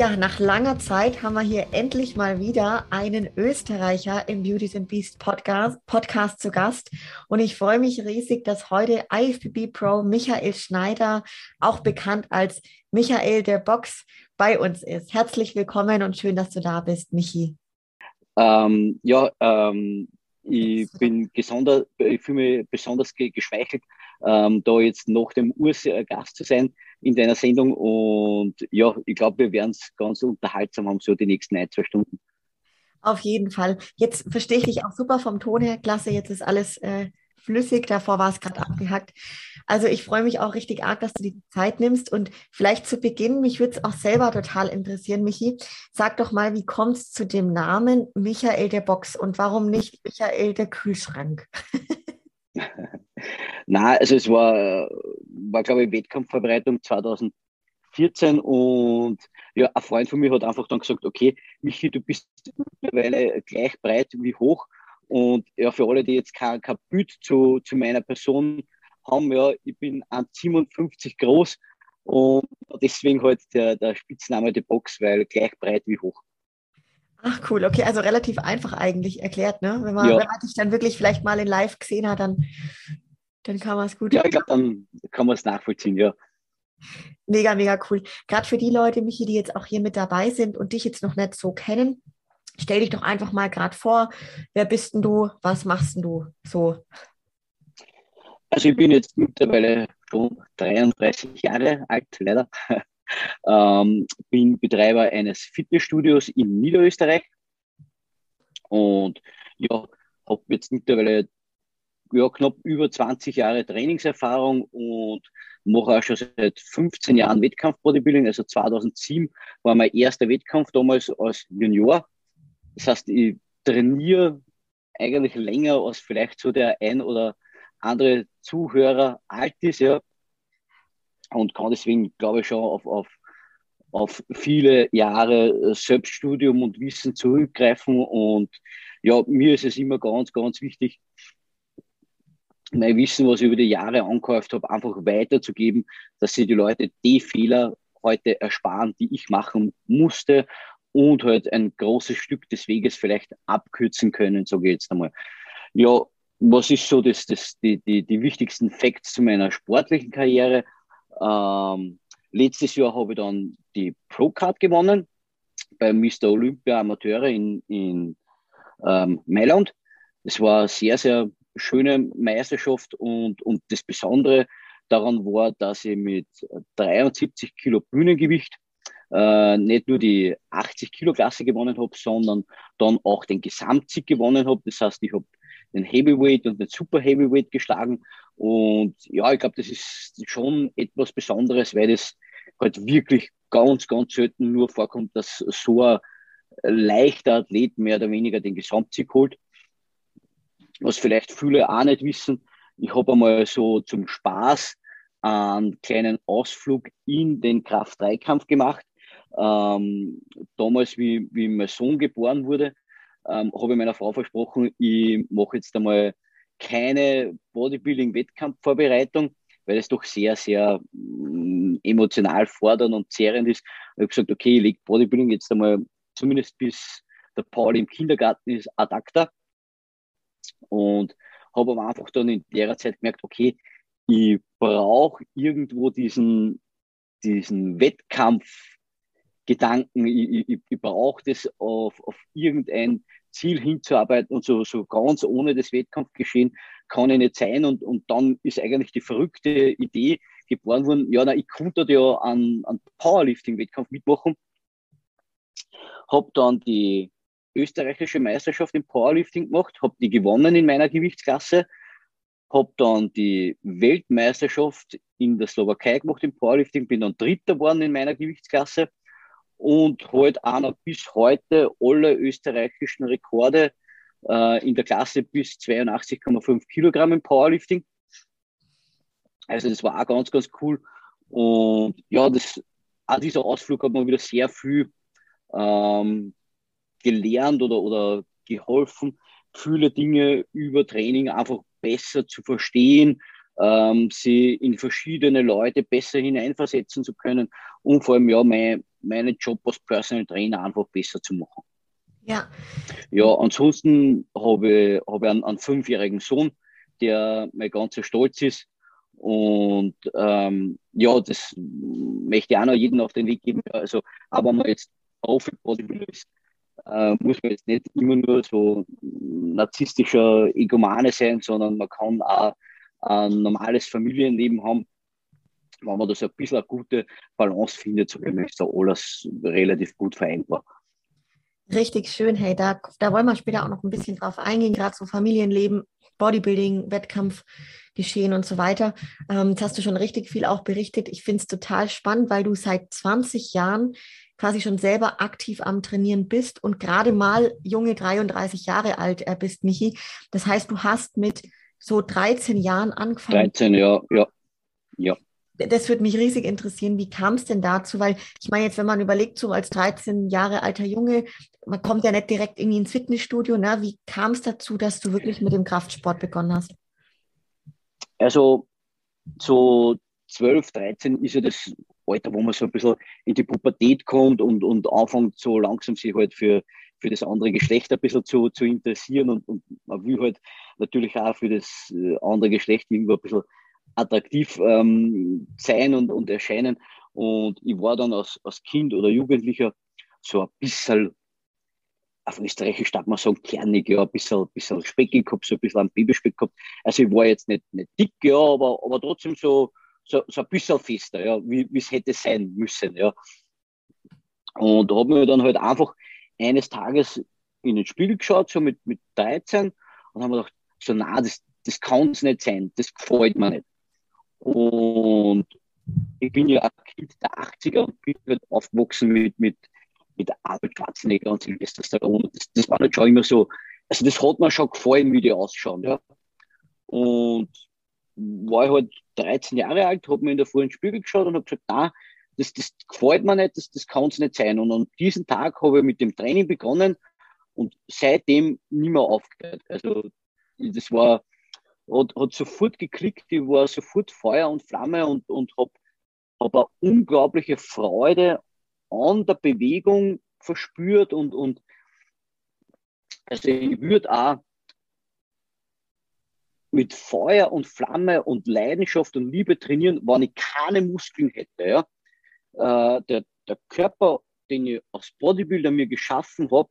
Ja, nach langer Zeit haben wir hier endlich mal wieder einen Österreicher im Beauties and Beast Podcast, Podcast zu Gast. Und ich freue mich riesig, dass heute IFBB Pro Michael Schneider, auch bekannt als Michael der Box, bei uns ist. Herzlich willkommen und schön, dass du da bist, Michi. Ähm, ja, ähm, ich bin gesonder, ich fühle mich besonders geschmeichelt, ähm, da jetzt nach dem Urs äh, Gast zu sein in deiner Sendung. Und ja, ich glaube, wir werden es ganz unterhaltsam haben, so die nächsten ein, zwei Stunden. Auf jeden Fall. Jetzt verstehe ich dich auch super vom Ton her. Klasse, jetzt ist alles äh, flüssig. Davor war es gerade abgehackt. Also ich freue mich auch richtig arg, dass du die Zeit nimmst. Und vielleicht zu Beginn, mich würde es auch selber total interessieren, Michi. Sag doch mal, wie kommt es zu dem Namen Michael der Box und warum nicht Michael der Kühlschrank? Na, also es war, war glaube ich, Wettkampfvorbereitung 2014 und ja, ein Freund von mir hat einfach dann gesagt, okay, Michi, du bist mittlerweile gleich breit wie hoch und ja, für alle, die jetzt kein, kein Bild zu, zu meiner Person haben, ja, ich bin 1,57 groß und deswegen halt der, der Spitzname der Box, weil gleich breit wie hoch. Ach cool, okay, also relativ einfach eigentlich erklärt, ne? Wenn man, ja. wenn man dich dann wirklich vielleicht mal in live gesehen hat, dann, dann kann man es gut. Ja, ich glaube, dann kann man es nachvollziehen, ja. Mega, mega cool. Gerade für die Leute, Michi, die jetzt auch hier mit dabei sind und dich jetzt noch nicht so kennen, stell dich doch einfach mal gerade vor, wer bist denn du, was machst denn du so? Also ich bin jetzt mittlerweile schon 33 Jahre alt, leider. Ähm, bin Betreiber eines Fitnessstudios in Niederösterreich und ja, habe jetzt mittlerweile ja, knapp über 20 Jahre Trainingserfahrung und mache auch schon seit 15 Jahren Wettkampf-Bodybuilding. Also 2007 war mein erster Wettkampf damals als Junior. Das heißt, ich trainiere eigentlich länger als vielleicht so der ein oder andere Zuhörer alt ist, ja und kann deswegen, glaube ich, schon auf, auf, auf viele Jahre Selbststudium und Wissen zurückgreifen. Und ja, mir ist es immer ganz, ganz wichtig, mein Wissen, was ich über die Jahre angehäuft habe, einfach weiterzugeben, dass sie die Leute die Fehler heute ersparen, die ich machen musste und halt ein großes Stück des Weges vielleicht abkürzen können, so geht es einmal. Ja, was ist so das, das, die, die, die wichtigsten Facts zu meiner sportlichen Karriere? Ähm, letztes Jahr habe ich dann die Pro-Card gewonnen bei Mr. Olympia Amateure in, in ähm, Mailand. Es war sehr, sehr schöne Meisterschaft und, und das Besondere daran war, dass ich mit 73 Kilo Bühnengewicht äh, nicht nur die 80 Kilo Klasse gewonnen habe, sondern dann auch den Gesamtsieg gewonnen habe. Das heißt, ich habe den Heavyweight und den Super Heavyweight geschlagen. Und ja, ich glaube, das ist schon etwas Besonderes, weil das halt wirklich ganz, ganz selten nur vorkommt, dass so ein leichter Athlet mehr oder weniger den Gesamtsieg holt. Was vielleicht viele auch nicht wissen, ich habe einmal so zum Spaß einen kleinen Ausflug in den Kraft-3-Kampf gemacht. Ähm, damals, wie, wie mein Sohn geboren wurde, ähm, habe ich meiner Frau versprochen, ich mache jetzt einmal keine Bodybuilding-Wettkampfvorbereitung, weil es doch sehr, sehr mm, emotional fordernd und zehrend ist. Ich habe gesagt, okay, ich lege Bodybuilding jetzt einmal zumindest bis der Paul im Kindergarten ist ad acta. Und habe aber einfach dann in der Zeit gemerkt, okay, ich brauche irgendwo diesen, diesen Wettkampf Gedanken, ich, ich, ich brauche das auf, auf irgendein Ziel hinzuarbeiten und so, so ganz ohne das Wettkampfgeschehen kann ich nicht sein. Und, und dann ist eigentlich die verrückte Idee geboren worden, ja, na, ich konnte ja an, an Powerlifting-Wettkampf mitmachen. Habe dann die österreichische Meisterschaft im Powerlifting gemacht, habe die gewonnen in meiner Gewichtsklasse, habe dann die Weltmeisterschaft in der Slowakei gemacht im Powerlifting, bin dann Dritter geworden in meiner Gewichtsklasse und halt auch noch bis heute alle österreichischen Rekorde äh, in der Klasse bis 82,5 Kilogramm im Powerlifting. Also das war auch ganz, ganz cool. Und ja, das, auch dieser Ausflug hat mir wieder sehr viel ähm, gelernt oder, oder geholfen, viele Dinge über Training einfach besser zu verstehen, ähm, sie in verschiedene Leute besser hineinversetzen zu können und vor allem ja mein, meinen Job als Personal Trainer einfach besser zu machen. Ja. Ja, ansonsten habe ich, hab ich einen, einen fünfjährigen Sohn, der mein ganzer Stolz ist. Und ähm, ja, das möchte ich auch noch jedem auf den Weg geben. Also, aber wenn man jetzt Profi-Bodybuilder ist, äh, muss man jetzt nicht immer nur so narzisstischer Egomane sein, sondern man kann auch ein normales Familienleben haben, wenn man da so ein bisschen eine gute Balance findet, so ist da alles relativ gut vereinbar. Richtig schön, hey, da, da wollen wir später auch noch ein bisschen drauf eingehen, gerade so Familienleben, Bodybuilding, Wettkampfgeschehen und so weiter. Ähm, jetzt hast du schon richtig viel auch berichtet. Ich finde es total spannend, weil du seit 20 Jahren quasi schon selber aktiv am Trainieren bist und gerade mal junge 33 Jahre alt äh, bist, Michi. Das heißt, du hast mit so 13 Jahren angefangen. 13, ja, ja, ja das würde mich riesig interessieren. Wie kam es denn dazu? Weil ich meine, jetzt, wenn man überlegt, so als 13 Jahre alter Junge, man kommt ja nicht direkt irgendwie ins Fitnessstudio. Ne? Wie kam es dazu, dass du wirklich mit dem Kraftsport begonnen hast? Also, so 12, 13 ist ja das Alter, wo man so ein bisschen in die Pubertät kommt und, und anfängt, so langsam sich halt für, für das andere Geschlecht ein bisschen zu, zu interessieren und, und man will halt natürlich auch für das äh, andere Geschlecht irgendwo ein bisschen attraktiv ähm, sein und, und erscheinen. Und ich war dann als, als Kind oder Jugendlicher so ein bisschen, auf Österreichisch darf man sagen, kernig, ja, ein bisschen, ein bisschen speckig gehabt, so ein bisschen ein Babyspeck gehabt. Also ich war jetzt nicht, nicht dick, ja, aber, aber trotzdem so, so, so ein bisschen fester, ja, wie es hätte sein müssen, ja. Und habe mir dann halt einfach eines Tages in den Spiegel geschaut, so mit, mit 13, und habe mir gedacht, so, na, das, das kann es nicht sein, das gefällt mir nicht. Und ich bin ja ein Kind der 80er und bin halt aufgewachsen mit, mit, mit Arnold Schwarzenegger und Sylvester Stallone. Das, das war halt schon immer so, also das hat mir schon gefallen, wie die ausschauen. Ja. Und war ich halt 13 Jahre alt, habe mir in der Früh ins Spiegel geschaut und habe gesagt, na, das, das gefällt mir nicht, das, das kann es nicht sein. Und an diesem Tag habe ich mit dem Training begonnen und seitdem nie mehr aufgehört. Also das war, hat, hat sofort geklickt, ich war sofort Feuer und Flamme und, und habe hab eine unglaubliche Freude an der Bewegung verspürt und, und also ich würde auch mit Feuer und Flamme und Leidenschaft und Liebe trainieren, wenn ich keine Muskeln hätte. Ja? Äh, der, der Körper, den ich als Bodybuilder mir geschaffen habe,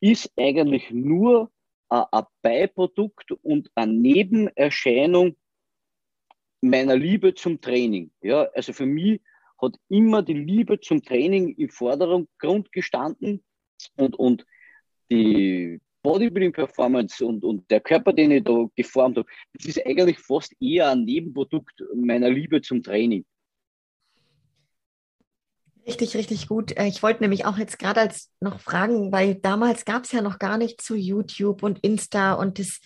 ist eigentlich nur ein Beiprodukt und eine Nebenerscheinung meiner Liebe zum Training. Ja, also für mich hat immer die Liebe zum Training im Vordergrund gestanden und, und die Bodybuilding-Performance und, und der Körper, den ich da geformt habe, das ist eigentlich fast eher ein Nebenprodukt meiner Liebe zum Training. Richtig, richtig gut. Äh, ich wollte nämlich auch jetzt gerade als noch fragen, weil damals gab es ja noch gar nicht zu YouTube und Insta und das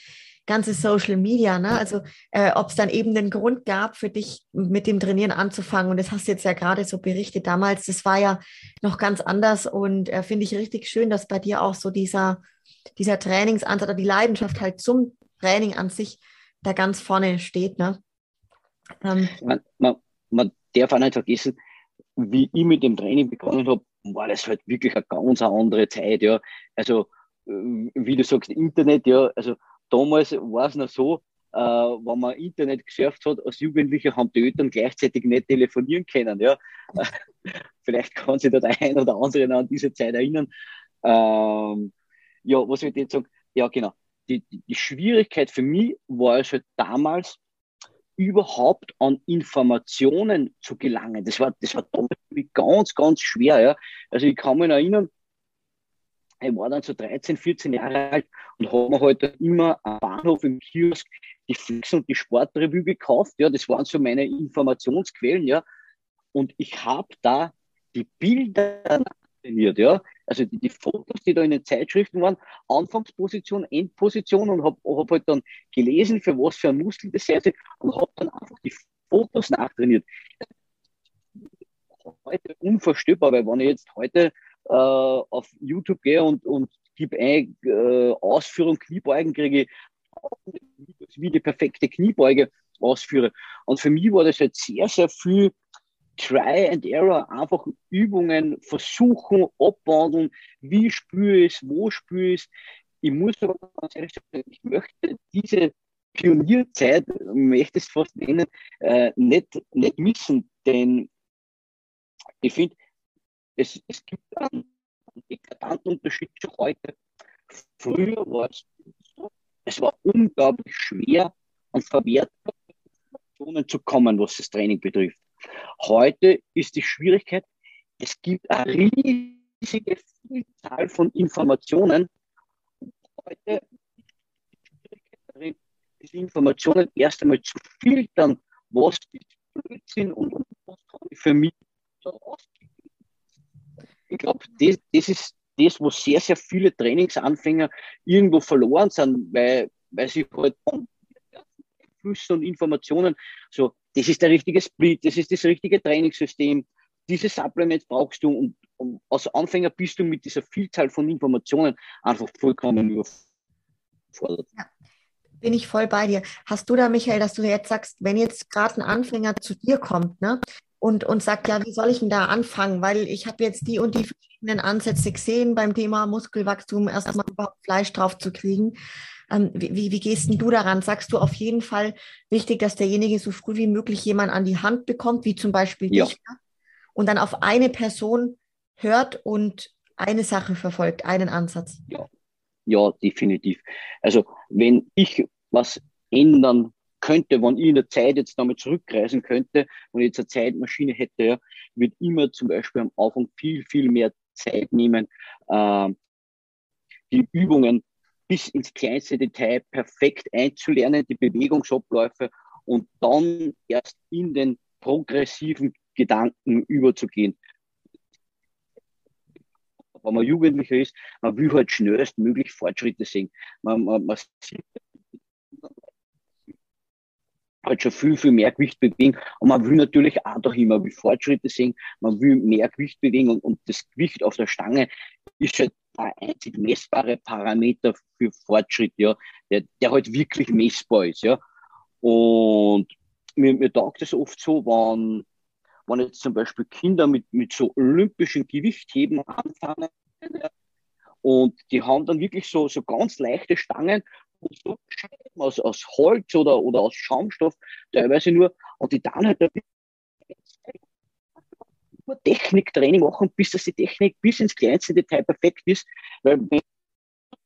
ganze Social Media, ne? Also äh, ob es dann eben den Grund gab für dich mit dem Trainieren anzufangen. Und das hast du jetzt ja gerade so berichtet. Damals, das war ja noch ganz anders und äh, finde ich richtig schön, dass bei dir auch so dieser, dieser Trainingsansatz oder die Leidenschaft halt zum Training an sich da ganz vorne steht. Ne? Ähm, man, man, man darf auch nicht vergessen, wie ich mit dem Training begonnen habe, war das halt wirklich eine ganz andere Zeit, ja. Also, äh, wie du sagst, Internet, ja, also damals war es noch so, äh, wenn man Internet gesurft hat, als Jugendlicher haben die Eltern gleichzeitig nicht telefonieren können, ja. Vielleicht kann sich da der ein oder andere noch an diese Zeit erinnern. Ähm, ja, was ich jetzt sagen? Ja, genau. Die, die, Schwierigkeit für mich war es halt damals, überhaupt an Informationen zu gelangen. Das war, das war ganz, ganz schwer. Ja. Also ich kann mich erinnern, ich war dann so 13, 14 Jahre alt und habe mir halt immer am Bahnhof im Kiosk die Flix und die Sportrevue gekauft. Ja, das waren so meine Informationsquellen. Ja. Und ich habe da die Bilder trainiert, ja. Also die, die, Fotos, die da in den Zeitschriften waren, Anfangsposition, Endposition und habe hab halt dann gelesen, für was für ein Muskel das ist und habe dann einfach die Fotos nachtrainiert. Heute unvorstellbar, weil wenn ich jetzt heute äh, auf YouTube gehe und, und gebe ein äh, Ausführung Kniebeugen, kriege wie die perfekte Kniebeuge ausführe. Und für mich war das halt sehr, sehr viel Try and Error, einfach Übungen versuchen, abwandeln, wie spüre ich es, wo spüre ich es. Ich muss aber ganz ehrlich sagen, ich möchte diese Pionierzeit, möchte es fast nennen, äh, nicht, nicht missen, denn ich finde, es, es gibt einen eklatanten Unterschied zu heute. Früher war es es war unglaublich schwer, an verwertbare Informationen zu kommen, was das Training betrifft. Heute ist die Schwierigkeit, es gibt eine riesige Vielzahl von Informationen. Heute ist die Schwierigkeit darin, diese Informationen erst einmal zu filtern, was ist Blödsinn und, was kann ich für mich daraus Ich glaube, das, das ist das, wo sehr, sehr viele Trainingsanfänger irgendwo verloren sind, weil, weil sie halt Flüsse und Informationen, so, das ist der richtige Split, das ist das richtige Trainingssystem, diese Supplements brauchst du und, und als Anfänger bist du mit dieser Vielzahl von Informationen einfach vollkommen überfordert. Ja, bin ich voll bei dir. Hast du da, Michael, dass du jetzt sagst, wenn jetzt gerade ein Anfänger zu dir kommt, ne? Und, und sagt, ja, wie soll ich denn da anfangen? Weil ich habe jetzt die und die verschiedenen Ansätze gesehen beim Thema Muskelwachstum, erstmal überhaupt Fleisch drauf zu kriegen. Ähm, wie, wie gehst denn du daran? Sagst du auf jeden Fall wichtig, dass derjenige so früh wie möglich jemand an die Hand bekommt, wie zum Beispiel ja. dich, und dann auf eine Person hört und eine Sache verfolgt, einen Ansatz? Ja, ja definitiv. Also wenn ich was ändern könnte, wenn ich in der Zeit jetzt damit zurückreisen könnte und jetzt eine Zeitmaschine hätte, ja, würde immer zum Beispiel am Anfang viel, viel mehr Zeit nehmen, äh, die Übungen bis ins kleinste Detail perfekt einzulernen, die Bewegungsabläufe und dann erst in den progressiven Gedanken überzugehen. Wenn man Jugendlicher ist, man will halt schnellstmöglich Fortschritte sehen. Man, man, man sieht halt schon viel, viel mehr Gewicht bewegen. Und man will natürlich auch doch immer Fortschritte sehen. Man will mehr Gewicht bewegen und, und das Gewicht auf der Stange ist halt einzig messbare Parameter für Fortschritt, ja, der, der halt wirklich messbar ist, ja. Und mir, mir taugt es oft so, wenn, wenn jetzt zum Beispiel Kinder mit, mit so olympischen Gewichtheben anfangen, und die haben dann wirklich so, so ganz leichte Stangen und so aus, aus Holz oder, oder aus Schaumstoff, teilweise nur, und die dann halt nur Techniktraining machen, bis dass die Technik bis ins kleinste Detail perfekt ist. Weil wenn du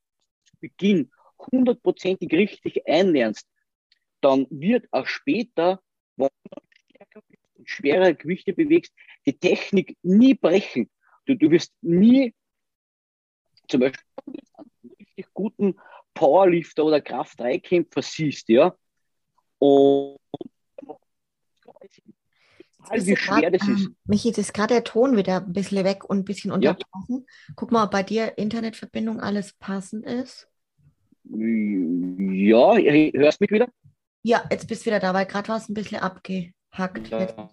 zu Beginn hundertprozentig richtig einlernst, dann wird auch später, wenn du stärker bist und schwere Gewichte bewegst, die Technik nie brechen. Du, du wirst nie zum Beispiel einen richtig guten Powerlifter oder Kraft-3-Kämpfer siehst, ja. Und Egal, wie schwer grad, das ist. Ähm, Michi, jetzt ist gerade der Ton wieder ein bisschen weg und ein bisschen unterbrochen. Ja. Guck mal, ob bei dir Internetverbindung alles passend ist. Ja, hörst mich wieder? Ja, jetzt bist du wieder da, weil gerade war es ein bisschen abgehackt. Ja.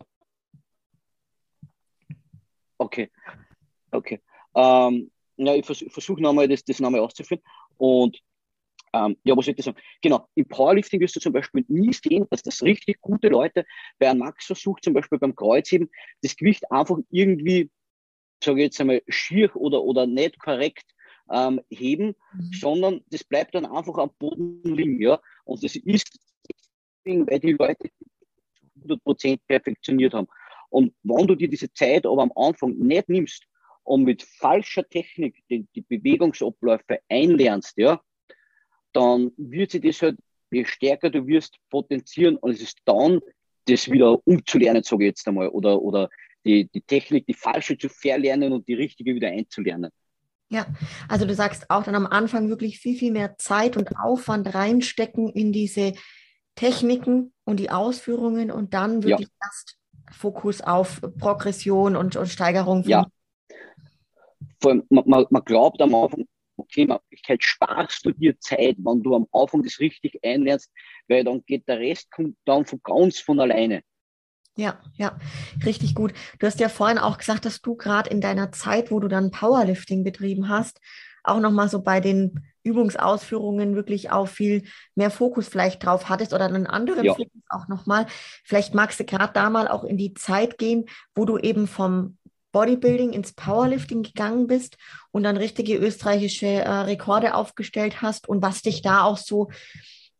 Okay, okay. Ähm, ja, ich vers versuche nochmal das, das nochmal auszuführen. Und ähm, ja, was ich sagen? Genau, im Powerlifting wirst du zum Beispiel nie sehen, dass das richtig gute Leute bei einem Max-Versuch, zum Beispiel beim Kreuzheben, das Gewicht einfach irgendwie, sage ich jetzt einmal, schier oder, oder nicht korrekt ähm, heben, mhm. sondern das bleibt dann einfach am Boden liegen. Ja? Und das ist, weil die Leute 100% perfektioniert haben. Und wenn du dir diese Zeit aber am Anfang nicht nimmst und mit falscher Technik die, die Bewegungsabläufe einlernst, ja, dann wird sich das halt, je stärker du wirst, potenzieren und es ist dann, das wieder umzulernen, sage ich jetzt einmal, oder, oder die, die Technik, die falsche zu verlernen und die richtige wieder einzulernen. Ja, also du sagst auch dann am Anfang wirklich viel, viel mehr Zeit und Aufwand reinstecken in diese Techniken und die Ausführungen und dann wirklich ja. erst Fokus auf Progression und, und Steigerung. ja. Vor allem, man, man, man glaubt am Anfang, okay, Möglichkeit sparst du dir Zeit, wenn du am Anfang das richtig einlernst, weil dann geht der Rest kommt dann von ganz von alleine. Ja, ja, richtig gut. Du hast ja vorhin auch gesagt, dass du gerade in deiner Zeit, wo du dann Powerlifting betrieben hast, auch nochmal so bei den Übungsausführungen wirklich auch viel mehr Fokus vielleicht drauf hattest oder einen anderen ja. Fokus auch nochmal. Vielleicht magst du gerade da mal auch in die Zeit gehen, wo du eben vom Bodybuilding ins Powerlifting gegangen bist und dann richtige österreichische äh, Rekorde aufgestellt hast und was dich da auch so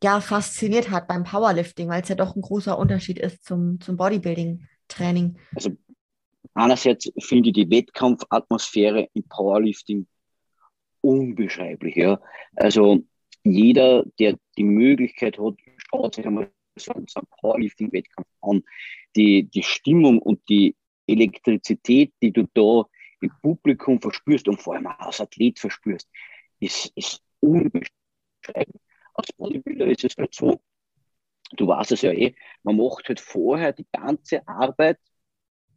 ja, fasziniert hat beim Powerlifting, weil es ja doch ein großer Unterschied ist zum, zum Bodybuilding-Training. Also einerseits finde ich die Wettkampfatmosphäre im Powerlifting unbeschreiblich. Ja. Also jeder, der die Möglichkeit hat, schaut sich einmal so einen Powerlifting-Wettkampf an. Die, die Stimmung und die Elektrizität, die du da im Publikum verspürst und vor allem als Athlet verspürst, ist, ist unbeschreiblich. Als Bodybuilder ist es halt so, du weißt es ja eh, man macht halt vorher die ganze Arbeit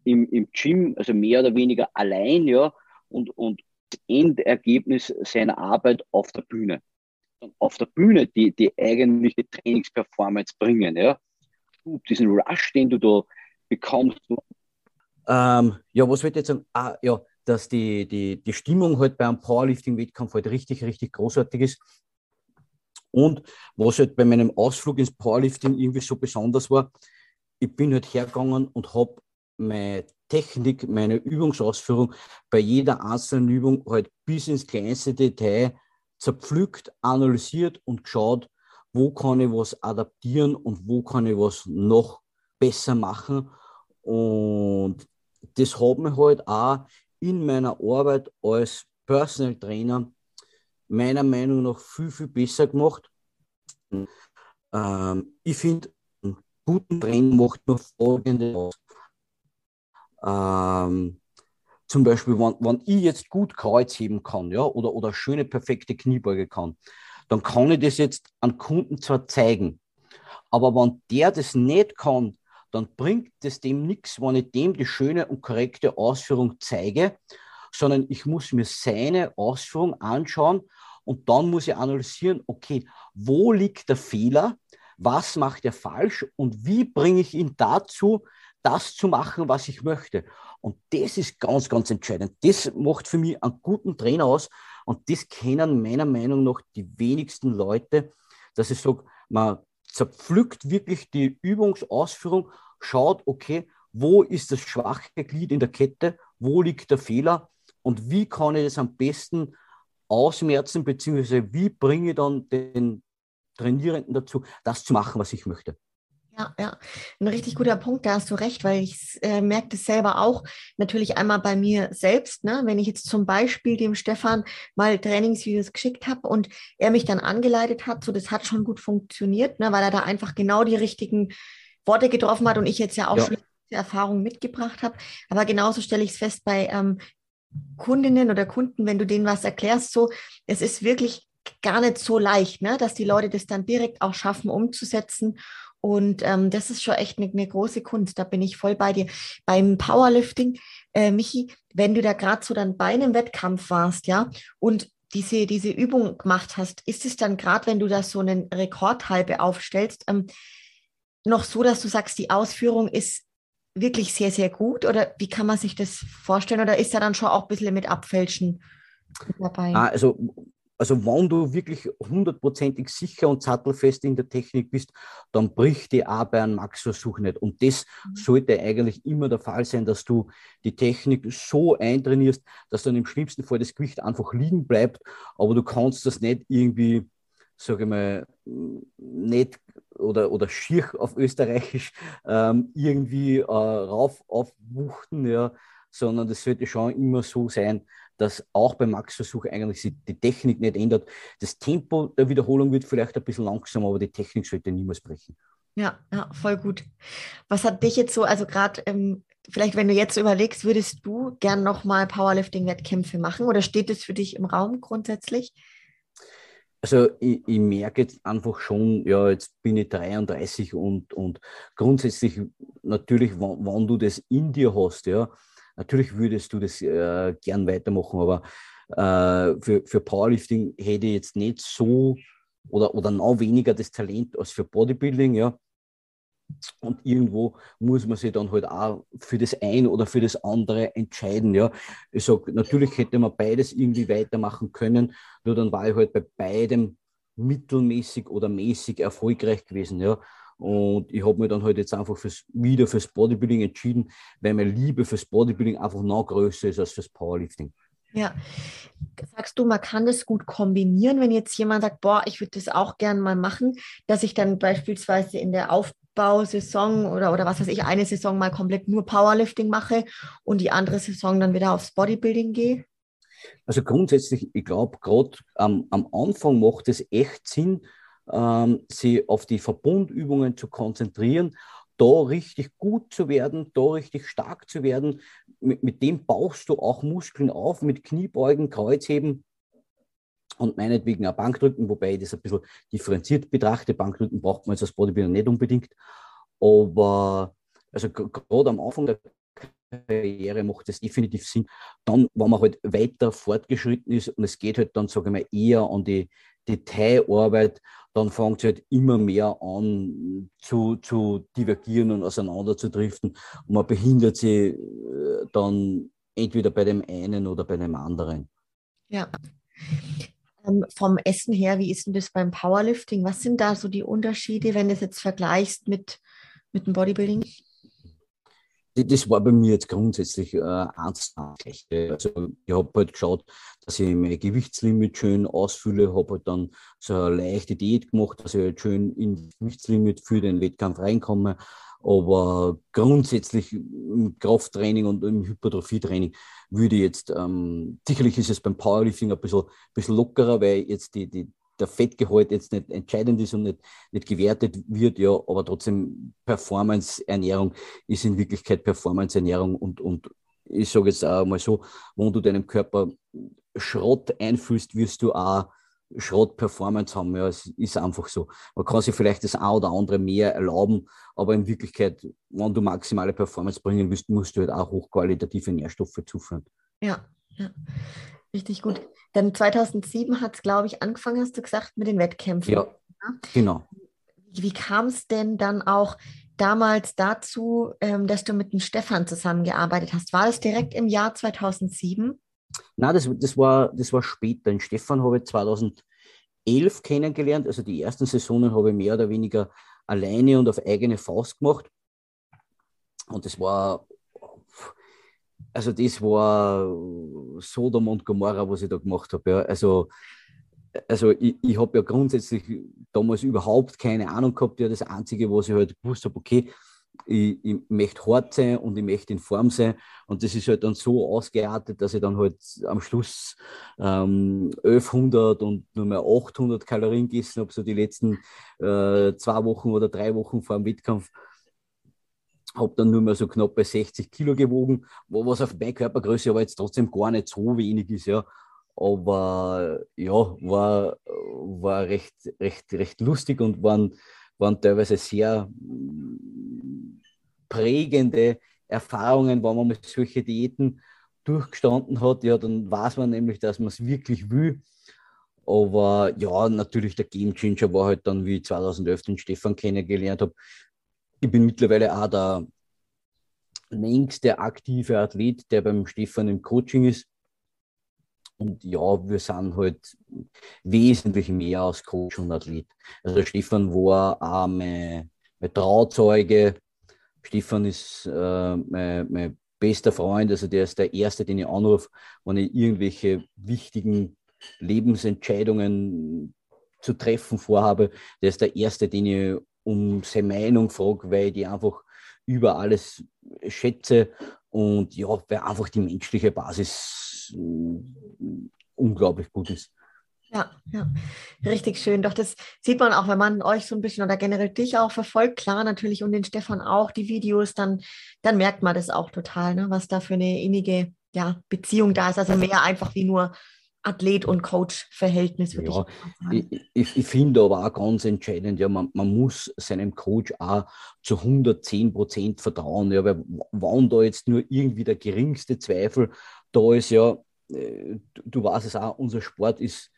im, im Gym, also mehr oder weniger allein, ja, und, und das Endergebnis seiner Arbeit auf der Bühne. Und auf der Bühne die, die eigentliche Trainingsperformance bringen, ja. Diesen Rush, den du da bekommst, ähm, ja, was wird jetzt sagen? Ah, ja, dass die, die, die Stimmung halt beim Powerlifting-Wettkampf halt richtig, richtig großartig ist. Und was halt bei meinem Ausflug ins Powerlifting irgendwie so besonders war, ich bin halt hergegangen und habe meine Technik, meine Übungsausführung bei jeder einzelnen Übung halt bis ins kleinste Detail zerpflückt, analysiert und geschaut, wo kann ich was adaptieren und wo kann ich was noch besser machen. Und das hat mir halt auch in meiner Arbeit als Personal Trainer meiner Meinung nach viel, viel besser gemacht. Ähm, ich finde, einen guten Training macht nur folgende aus. Ähm, zum Beispiel, wenn, wenn ich jetzt gut Kreuz heben kann, ja, oder, oder schöne, perfekte Kniebeuge kann, dann kann ich das jetzt an Kunden zwar zeigen, aber wenn der das nicht kann, dann bringt es dem nichts, wenn ich dem die schöne und korrekte Ausführung zeige, sondern ich muss mir seine Ausführung anschauen und dann muss ich analysieren, okay, wo liegt der Fehler, was macht er falsch und wie bringe ich ihn dazu, das zu machen, was ich möchte. Und das ist ganz, ganz entscheidend. Das macht für mich einen guten Trainer aus und das kennen meiner Meinung nach die wenigsten Leute, dass ich sage, man zerpflückt wirklich die Übungsausführung, schaut, okay, wo ist das schwache Glied in der Kette, wo liegt der Fehler und wie kann ich das am besten ausmerzen, beziehungsweise wie bringe ich dann den Trainierenden dazu, das zu machen, was ich möchte. Ja, ja, ein richtig guter Punkt, da hast du recht, weil ich äh, merke das selber auch natürlich einmal bei mir selbst, ne? wenn ich jetzt zum Beispiel dem Stefan mal Trainingsvideos geschickt habe und er mich dann angeleitet hat, so das hat schon gut funktioniert, ne? weil er da einfach genau die richtigen Worte getroffen hat und ich jetzt ja auch ja. schon Erfahrungen mitgebracht habe. Aber genauso stelle ich es fest bei ähm, Kundinnen oder Kunden, wenn du denen was erklärst, so, es ist wirklich gar nicht so leicht, ne? dass die Leute das dann direkt auch schaffen umzusetzen und ähm, das ist schon echt eine, eine, große Kunst. Da bin ich voll bei dir. Beim Powerlifting, äh, Michi, wenn du da gerade so dann bei einem Wettkampf warst, ja, und diese, diese Übung gemacht hast, ist es dann gerade, wenn du da so einen Rekordhalbe aufstellst, ähm, noch so, dass du sagst, die Ausführung ist wirklich sehr, sehr gut? Oder wie kann man sich das vorstellen? Oder ist da dann schon auch ein bisschen mit Abfälschen dabei? Ah, also also wenn du wirklich hundertprozentig sicher und sattelfest in der Technik bist, dann bricht die bei einem Max-Versuch nicht. Und das mhm. sollte eigentlich immer der Fall sein, dass du die Technik so eintrainierst, dass dann im schlimmsten Fall das Gewicht einfach liegen bleibt, aber du kannst das nicht irgendwie, sage ich mal, nicht oder, oder schier auf Österreichisch ähm, irgendwie äh, rauf aufwuchten, ja, sondern das sollte schon immer so sein, dass auch beim Max-Versuch eigentlich sich die Technik nicht ändert. Das Tempo der Wiederholung wird vielleicht ein bisschen langsamer, aber die Technik sollte niemals brechen. Ja, ja, voll gut. Was hat dich jetzt so, also gerade ähm, vielleicht, wenn du jetzt überlegst, würdest du gern nochmal Powerlifting-Wettkämpfe machen oder steht das für dich im Raum grundsätzlich? Also ich, ich, merke jetzt einfach schon, ja, jetzt bin ich 33 und, und grundsätzlich natürlich, wenn, wenn du das in dir hast, ja, natürlich würdest du das äh, gern weitermachen, aber äh, für, für Powerlifting hätte ich jetzt nicht so oder, oder noch weniger das Talent als für Bodybuilding, ja. Und irgendwo muss man sich dann halt auch für das eine oder für das andere entscheiden. Ja. Ich sage, natürlich hätte man beides irgendwie weitermachen können, nur dann war ich halt bei beidem mittelmäßig oder mäßig erfolgreich gewesen. Ja. Und ich habe mich dann halt jetzt einfach fürs, wieder fürs Bodybuilding entschieden, weil meine Liebe fürs Bodybuilding einfach noch größer ist als fürs Powerlifting. Ja, sagst du, man kann das gut kombinieren, wenn jetzt jemand sagt, boah, ich würde das auch gerne mal machen, dass ich dann beispielsweise in der Auf Aufbausaison oder, oder was weiß ich, eine Saison mal komplett nur Powerlifting mache und die andere Saison dann wieder aufs Bodybuilding gehe? Also grundsätzlich, ich glaube, gerade am, am Anfang macht es echt Sinn, ähm, sich auf die Verbundübungen zu konzentrieren, da richtig gut zu werden, da richtig stark zu werden. Mit, mit dem baust du auch Muskeln auf, mit Kniebeugen, Kreuzheben und meinetwegen auch Bankdrücken, wobei ich das ein bisschen differenziert betrachte. Bankdrücken braucht man jetzt als Bodybuilder nicht unbedingt. Aber also gerade am Anfang der Karriere macht das definitiv Sinn. Dann, wenn man halt weiter fortgeschritten ist und es geht halt dann, sage ich mal, eher an die Detailarbeit, dann fängt es halt immer mehr an zu, zu divergieren und auseinanderzudriften. Und man behindert sie äh, dann entweder bei dem einen oder bei dem anderen. Ja. Ähm, vom Essen her, wie ist denn das beim Powerlifting? Was sind da so die Unterschiede, wenn du es jetzt vergleichst mit, mit dem Bodybuilding? Das war bei mir jetzt grundsätzlich äh, eins. Also ich habe halt geschaut, dass ich mein Gewichtslimit schön ausfülle, habe halt dann so eine leichte Diät gemacht, dass ich halt schön ins Gewichtslimit für den Wettkampf reinkomme. Aber grundsätzlich im Krafttraining und im Hypertrophietraining würde ich jetzt, ähm, sicherlich ist es beim Powerlifting ein bisschen, bisschen lockerer, weil jetzt die, die, der Fettgehalt jetzt nicht entscheidend ist und nicht, nicht gewertet wird, ja, aber trotzdem Performance-Ernährung ist in Wirklichkeit Performance-Ernährung und, und ich sage jetzt auch mal so, wenn du deinem Körper Schrott einfühlst, wirst du auch Schrott-Performance haben. Ja, es ist einfach so. Man kann sich vielleicht das ein oder andere mehr erlauben, aber in Wirklichkeit, wenn du maximale Performance bringen willst, musst du halt auch hochqualitative Nährstoffe zuführen. Ja, ja. Richtig gut. Dann 2007 hat es, glaube ich, angefangen, hast du gesagt, mit den Wettkämpfen. Ja, genau. Wie, wie kam es denn dann auch damals dazu, ähm, dass du mit dem Stefan zusammengearbeitet hast? War das direkt im Jahr 2007? Nein, das, das, war, das war später. Den Stefan habe ich 2011 kennengelernt. Also die ersten Saisonen habe ich mehr oder weniger alleine und auf eigene Faust gemacht. Und das war, also das war Sodom und Gomorra, was ich da gemacht habe. Ja. Also, also ich, ich habe ja grundsätzlich damals überhaupt keine Ahnung gehabt. Ja, das Einzige, was ich halt gewusst habe, okay, ich, ich möchte hart sein und ich möchte in Form sein. Und das ist halt dann so ausgeartet, dass ich dann halt am Schluss ähm, 1100 und nur mehr 800 Kalorien gegessen habe, so die letzten äh, zwei Wochen oder drei Wochen vor dem Wettkampf. Habe dann nur mehr so knapp bei 60 Kilo gewogen, was auf meine Körpergröße aber jetzt trotzdem gar nicht so wenig ist, ja. Aber ja, war, war recht, recht, recht lustig und waren waren teilweise sehr mm, prägende Erfahrungen, wenn man mit solchen Diäten durchgestanden hat, ja, dann weiß man nämlich, dass man es wirklich will. Aber ja, natürlich der Game Changer war halt dann, wie ich 2011 den Stefan kennengelernt habe. Ich bin mittlerweile auch der längste aktive Athlet, der beim Stefan im Coaching ist. Und ja, wir sind halt wesentlich mehr als Coach und Athlet. Also Stefan war auch mein, mein Trauzeuge. Stefan ist äh, mein, mein bester Freund, also der ist der Erste, den ich anrufe, wenn ich irgendwelche wichtigen Lebensentscheidungen zu treffen vorhabe. Der ist der Erste, den ich um seine Meinung frage, weil ich die einfach über alles schätze und ja, weil einfach die menschliche Basis äh, unglaublich gut ist. Ja, ja, richtig schön. Doch das sieht man auch, wenn man euch so ein bisschen oder generell dich auch verfolgt, klar natürlich und den Stefan auch, die Videos, dann, dann merkt man das auch total, ne, was da für eine innige ja, Beziehung da ist. Also mehr einfach wie nur Athlet- und Coach-Verhältnis, ja, ich, ich, ich, finde aber auch ganz entscheidend, ja, man, man muss seinem Coach auch zu 110 Prozent vertrauen, ja, weil wann da jetzt nur irgendwie der geringste Zweifel da ist, ja, äh, du, du weißt es auch, unser Sport ist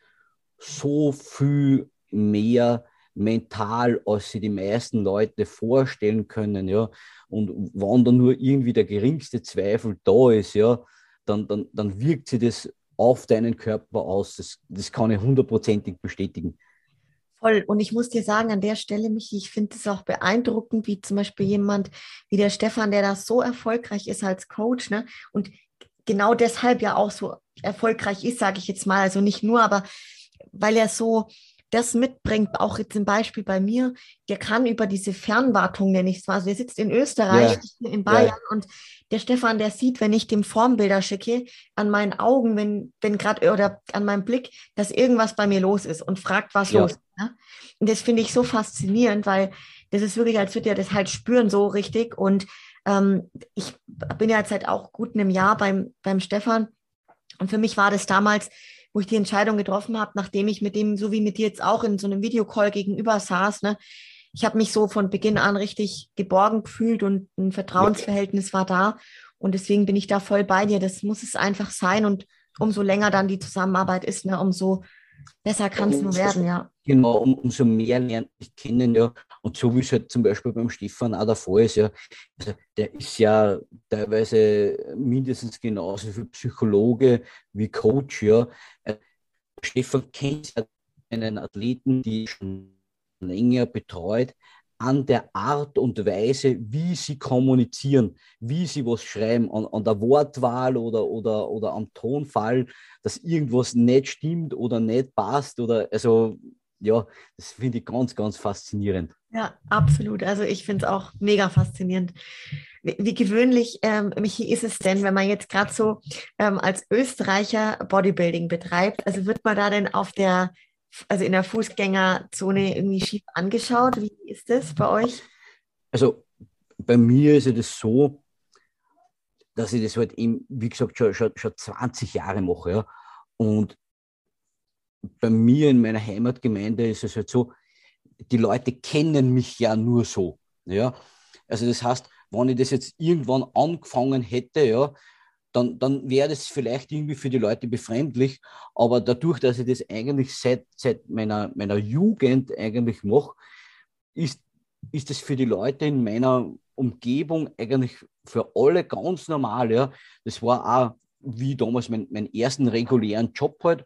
so viel mehr mental, als sich die meisten Leute vorstellen können, ja. Und wenn da nur irgendwie der geringste Zweifel da ist, ja, dann, dann, dann wirkt sich das auf deinen Körper aus. Das, das kann ich hundertprozentig bestätigen. Voll. Und ich muss dir sagen, an der Stelle, Michi, ich finde es auch beeindruckend, wie zum Beispiel jemand wie der Stefan, der da so erfolgreich ist als Coach, ne? Und genau deshalb ja auch so erfolgreich ist, sage ich jetzt mal. Also nicht nur, aber weil er so das mitbringt, auch jetzt ein Beispiel bei mir, der kann über diese Fernwartung, nenne ich es mal, also der sitzt in Österreich, ja. in Bayern ja. und der Stefan, der sieht, wenn ich dem Formbilder schicke, an meinen Augen, wenn, wenn gerade oder an meinem Blick, dass irgendwas bei mir los ist und fragt, was ja. los ist. Ne? Und das finde ich so faszinierend, weil das ist wirklich, als würde er das halt spüren, so richtig. Und ähm, ich bin ja jetzt halt auch gut in einem Jahr beim, beim Stefan. Und für mich war das damals wo ich die Entscheidung getroffen habe, nachdem ich mit dem, so wie mit dir jetzt auch in so einem Videocall gegenüber saß, ne, ich habe mich so von Beginn an richtig geborgen gefühlt und ein Vertrauensverhältnis war da. Und deswegen bin ich da voll bei dir. Das muss es einfach sein. Und umso länger dann die Zusammenarbeit ist, ne, umso besser kann es nur werden, ja. Genau, um, umso mehr lernt ich kennen, ja. Und so wie es halt zum Beispiel beim Stefan auch der Fall ist, ja. Also der ist ja teilweise mindestens genauso viel Psychologe wie Coach, ja. Äh, Stefan kennt ja einen Athleten, die schon länger betreut, an der Art und Weise, wie sie kommunizieren, wie sie was schreiben, an, an der Wortwahl oder, oder, oder am Tonfall, dass irgendwas nicht stimmt oder nicht passt oder also ja, das finde ich ganz, ganz faszinierend. Ja, absolut. Also ich finde es auch mega faszinierend. Wie, gewöhnlich, ähm, Michi, ist es denn, wenn man jetzt gerade so ähm, als Österreicher Bodybuilding betreibt? Also wird man da denn auf der also in der Fußgängerzone irgendwie schief angeschaut? Wie ist das bei euch? Also bei mir ist es so, dass ich das halt eben, wie gesagt, schon, schon, schon 20 Jahre mache. Ja. Und bei mir in meiner Heimatgemeinde ist es halt so, die Leute kennen mich ja nur so. Ja. Also das heißt, wenn ich das jetzt irgendwann angefangen hätte, ja, dann, dann wäre das vielleicht irgendwie für die Leute befremdlich. Aber dadurch, dass ich das eigentlich seit, seit meiner, meiner Jugend eigentlich mache, ist, ist das für die Leute in meiner Umgebung eigentlich für alle ganz normal. Ja. Das war auch wie damals mein, meinen ersten regulären Job halt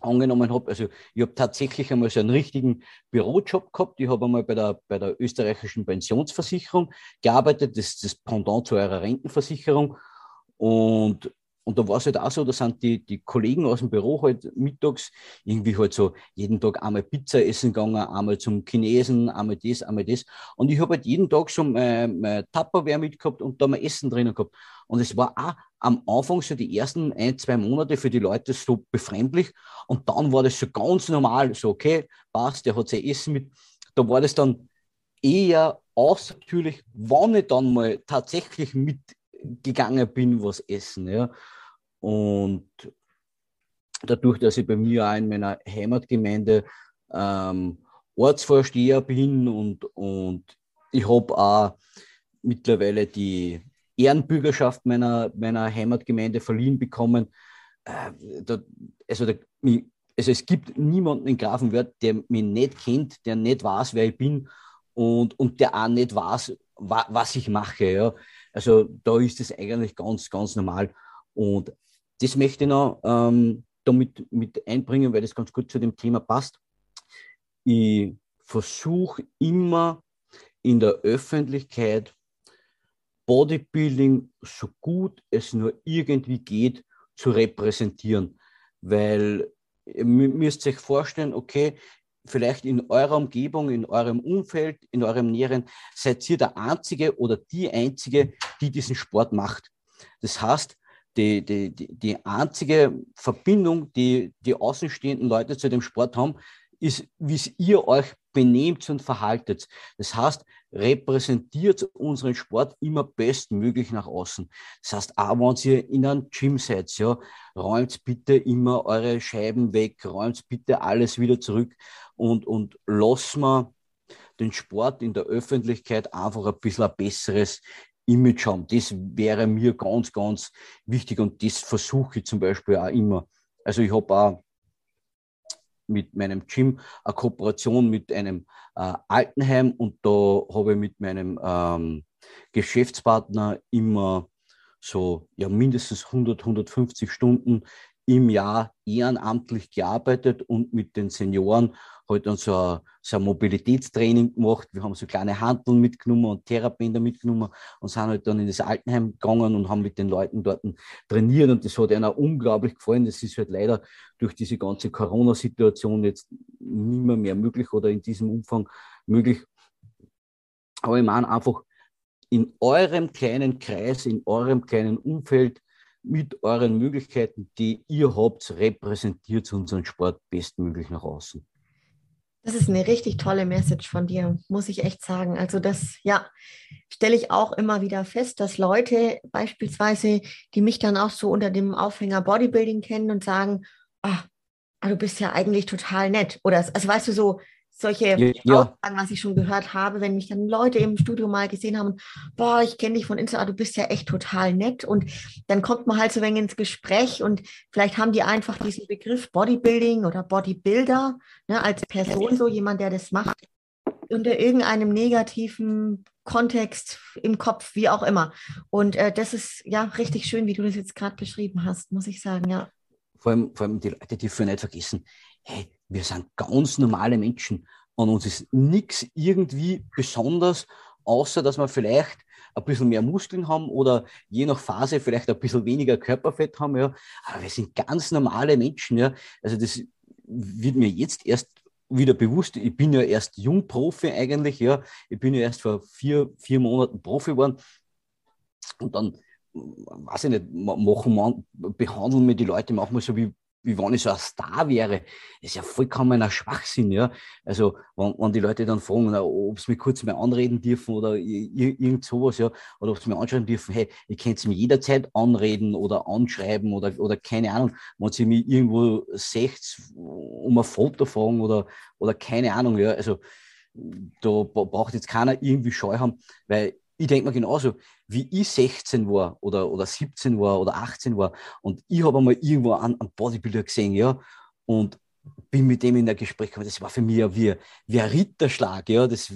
angenommen habe. Also ich habe tatsächlich einmal so einen richtigen Bürojob gehabt. Ich habe einmal bei der, bei der österreichischen Pensionsversicherung gearbeitet, das ist das Pendant zu eurer Rentenversicherung. Und, und da war es halt auch so, da sind die, die Kollegen aus dem Büro halt mittags irgendwie halt so jeden Tag einmal Pizza essen gegangen, einmal zum Chinesen, einmal das, einmal das. Und ich habe halt jeden Tag so mein, mein Tupperware mitgehabt und da mein Essen drinnen gehabt. Und es war auch am Anfang so die ersten ein, zwei Monate für die Leute so befremdlich. Und dann war das so ganz normal, so okay, passt, der hat sein Essen mit. Da war das dann eher außertürlich, wann ich dann mal tatsächlich mit gegangen bin, was essen. Ja. Und dadurch, dass ich bei mir auch in meiner Heimatgemeinde ähm, Ortsvorsteher bin und, und ich habe auch mittlerweile die Ehrenbürgerschaft meiner, meiner Heimatgemeinde verliehen bekommen. Äh, da, also, da, also es gibt niemanden in Grafenwörth, der mich nicht kennt, der nicht weiß, wer ich bin und, und der auch nicht weiß, wa, was ich mache. Ja. Also da ist es eigentlich ganz, ganz normal. Und das möchte ich noch ähm, damit mit einbringen, weil das ganz gut zu dem Thema passt. Ich versuche immer in der Öffentlichkeit Bodybuilding so gut es nur irgendwie geht zu repräsentieren, weil ihr müsst euch vorstellen, okay, vielleicht in eurer Umgebung, in eurem Umfeld, in eurem Näheren, seid ihr der Einzige oder die Einzige, die diesen Sport macht. Das heißt, die, die, die einzige Verbindung, die die außenstehenden Leute zu dem Sport haben, ist, wie ihr euch benehmt und verhaltet. Das heißt, repräsentiert unseren Sport immer bestmöglich nach außen. Das heißt, auch wenn ihr in einem Gym seid, ja, räumt bitte immer eure Scheiben weg, räumt bitte alles wieder zurück und, und lasst mal den Sport in der Öffentlichkeit einfach ein bisschen ein besseres Image haben. Das wäre mir ganz, ganz wichtig und das versuche ich zum Beispiel auch immer. Also ich habe auch mit meinem Gym eine Kooperation mit einem äh, Altenheim und da habe ich mit meinem ähm, Geschäftspartner immer so ja mindestens 100, 150 Stunden im Jahr ehrenamtlich gearbeitet und mit den Senioren halt dann so ein, so ein Mobilitätstraining gemacht. Wir haben so kleine Handeln mitgenommen und Therapien mitgenommen und sind halt dann in das Altenheim gegangen und haben mit den Leuten dort trainiert und das hat auch unglaublich gefallen. Das ist halt leider durch diese ganze Corona-Situation jetzt nicht mehr, mehr möglich oder in diesem Umfang möglich. Aber ich meine einfach, in eurem kleinen Kreis, in eurem kleinen Umfeld mit euren Möglichkeiten, die ihr habt, repräsentiert unseren Sport bestmöglich nach außen. Das ist eine richtig tolle Message von dir, muss ich echt sagen. Also das, ja, stelle ich auch immer wieder fest, dass Leute beispielsweise, die mich dann auch so unter dem Aufhänger Bodybuilding kennen und sagen, ah, du bist ja eigentlich total nett. Oder, also weißt du, so, solche ja. Aussagen, was ich schon gehört habe, wenn mich dann Leute im Studio mal gesehen haben, boah, ich kenne dich von Insta, du bist ja echt total nett. Und dann kommt man halt so ein wenig ins Gespräch und vielleicht haben die einfach diesen Begriff Bodybuilding oder Bodybuilder ne, als Person, so jemand, der das macht, unter irgendeinem negativen Kontext im Kopf, wie auch immer. Und äh, das ist ja richtig schön, wie du das jetzt gerade beschrieben hast, muss ich sagen, ja. Vor allem, vor allem die Leute dürfen nicht vergessen, hey, wir sind ganz normale Menschen und uns ist nichts irgendwie besonders, außer dass wir vielleicht ein bisschen mehr Muskeln haben oder je nach Phase vielleicht ein bisschen weniger Körperfett haben. Ja. Aber wir sind ganz normale Menschen. Ja. Also das wird mir jetzt erst wieder bewusst. Ich bin ja erst Jungprofi eigentlich. Ja. Ich bin ja erst vor vier, vier Monaten Profi geworden. Und dann, weiß ich nicht, machen behandeln mir die Leute manchmal so wie wie wenn ich so ein Star wäre. Das ist ja vollkommener Schwachsinn, ja. Also, wenn, wenn die Leute dann fragen, ob sie mich kurz mal anreden dürfen oder irgend sowas, ja, oder ob sie mich anschauen dürfen, hey, ich kann sie mir jederzeit anreden oder anschreiben oder, oder keine Ahnung, wenn sie mich irgendwo seht, um ein Foto fragen oder, oder keine Ahnung, ja. Also, da braucht jetzt keiner irgendwie Scheu haben, weil ich denke mir genauso, wie ich 16 war oder, oder 17 war oder 18 war und ich habe einmal irgendwo einen, einen Bodybuilder gesehen, ja, und bin mit dem in der Gespräch gekommen. Das war für mich wie, wie ein Ritterschlag, ja, das,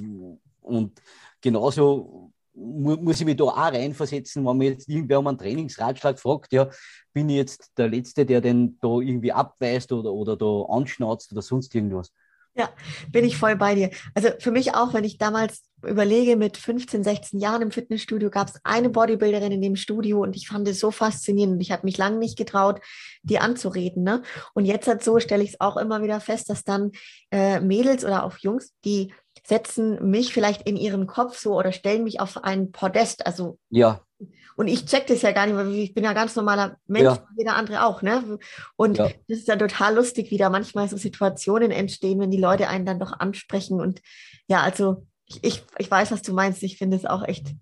und genauso muss ich mich da auch reinversetzen, wenn mir jetzt irgendwer um einen Trainingsratschlag fragt, ja, bin ich jetzt der Letzte, der den da irgendwie abweist oder, oder da anschnauzt oder sonst irgendwas. Ja, bin ich voll bei dir. Also für mich auch, wenn ich damals überlege, mit 15, 16 Jahren im Fitnessstudio gab es eine Bodybuilderin in dem Studio und ich fand es so faszinierend ich habe mich lange nicht getraut, die anzureden. Ne? Und jetzt halt so stelle ich es auch immer wieder fest, dass dann äh, Mädels oder auch Jungs, die setzen mich vielleicht in ihren Kopf so oder stellen mich auf ein Podest. Also ja. Und ich check das ja gar nicht, weil ich bin ja ganz normaler Mensch, ja. wie jeder andere auch, ne? Und ja. das ist ja total lustig, wie da manchmal so Situationen entstehen, wenn die Leute einen dann doch ansprechen. Und ja, also ich, ich, ich weiß, was du meinst. Ich finde es auch echt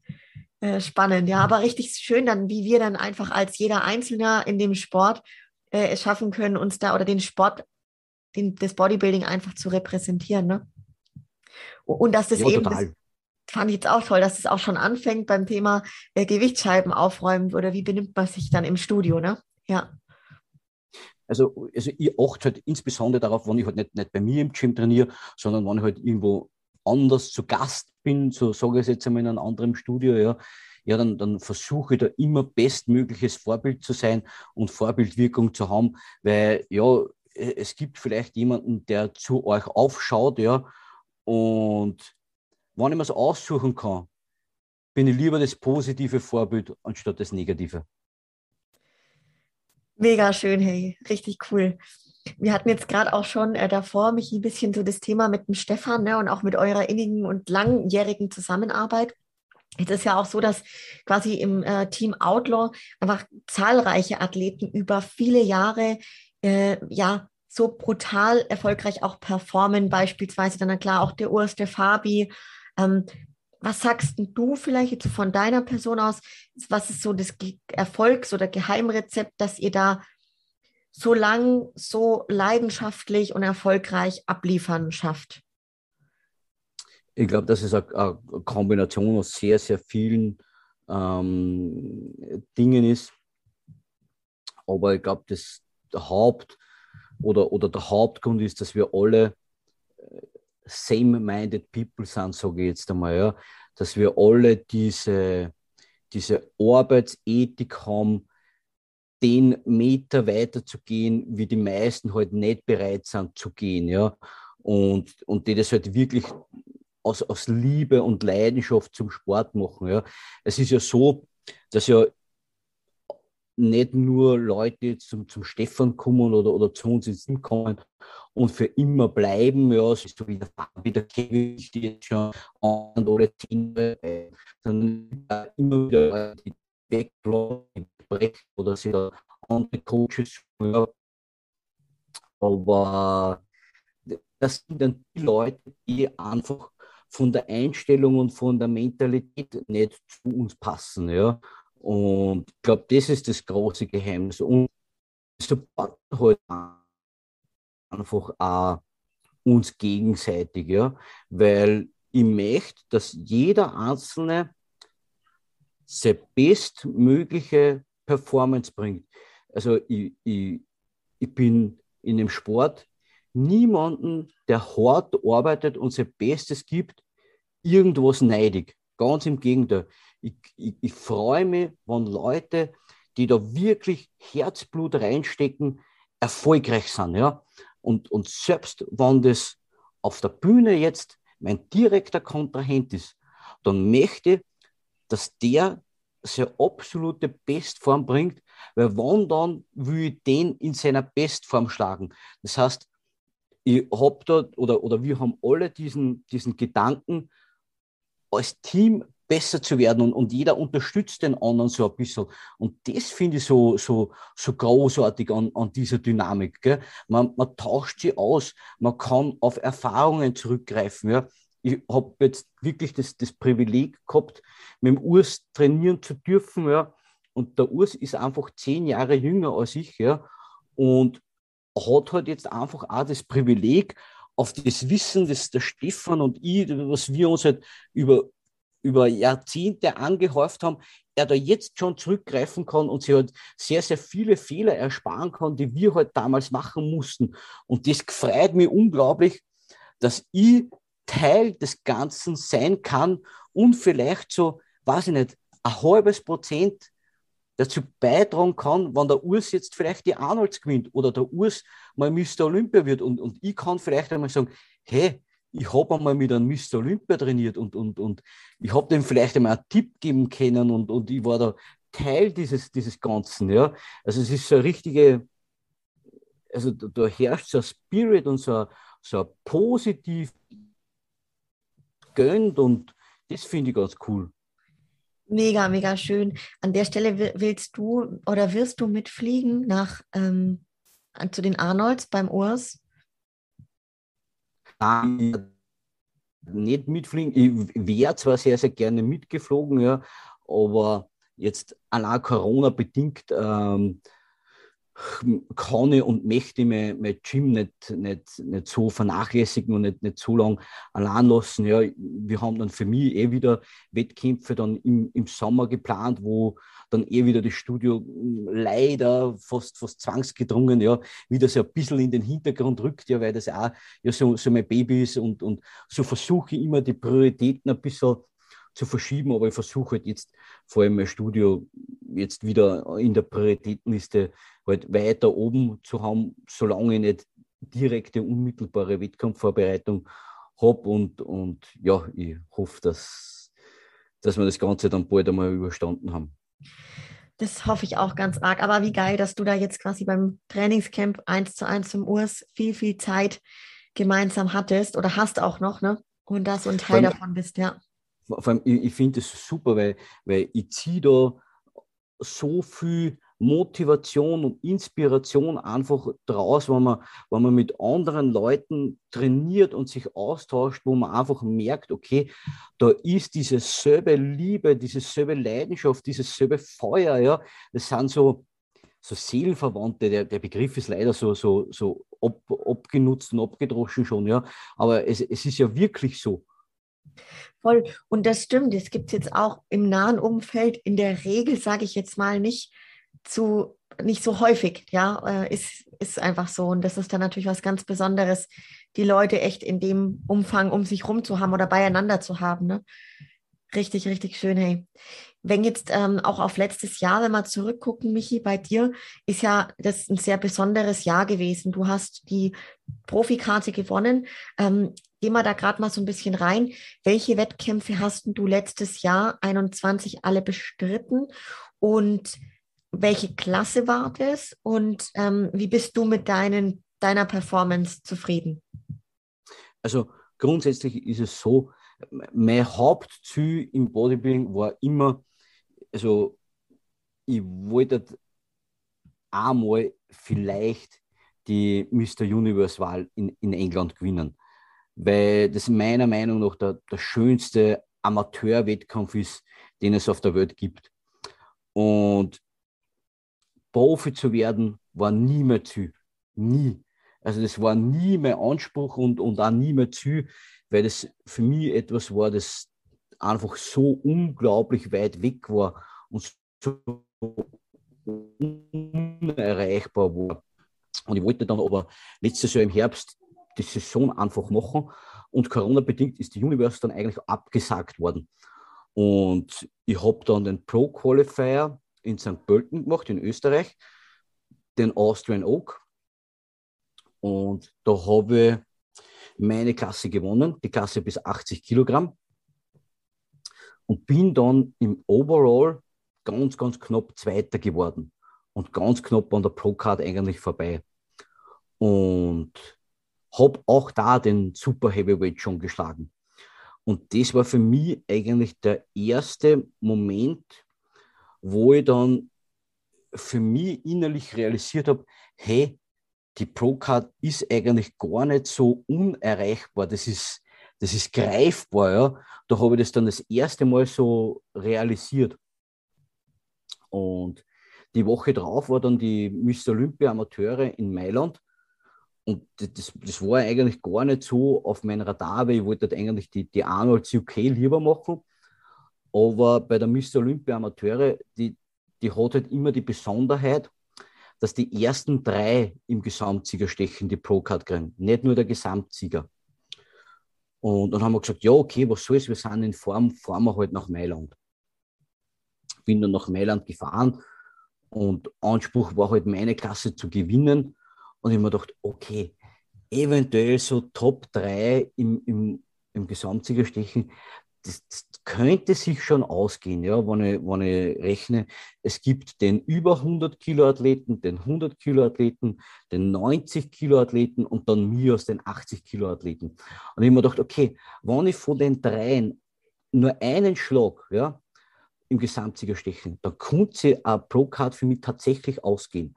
äh, spannend. Ja, aber richtig schön dann, wie wir dann einfach als jeder Einzelne in dem Sport äh, es schaffen können, uns da oder den Sport, den, das Bodybuilding einfach zu repräsentieren, ne? Und dass das ja, eben das, fand ich jetzt auch toll, dass es auch schon anfängt beim Thema äh, Gewichtsscheiben aufräumen oder wie benimmt man sich dann im Studio, ne? Ja. Also, also ich achte halt insbesondere darauf, wenn ich halt nicht, nicht bei mir im Gym trainiere, sondern wenn ich halt irgendwo anders zu Gast bin, so sage ich es jetzt einmal in einem anderen Studio, ja, ja, dann, dann versuche ich da immer bestmögliches Vorbild zu sein und Vorbildwirkung zu haben, weil ja, es gibt vielleicht jemanden, der zu euch aufschaut, ja, und wenn ich mir es aussuchen kann, bin ich lieber das positive Vorbild anstatt das negative. Mega schön, hey, richtig cool. Wir hatten jetzt gerade auch schon äh, davor mich ein bisschen so das Thema mit dem Stefan ne, und auch mit eurer innigen und langjährigen Zusammenarbeit. Es ist ja auch so, dass quasi im äh, Team Outlaw einfach zahlreiche Athleten über viele Jahre äh, ja so brutal erfolgreich auch performen, beispielsweise dann klar auch der Urs, der Fabi. Ähm, was sagst du vielleicht jetzt von deiner Person aus? Was ist so das Erfolgs- oder Geheimrezept, dass ihr da so lang, so leidenschaftlich und erfolgreich abliefern schafft? Ich glaube, das ist eine, Kombination aus sehr, sehr vielen ähm, Dingen ist. Aber ich glaube, das Haupt oder, oder der Hauptgrund ist, dass wir alle äh, same-minded people sind, sage ich jetzt einmal, ja, dass wir alle diese, diese Arbeitsethik haben, den Meter weiter zu gehen, wie die meisten halt nicht bereit sind zu gehen, ja. Und, und die das halt wirklich aus, aus Liebe und Leidenschaft zum Sport machen, ja. Es ist ja so, dass ja nicht nur Leute zum, zum Stefan kommen oder, oder zu uns ins Team kommen und für immer bleiben, ja, so wie der Fabi, der Kevin, die jetzt schon an oder zehn sondern immer wieder die Backlog oder da andere Coaches, ja. aber das sind dann die Leute, die einfach von der Einstellung und von der Mentalität nicht zu uns passen, ja. Und ich glaube, das ist das große Geheimnis. Und supporten halt einfach auch uns gegenseitig, ja, weil ich möchte, dass jeder Einzelne seine bestmögliche Performance bringt. Also ich, ich, ich bin in dem Sport niemanden, der hart arbeitet und sein Bestes gibt, irgendwas neidig. Ganz im Gegenteil ich, ich, ich freue mich, wenn Leute, die da wirklich Herzblut reinstecken, erfolgreich sind. Ja? Und, und selbst wenn das auf der Bühne jetzt mein direkter Kontrahent ist, dann möchte ich, dass der seine absolute Bestform bringt, weil wann dann will ich den in seiner Bestform schlagen. Das heißt, ich habe da oder, oder wir haben alle diesen, diesen Gedanken, als Team besser zu werden und, und jeder unterstützt den anderen so ein bisschen. Und das finde ich so, so, so großartig an, an dieser Dynamik. Gell? Man, man tauscht sie aus, man kann auf Erfahrungen zurückgreifen. Ja? Ich habe jetzt wirklich das, das Privileg gehabt, mit dem Urs trainieren zu dürfen. Ja? Und der Urs ist einfach zehn Jahre jünger als ich. Ja? Und hat halt jetzt einfach auch das Privileg, auf das Wissen, das der Stefan und ich, was wir uns halt über, über Jahrzehnte angehäuft haben, er da jetzt schon zurückgreifen kann und sich halt sehr, sehr viele Fehler ersparen kann, die wir halt damals machen mussten. Und das freut mich unglaublich, dass ich Teil des Ganzen sein kann und vielleicht so, weiß ich nicht, ein halbes Prozent dazu beitragen kann, wenn der Urs jetzt vielleicht die Arnolds gewinnt oder der Urs mal Mr. Olympia wird und, und ich kann vielleicht einmal sagen, hey, ich habe einmal mit einem Mr. Olympia trainiert und, und, und ich habe dem vielleicht einmal einen Tipp geben können und, und ich war da Teil dieses, dieses Ganzen. Ja? Also es ist so eine richtige, also da, da herrscht so ein Spirit und so, so ein positiv gönnt und das finde ich ganz cool. Mega, mega schön. An der Stelle willst du oder wirst du mitfliegen nach ähm, zu den Arnolds beim Urs? Nicht mitfliegen. Ich wäre zwar sehr, sehr gerne mitgeflogen, ja, aber jetzt allein Corona bedingt ähm, kann und möchte mein, mein Gym nicht, nicht, nicht so vernachlässigen und nicht, nicht so lange allein lassen. Ja, wir haben dann für mich eh wieder Wettkämpfe dann im, im Sommer geplant, wo dann eh wieder das Studio hm, leider fast, fast zwangsgedrungen, ja, wieder so ein bisschen in den Hintergrund rückt, ja, weil das auch ja so, so mein Baby ist und, und so versuche ich immer die Prioritäten ein bisschen zu verschieben, aber ich versuche halt jetzt vor allem mein Studio jetzt wieder in der Prioritätenliste halt weiter oben zu haben, solange ich nicht direkte, unmittelbare Wettkampfvorbereitung habe und, und ja, ich hoffe, dass, dass wir das Ganze dann bald einmal überstanden haben. Das hoffe ich auch ganz arg. Aber wie geil, dass du da jetzt quasi beim Trainingscamp 1 zu 1 zum Urs viel, viel Zeit gemeinsam hattest oder hast auch noch, ne? Und da so ein Teil davon bist, ja. Vor allem, ich, ich finde es super, weil, weil ich ziehe da so viel Motivation und Inspiration einfach draus, wenn man, wenn man mit anderen Leuten trainiert und sich austauscht, wo man einfach merkt, okay, da ist diese selbe Liebe, diese selbe Leidenschaft, dieses selbe Feuer, ja, das sind so, so Seelenverwandte, der, der Begriff ist leider so, so, so ab, abgenutzt und abgedroschen schon, ja, aber es, es ist ja wirklich so. Voll. Und das stimmt. Es gibt jetzt auch im nahen Umfeld in der Regel, sage ich jetzt mal, nicht zu, nicht so häufig. Ja, äh, ist, ist einfach so. Und das ist dann natürlich was ganz Besonderes, die Leute echt in dem Umfang um sich rum zu haben oder beieinander zu haben. Ne? Richtig, richtig schön, hey. Wenn jetzt ähm, auch auf letztes Jahr, wenn wir zurückgucken, Michi, bei dir ist ja das ein sehr besonderes Jahr gewesen. Du hast die Profikarte gewonnen. Ähm, gehen wir da gerade mal so ein bisschen rein. Welche Wettkämpfe hast du letztes Jahr 21 alle bestritten und welche Klasse war das und ähm, wie bist du mit deinen, deiner Performance zufrieden? Also grundsätzlich ist es so, mein Hauptziel im Bodybuilding war immer, also ich wollte einmal vielleicht die Mr. Universe-Wahl in, in England gewinnen weil das meiner Meinung nach der, der schönste Amateurwettkampf ist, den es auf der Welt gibt. Und Profi zu werden, war nie mehr Ziel. Nie. Also das war nie mein Anspruch und, und auch nie mehr Ziel, weil das für mich etwas war, das einfach so unglaublich weit weg war und so unerreichbar war. Und ich wollte dann aber letztes Jahr im Herbst die Saison einfach machen. Und Corona-bedingt ist die Universe dann eigentlich abgesagt worden. Und ich habe dann den Pro-Qualifier in St. Pölten gemacht, in Österreich, den Austrian Oak. Und da habe ich meine Klasse gewonnen, die Klasse bis 80 Kilogramm. Und bin dann im Overall ganz, ganz knapp Zweiter geworden. Und ganz knapp an der Pro-Card eigentlich vorbei. Und habe auch da den Super Heavyweight schon geschlagen. Und das war für mich eigentlich der erste Moment, wo ich dann für mich innerlich realisiert habe, hey, die Pro-Card ist eigentlich gar nicht so unerreichbar. Das ist, das ist greifbar. Ja. Da habe ich das dann das erste Mal so realisiert. Und die Woche drauf war dann die Mr. Olympia Amateure in Mailand. Und das, das war eigentlich gar nicht so auf meinem Radar, weil ich wollte halt eigentlich die, die Arnolds UK lieber machen. Aber bei der Mr. Olympia Amateure, die, die hat halt immer die Besonderheit, dass die ersten drei im Gesamtsiegerstechen die Pro-Card kriegen, nicht nur der Gesamtsieger. Und dann haben wir gesagt, ja, okay, was soll's, wir sind in Form, fahren wir halt nach Mailand. Bin dann nach Mailand gefahren und Anspruch war halt meine Klasse zu gewinnen. Und ich mir gedacht, okay, eventuell so Top 3 im, im, im Gesamtsiegerstechen, das, das, könnte sich schon ausgehen, ja, wenn ich, wenn ich rechne. Es gibt den über 100 Kilo Athleten, den 100 Kilo Athleten, den 90 Kilo Athleten und dann mir aus den 80 Kilo Athleten. Und ich habe mir gedacht, okay, wenn ich von den dreien nur einen Schlag, ja, im Gesamtsieger stechen, dann könnte eine Pro-Card für mich tatsächlich ausgehen.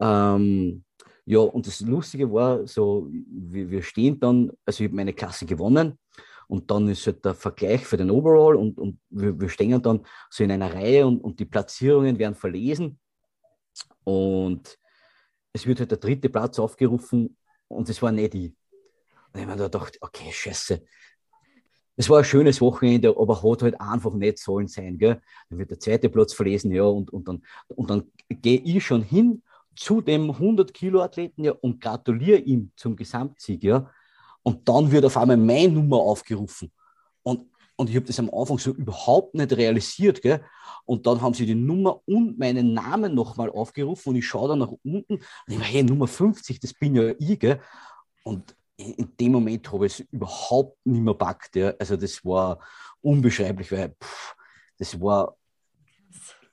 Ähm, ja, und das Lustige war, so, wir, wir stehen dann, also ich habe meine Klasse gewonnen und dann ist halt der Vergleich für den Overall und, und wir, wir stehen dann so in einer Reihe und, und die Platzierungen werden verlesen und es wird halt der dritte Platz aufgerufen und es war nicht ich. Und ich mir da gedacht, okay, scheiße. Es war ein schönes Wochenende, aber hat halt einfach nicht sollen sein. Gell? Dann wird der zweite Platz verlesen, ja, und, und dann, und dann gehe ich schon hin zu dem 100-Kilo-Athleten ja, und gratuliere ihm zum Gesamtsieg. Ja. Und dann wird auf einmal meine Nummer aufgerufen. Und, und ich habe das am Anfang so überhaupt nicht realisiert. Gell. Und dann haben sie die Nummer und meinen Namen nochmal aufgerufen und ich schaue dann nach unten und ich meine, hey, Nummer 50, das bin ja ich. Gell. Und in dem Moment habe ich es überhaupt nicht mehr packt. Ja. Also das war unbeschreiblich, weil pff, das war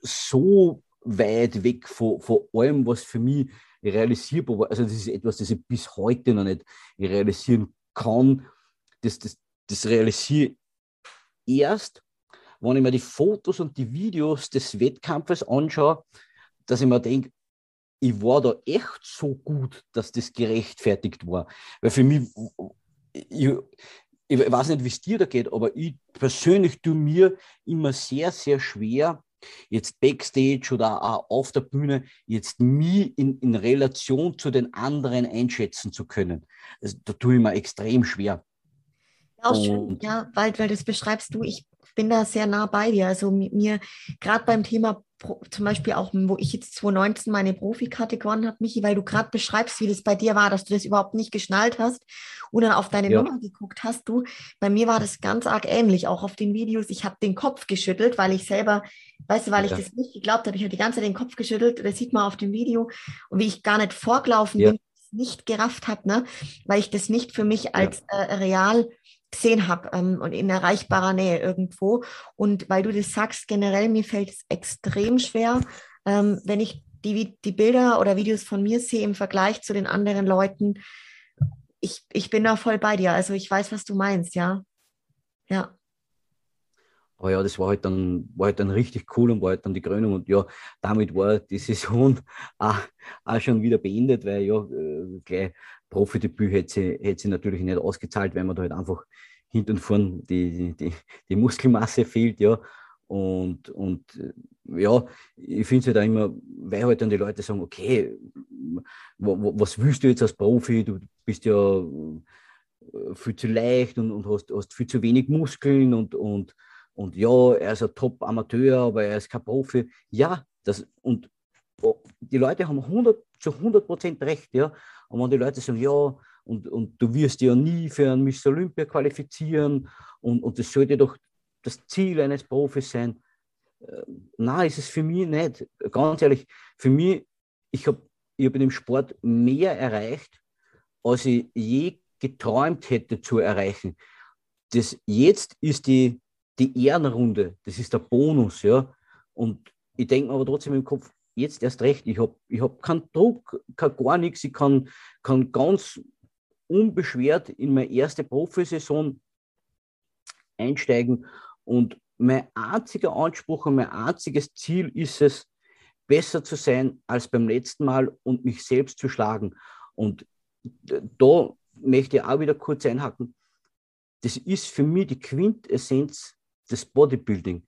so weit weg von, von allem, was für mich realisierbar war. Also das ist etwas, das ich bis heute noch nicht realisieren kann. Das, das, das realisiere ich erst, wenn ich mir die Fotos und die Videos des Wettkampfes anschaue, dass ich mir denke, ich war da echt so gut, dass das gerechtfertigt war. Weil für mich, ich, ich weiß nicht, wie es dir da geht, aber ich persönlich tue mir immer sehr, sehr schwer, jetzt Backstage oder auch auf der Bühne, jetzt mich in, in Relation zu den anderen einschätzen zu können. Also, da tue ich mir extrem schwer. Auch schön, ja, weil, weil das beschreibst du, ich bin da sehr nah bei dir. Also mit mir, gerade beim Thema zum Beispiel auch, wo ich jetzt 2019 meine Profikarte gewonnen habe, Michi, weil du gerade beschreibst, wie das bei dir war, dass du das überhaupt nicht geschnallt hast und dann auf deine ja. Nummer geguckt hast. Du, bei mir war das ganz arg ähnlich, auch auf den Videos. Ich habe den Kopf geschüttelt, weil ich selber, weißt du, weil ja. ich das nicht geglaubt habe. Ich habe die ganze Zeit den Kopf geschüttelt. Das sieht man auf dem Video. Und wie ich gar nicht vorgelaufen ja. bin, nicht gerafft habe, ne? weil ich das nicht für mich als äh, real gesehen habe ähm, und in erreichbarer Nähe irgendwo. Und weil du das sagst, generell, mir fällt es extrem schwer, ähm, wenn ich die, die Bilder oder Videos von mir sehe im Vergleich zu den anderen Leuten. Ich, ich bin da voll bei dir. Also ich weiß, was du meinst, ja. Ja. Aber ja, das war halt dann, war halt dann richtig cool und war halt dann die Krönung. Und ja, damit war die Saison auch, auch schon wieder beendet, weil ja, äh, gleich Profidebüt hätte sie, hätte sie natürlich nicht ausgezahlt, weil man da halt einfach hinten und vorn die, die, die Muskelmasse fehlt, ja. Und, und ja, ich finde es halt auch immer, weil halt dann die Leute sagen, okay, was willst du jetzt als Profi? Du bist ja äh, viel zu leicht und, und hast, hast viel zu wenig Muskeln und, und, und ja, er ist ein Top-Amateur, aber er ist kein Profi. Ja, das, und die Leute haben 100, zu 100 Prozent recht, ja. Und wenn die Leute sagen, ja, und, und du wirst ja nie für ein Miss Olympia qualifizieren und, und das sollte doch das Ziel eines Profis sein. Äh, nein, ist es für mich nicht. Ganz ehrlich, für mich, ich habe ich hab in dem Sport mehr erreicht, als ich je geträumt hätte zu erreichen. Das jetzt ist die, die Ehrenrunde, das ist der Bonus, ja. Und ich denke mir aber trotzdem im Kopf, jetzt erst recht, ich habe ich hab keinen Druck, kein gar nichts, ich kann, kann ganz unbeschwert in meine erste Profisaison einsteigen und mein einziger Anspruch und mein einziges Ziel ist es, besser zu sein als beim letzten Mal und mich selbst zu schlagen. Und da möchte ich auch wieder kurz einhaken. Das ist für mich die Quintessenz des Bodybuilding.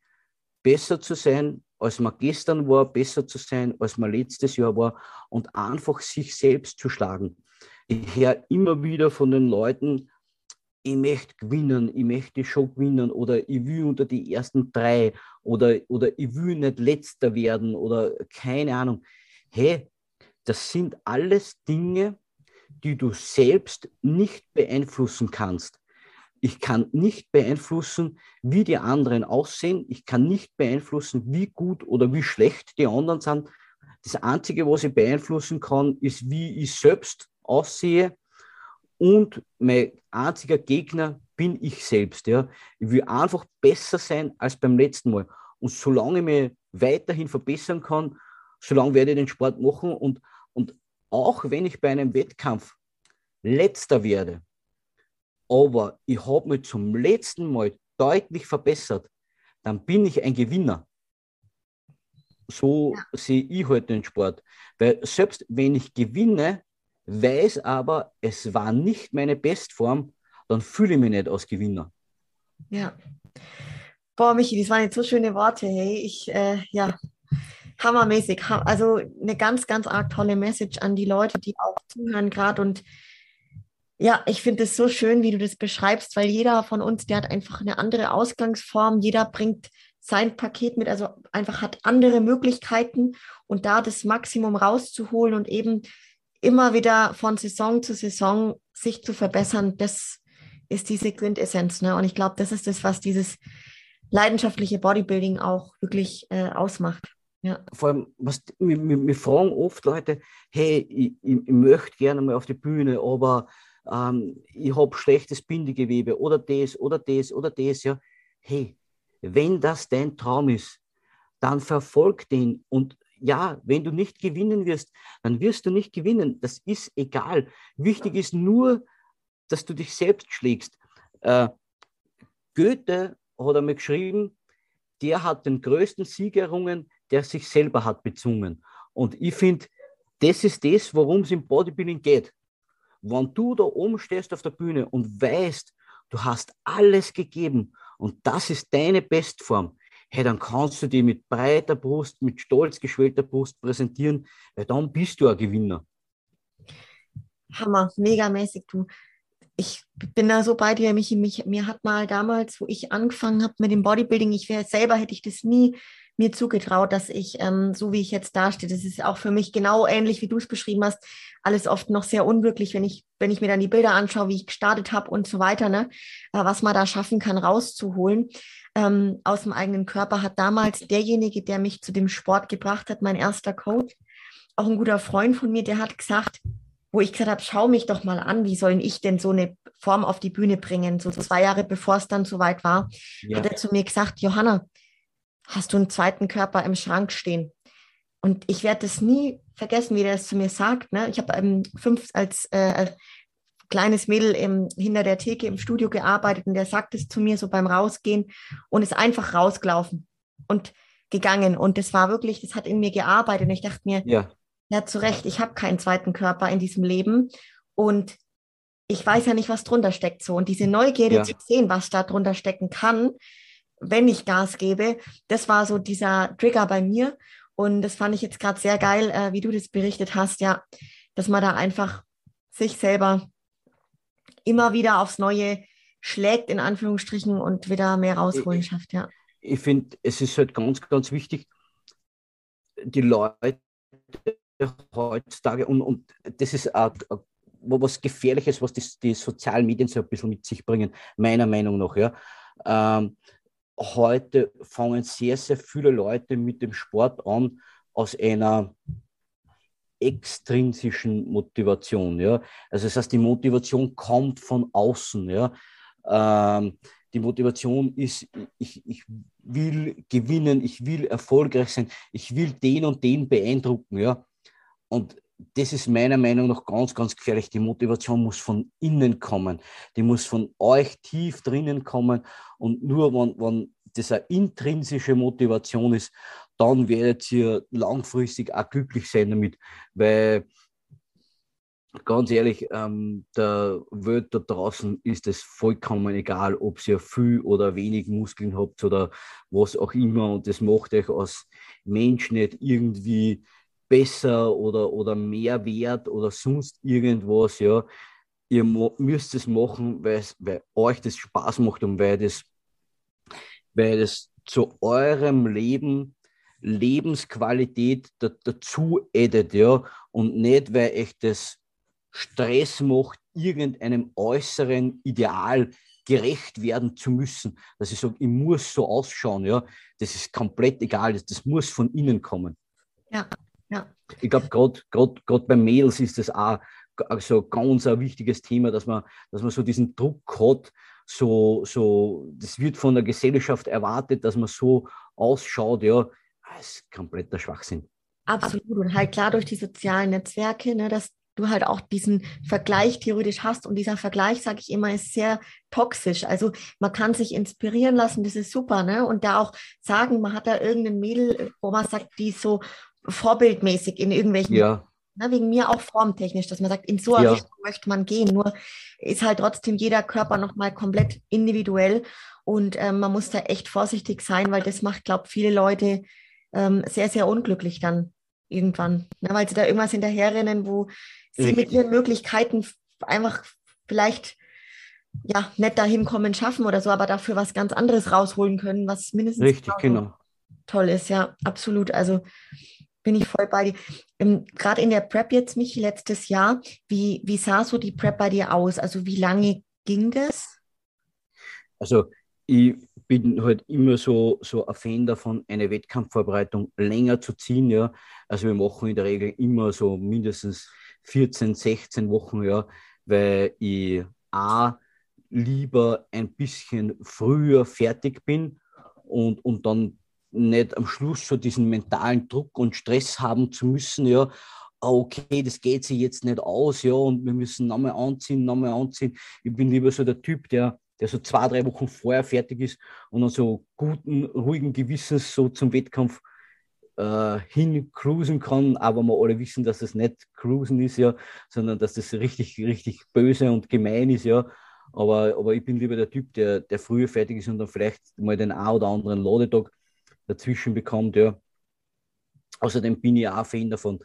Besser zu sein als man gestern war, besser zu sein, als man letztes Jahr war und einfach sich selbst zu schlagen. Ich höre immer wieder von den Leuten, ich möchte gewinnen, ich möchte schon gewinnen oder ich will unter die ersten drei oder, oder ich will nicht letzter werden oder keine Ahnung. Hey, das sind alles Dinge, die du selbst nicht beeinflussen kannst. Ich kann nicht beeinflussen, wie die anderen aussehen. Ich kann nicht beeinflussen, wie gut oder wie schlecht die anderen sind. Das Einzige, was ich beeinflussen kann, ist, wie ich selbst aussehe. Und mein einziger Gegner bin ich selbst. Ja. Ich will einfach besser sein als beim letzten Mal. Und solange ich mich weiterhin verbessern kann, solange werde ich den Sport machen. Und, und auch wenn ich bei einem Wettkampf letzter werde, aber ich habe mich zum letzten Mal deutlich verbessert, dann bin ich ein Gewinner. So ja. sehe ich heute halt den Sport. Weil selbst wenn ich gewinne, weiß aber, es war nicht meine Bestform, dann fühle ich mich nicht als Gewinner. Ja. Boah, Michi, das waren jetzt so schöne Worte. Hey, ich, äh, ja, hammermäßig. Also eine ganz, ganz arg tolle Message an die Leute, die auch zuhören gerade und ja, ich finde es so schön, wie du das beschreibst, weil jeder von uns, der hat einfach eine andere Ausgangsform. Jeder bringt sein Paket mit, also einfach hat andere Möglichkeiten und da das Maximum rauszuholen und eben immer wieder von Saison zu Saison sich zu verbessern, das ist diese Quintessenz. Ne? Und ich glaube, das ist das, was dieses leidenschaftliche Bodybuilding auch wirklich äh, ausmacht. Ja. Vor allem, was, wir, wir, fragen oft Leute, hey, ich, ich, ich möchte gerne mal auf die Bühne, aber ähm, ich habe schlechtes Bindegewebe oder das oder das oder das, ja. Hey, wenn das dein Traum ist, dann verfolg den und ja, wenn du nicht gewinnen wirst, dann wirst du nicht gewinnen. Das ist egal. Wichtig ist nur, dass du dich selbst schlägst. Äh, Goethe hat einmal geschrieben, der hat den größten Sieg errungen, der sich selber hat bezwungen. Und ich finde, das ist das, worum es im Bodybuilding geht. Wenn du da oben stehst auf der Bühne und weißt, du hast alles gegeben und das ist deine Bestform, hey, dann kannst du die mit breiter Brust, mit stolz geschwellter Brust präsentieren, weil dann bist du ein Gewinner. Hammer, megamäßig, du. Ich bin da so bei dir, Michi. Mich, mir hat mal damals, wo ich angefangen habe mit dem Bodybuilding, ich wäre selber, hätte ich das nie mir zugetraut, dass ich, ähm, so wie ich jetzt dastehe, das ist auch für mich genau ähnlich, wie du es beschrieben hast, alles oft noch sehr unwirklich, wenn ich, wenn ich mir dann die Bilder anschaue, wie ich gestartet habe und so weiter, ne? Äh, was man da schaffen kann, rauszuholen ähm, aus dem eigenen Körper, hat damals derjenige, der mich zu dem Sport gebracht hat, mein erster Coach, auch ein guter Freund von mir, der hat gesagt, wo ich gesagt habe, schau mich doch mal an, wie sollen ich denn so eine Form auf die Bühne bringen? So zwei Jahre bevor es dann soweit war, ja. hat er zu mir gesagt, Johanna, hast du einen zweiten Körper im Schrank stehen? Und ich werde das nie vergessen, wie der es zu mir sagt. Ne? Ich habe ähm, fünf als äh, kleines Mädel im, hinter der Theke im Studio gearbeitet und der sagt es zu mir so beim Rausgehen und ist einfach rausgelaufen und gegangen. Und das war wirklich, das hat in mir gearbeitet. Und ich dachte mir, ja, ja zu Recht, ich habe keinen zweiten Körper in diesem Leben und ich weiß ja nicht, was drunter steckt so. Und diese Neugierde ja. zu sehen, was da drunter stecken kann, wenn ich Gas gebe, das war so dieser Trigger bei mir. Und das fand ich jetzt gerade sehr geil, äh, wie du das berichtet hast, ja, dass man da einfach sich selber immer wieder aufs Neue schlägt, in Anführungsstrichen, und wieder mehr rausholen ich, schafft, ja. Ich finde, es ist halt ganz, ganz wichtig, die Leute heutzutage, und, und das ist auch was Gefährliches, was die, die, sozialen Medien so ein bisschen mit sich bringen, meiner Meinung nach. Ja. Ähm, heute fangen sehr, sehr viele Leute mit dem Sport an aus einer extrinsischen Motivation. Ja? Also das heißt, die Motivation kommt von außen. Ja? Ähm, die Motivation ist, ich, ich will gewinnen, ich will erfolgreich sein, ich will den und den beeindrucken. Ja? Und das ist meiner Meinung nach ganz, ganz gefährlich. Die Motivation muss von innen kommen. Die muss von euch tief drinnen kommen. Und nur wenn, wenn das eine intrinsische Motivation ist, dann werdet ihr langfristig auch glücklich sein damit. Weil ganz ehrlich, ähm, der Welt da draußen ist es vollkommen egal, ob ihr viel oder wenig Muskeln habt oder was auch immer. Und das macht euch als Mensch nicht irgendwie besser oder, oder mehr wert oder sonst irgendwas, ja. Ihr müsst es machen, weil, euch das Spaß macht und weil das, weil das zu eurem Leben Lebensqualität da, dazu addet, ja, und nicht, weil euch das Stress macht, irgendeinem äußeren Ideal gerecht werden zu müssen. Dass ich sage, ich muss so ausschauen, ja, das ist komplett egal, das, das muss von innen kommen. Ja, ja. Ich glaube, gerade bei Mädels ist das auch also ganz ein wichtiges Thema, dass man, dass man so diesen Druck hat, so, so, das wird von der Gesellschaft erwartet, dass man so ausschaut, ja, das ist kompletter Schwachsinn. Absolut. Und halt klar durch die sozialen Netzwerke, ne, dass du halt auch diesen Vergleich theoretisch hast. Und dieser Vergleich, sage ich immer, ist sehr toxisch. Also man kann sich inspirieren lassen, das ist super. Ne? Und da auch sagen, man hat da irgendein Mädel, wo man sagt, die ist so vorbildmäßig in irgendwelchen, ja. na, wegen mir auch formtechnisch, dass man sagt, in so eine ja. Richtung möchte man gehen. Nur ist halt trotzdem jeder Körper nochmal komplett individuell und ähm, man muss da echt vorsichtig sein, weil das macht, glaube ich, viele Leute ähm, sehr, sehr unglücklich dann irgendwann, ne, weil sie da irgendwas hinterherrennen, wo sie Richtig. mit ihren Möglichkeiten einfach vielleicht ja nicht dahin kommen schaffen oder so, aber dafür was ganz anderes rausholen können, was mindestens Richtig, genau. toll ist, ja, absolut. Also bin ich voll bei dir. Ähm, Gerade in der Prep jetzt, Michi, letztes Jahr, wie, wie sah so die Prep bei dir aus? Also wie lange ging das? Also ich bin halt immer so, so ein Fan davon, eine Wettkampfvorbereitung länger zu ziehen. Ja. Also wir machen in der Regel immer so mindestens 14, 16 Wochen, ja, weil ich A, lieber ein bisschen früher fertig bin und, und dann nicht am Schluss so diesen mentalen Druck und Stress haben zu müssen, ja, ah, okay, das geht sich jetzt nicht aus, ja, und wir müssen nochmal anziehen, nochmal anziehen. Ich bin lieber so der Typ, der, der so zwei, drei Wochen vorher fertig ist und dann so guten, ruhigen Gewissens so zum Wettkampf äh, hin cruisen kann, aber wir alle wissen, dass es nicht cruisen ist, ja, sondern dass das richtig, richtig böse und gemein ist, ja. Aber, aber ich bin lieber der Typ, der, der früher fertig ist und dann vielleicht mal den ein oder anderen Ladetag dazwischen bekommt, ja. Außerdem bin ich auch Fan davon,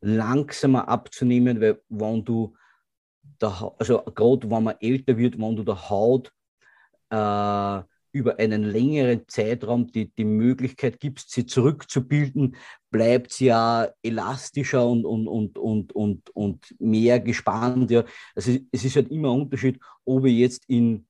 langsamer abzunehmen, weil wenn du, der, also gerade wenn man älter wird, wenn du der Haut äh, über einen längeren Zeitraum die, die Möglichkeit gibst, sie zurückzubilden, bleibt sie ja elastischer und, und, und, und, und, und mehr gespannt. Ja. Also es ist halt immer ein Unterschied, ob ich jetzt in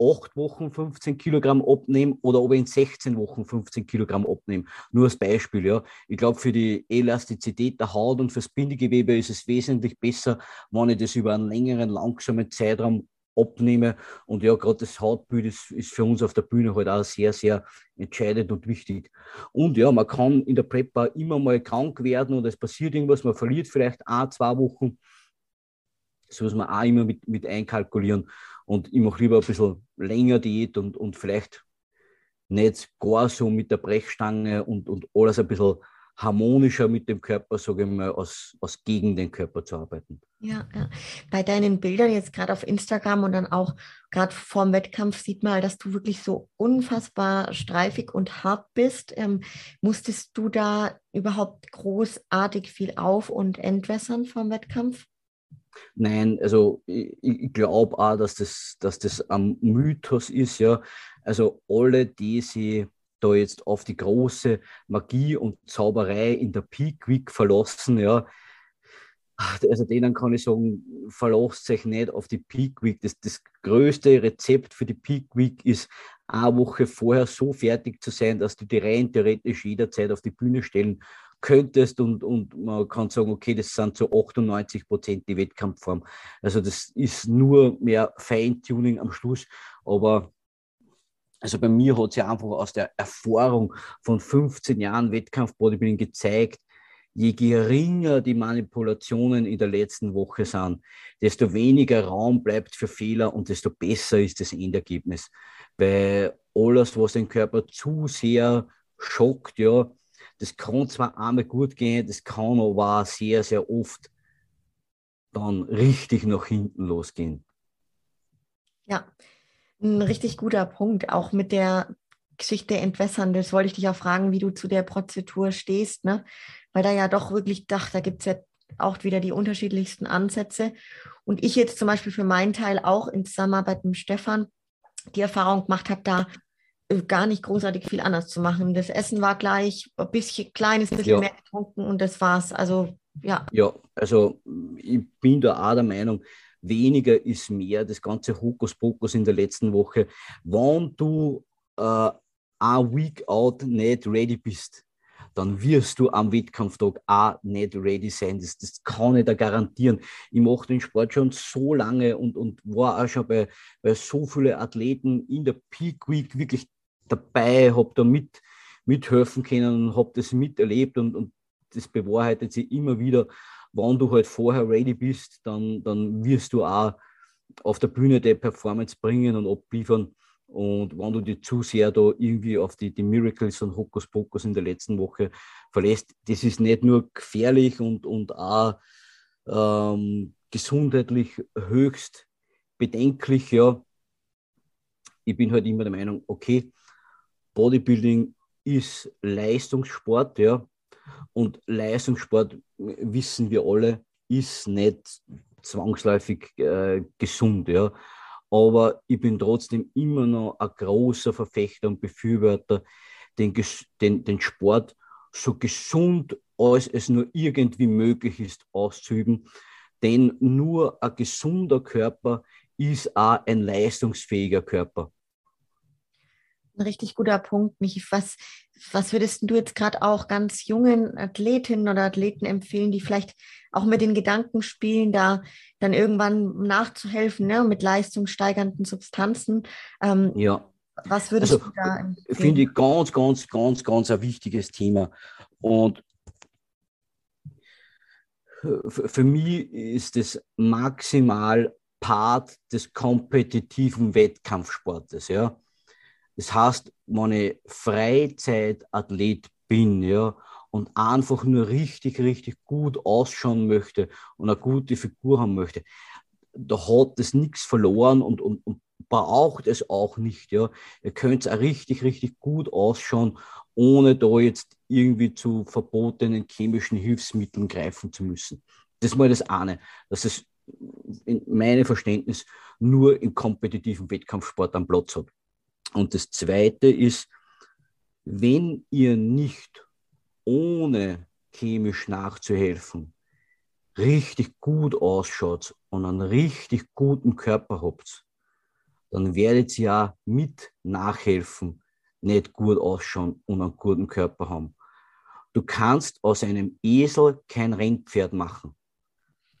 acht Wochen 15 Kilogramm abnehme oder ob ich in 16 Wochen 15 Kilogramm abnehme. Nur als Beispiel, ja. Ich glaube, für die Elastizität der Haut und fürs Bindegewebe ist es wesentlich besser, wenn ich das über einen längeren, langsamen Zeitraum abnehme. Und ja, gerade das Hautbild ist, ist für uns auf der Bühne halt auch sehr, sehr entscheidend und wichtig. Und ja, man kann in der Prepper immer mal krank werden oder es passiert irgendwas, man verliert vielleicht ein, zwei Wochen. Das muss man auch immer mit, mit einkalkulieren. Und ich mache lieber ein bisschen länger Diät und, und vielleicht nicht gar so mit der Brechstange und, und alles ein bisschen harmonischer mit dem Körper, sage ich mal, als, als gegen den Körper zu arbeiten. Ja, ja. Bei deinen Bildern jetzt gerade auf Instagram und dann auch gerade vorm Wettkampf sieht man, dass du wirklich so unfassbar streifig und hart bist. Ähm, musstest du da überhaupt großartig viel auf- und entwässern vorm Wettkampf? Nein, also ich, ich glaube auch, dass das, dass das ein Mythos ist, ja. Also alle, die sie da jetzt auf die große Magie und Zauberei in der Peak Week verlassen, ja, also denen kann ich sagen, verlasst euch nicht auf die Peak Week. Das, das größte Rezept für die Peak Week ist, eine Woche vorher so fertig zu sein, dass du die rein theoretisch jederzeit auf die Bühne stellen könntest und, und man kann sagen, okay, das sind so 98 Prozent die Wettkampfform. Also das ist nur mehr Feintuning am Schluss, aber also bei mir hat sich einfach aus der Erfahrung von 15 Jahren Wettkampf-Bodybuilding gezeigt, je geringer die Manipulationen in der letzten Woche sind, desto weniger Raum bleibt für Fehler und desto besser ist das Endergebnis. Weil alles, was den Körper zu sehr schockt, ja, das kann zwar einmal gut gehen, das kann aber sehr, sehr oft dann richtig nach hinten losgehen. Ja, ein richtig guter Punkt, auch mit der Geschichte entwässern. Das wollte ich dich auch fragen, wie du zu der Prozedur stehst, ne? Weil da ja doch wirklich, ach, da gibt es ja auch wieder die unterschiedlichsten Ansätze. Und ich jetzt zum Beispiel für meinen Teil auch in Zusammenarbeit mit Stefan die Erfahrung gemacht habe, da gar nicht großartig viel anders zu machen. Das Essen war gleich, ein bisschen kleines bisschen ja. mehr getrunken und das war's. Also ja. Ja, also ich bin da auch der Meinung, weniger ist mehr, das ganze Hokuspokus in der letzten Woche. Wenn du äh, ein Week out nicht ready bist, dann wirst du am Wettkampftag auch nicht ready sein. Das, das kann ich da garantieren. Ich mache den Sport schon so lange und, und war auch schon bei, bei so vielen Athleten in der Peak Week wirklich dabei, habe da mit, mithelfen können und habe das miterlebt und, und das bewahrheitet sich immer wieder wenn du halt vorher ready bist, dann, dann wirst du auch auf der Bühne die Performance bringen und abliefern. Und wenn du dich zu sehr da irgendwie auf die, die Miracles und Hokuspokus in der letzten Woche verlässt, das ist nicht nur gefährlich und, und auch ähm, gesundheitlich höchst bedenklich. Ja. Ich bin halt immer der Meinung, okay, Bodybuilding ist Leistungssport, ja. Und Leistungssport, wissen wir alle, ist nicht zwangsläufig äh, gesund. Ja. Aber ich bin trotzdem immer noch ein großer Verfechter und Befürworter, den, den, den Sport so gesund als es nur irgendwie möglich ist auszuüben. Denn nur ein gesunder Körper ist auch ein leistungsfähiger Körper ein richtig guter Punkt, Michi. Was, was würdest du jetzt gerade auch ganz jungen Athletinnen oder Athleten empfehlen, die vielleicht auch mit den Gedanken spielen, da dann irgendwann nachzuhelfen, ne, mit leistungssteigernden Substanzen? Ähm, ja. Was würdest also, du da empfehlen? Finde ich ganz, ganz, ganz, ganz ein wichtiges Thema. Und für mich ist es maximal Part des kompetitiven Wettkampfsportes. Ja? Das heißt, wenn ich Freizeitathlet bin, ja, und einfach nur richtig, richtig gut ausschauen möchte und eine gute Figur haben möchte, da hat das nichts verloren und, und, und braucht es auch nicht. Ja. Ihr könnt auch richtig, richtig gut ausschauen, ohne da jetzt irgendwie zu verbotenen chemischen Hilfsmitteln greifen zu müssen. Das ist mal das eine, dass es in meinem Verständnis nur im kompetitiven Wettkampfsport am Platz hat. Und das zweite ist, wenn ihr nicht ohne chemisch nachzuhelfen richtig gut ausschaut und einen richtig guten Körper habt, dann werdet ihr ja mit Nachhelfen nicht gut ausschauen und einen guten Körper haben. Du kannst aus einem Esel kein Rennpferd machen.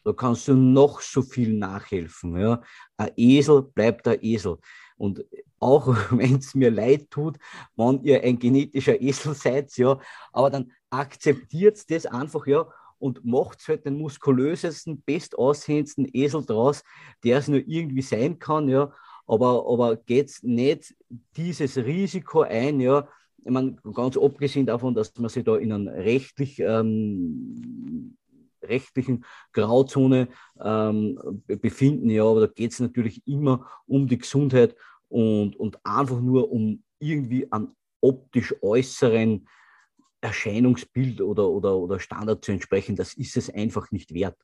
Da kannst du noch so viel nachhelfen. Ja. Ein Esel bleibt ein Esel. Und auch wenn es mir leid tut, wenn ihr ein genetischer Esel seid, ja, aber dann akzeptiert das einfach, ja, und macht halt den muskulösesten, bestaussehendsten Esel draus, der es nur irgendwie sein kann, ja, aber, aber geht nicht dieses Risiko ein, ja, ich meine, ganz abgesehen davon, dass man sich da in einer rechtlich, ähm, rechtlichen Grauzone ähm, befinden, ja, aber da geht es natürlich immer um die Gesundheit und, und einfach nur um irgendwie an optisch äußeren Erscheinungsbild oder, oder, oder Standard zu entsprechen, das ist es einfach nicht wert.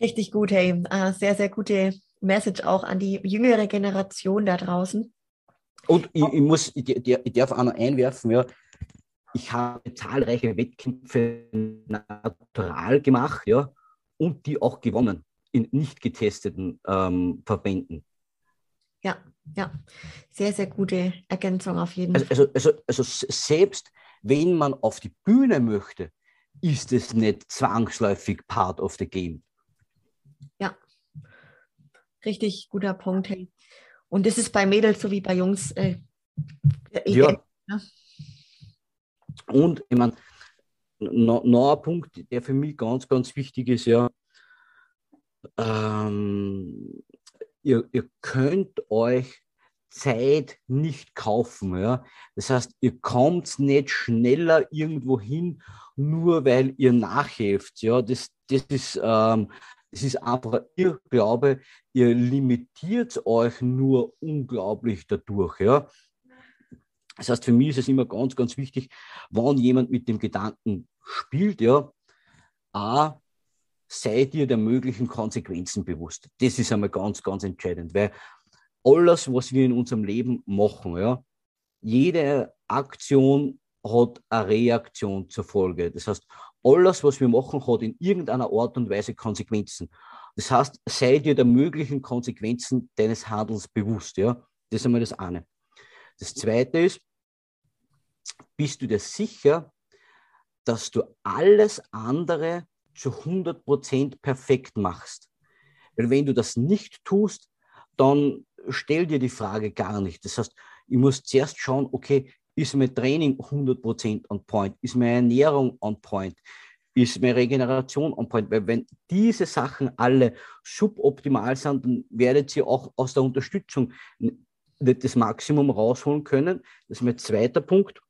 Richtig gut, hey. Äh, sehr, sehr gute Message auch an die jüngere Generation da draußen. Und ich, ich muss, ich, ich, darf auch noch einwerfen, ja, ich habe zahlreiche Wettkämpfe natural gemacht, ja, und die auch gewonnen in nicht getesteten ähm, Verbänden. Ja, ja, sehr, sehr gute Ergänzung auf jeden also, Fall. Also, also, also selbst wenn man auf die Bühne möchte, ist es nicht zwangsläufig part of the game. Ja, richtig guter Punkt. Hey. Und das ist bei Mädels so wie bei Jungs. Äh, ja. Ne? Und ich meine, noch, noch ein Punkt, der für mich ganz, ganz wichtig ist, ja, ähm, ihr, ihr könnt euch Zeit nicht kaufen. Ja? Das heißt, ihr kommt nicht schneller irgendwo hin, nur weil ihr nachhelft. Ja? Das, das, ist, ähm, das ist einfach ihr Glaube, ihr limitiert euch nur unglaublich dadurch. Ja? Das heißt, für mich ist es immer ganz, ganz wichtig, wenn jemand mit dem Gedanken spielt, ja, A, seid ihr der möglichen Konsequenzen bewusst. Das ist einmal ganz, ganz entscheidend, weil alles, was wir in unserem Leben machen, ja, jede Aktion hat eine Reaktion zur Folge. Das heißt, alles, was wir machen, hat in irgendeiner Art und Weise Konsequenzen. Das heißt, seid ihr der möglichen Konsequenzen deines Handelns bewusst. Ja? Das ist einmal das eine. Das zweite ist, bist du dir sicher, dass du alles andere zu 100% perfekt machst. Weil wenn du das nicht tust, dann stell dir die Frage gar nicht. Das heißt, ich muss zuerst schauen, okay, ist mein Training 100% on point? Ist meine Ernährung on point? Ist meine Regeneration on point? Weil wenn diese Sachen alle suboptimal sind, dann werdet ihr auch aus der Unterstützung nicht das Maximum rausholen können. Das ist mein zweiter Punkt.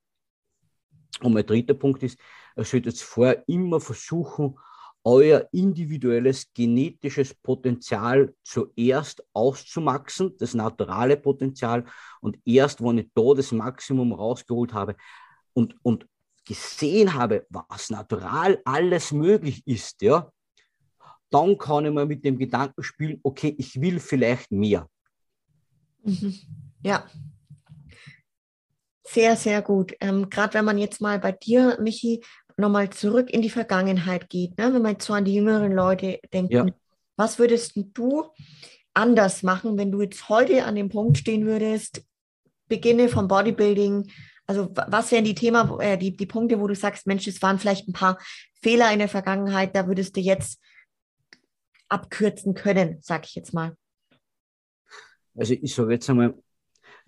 Und mein dritter Punkt ist, ihr solltet vorher immer versuchen, euer individuelles genetisches Potenzial zuerst auszumaxen, das naturale Potenzial. Und erst, wenn ich da das Maximum rausgeholt habe und, und gesehen habe, was natural alles möglich ist, ja, dann kann ich mal mit dem Gedanken spielen, okay, ich will vielleicht mehr. Mhm. Ja. Sehr, sehr gut. Ähm, Gerade wenn man jetzt mal bei dir, Michi, nochmal zurück in die Vergangenheit geht, ne? wenn man jetzt so an die jüngeren Leute denkt, ja. was würdest du anders machen, wenn du jetzt heute an dem Punkt stehen würdest, beginne vom Bodybuilding, also was wären die Thema, äh, die, die Punkte, wo du sagst, Mensch, es waren vielleicht ein paar Fehler in der Vergangenheit, da würdest du jetzt abkürzen können, sag ich jetzt mal. Also ich sage jetzt einmal,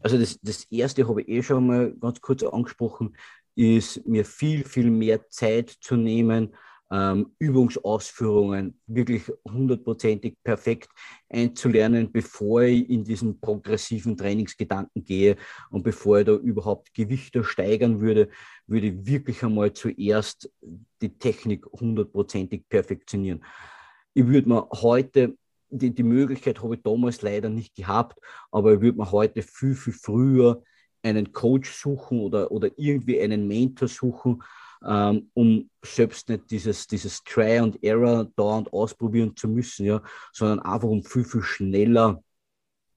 also das, das erste habe ich eh schon mal ganz kurz angesprochen, ist mir viel, viel mehr Zeit zu nehmen, ähm, Übungsausführungen wirklich hundertprozentig perfekt einzulernen, bevor ich in diesen progressiven Trainingsgedanken gehe und bevor ich da überhaupt Gewichte steigern würde, würde ich wirklich einmal zuerst die Technik hundertprozentig perfektionieren. Ich würde mir heute die, die Möglichkeit habe ich damals leider nicht gehabt, aber ich würde mir heute viel, viel früher einen Coach suchen oder, oder irgendwie einen Mentor suchen, ähm, um selbst nicht dieses, dieses Try and Error dauernd ausprobieren zu müssen, ja, sondern einfach um viel, viel schneller,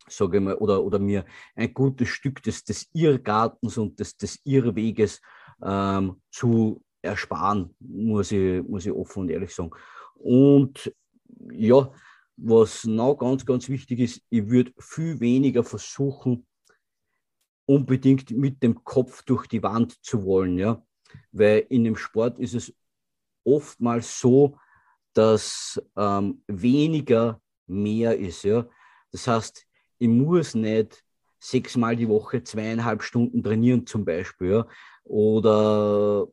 sage ich mal, oder, oder mir ein gutes Stück des, des Irrgartens und des, des Irrweges ähm, zu ersparen, muss ich, muss ich offen und ehrlich sagen. Und ja, was noch ganz, ganz wichtig ist, ich würde viel weniger versuchen, unbedingt mit dem Kopf durch die Wand zu wollen. Ja? Weil in dem Sport ist es oftmals so, dass ähm, weniger mehr ist. Ja? Das heißt, ich muss nicht sechsmal die Woche zweieinhalb Stunden trainieren zum Beispiel. Ja? Oder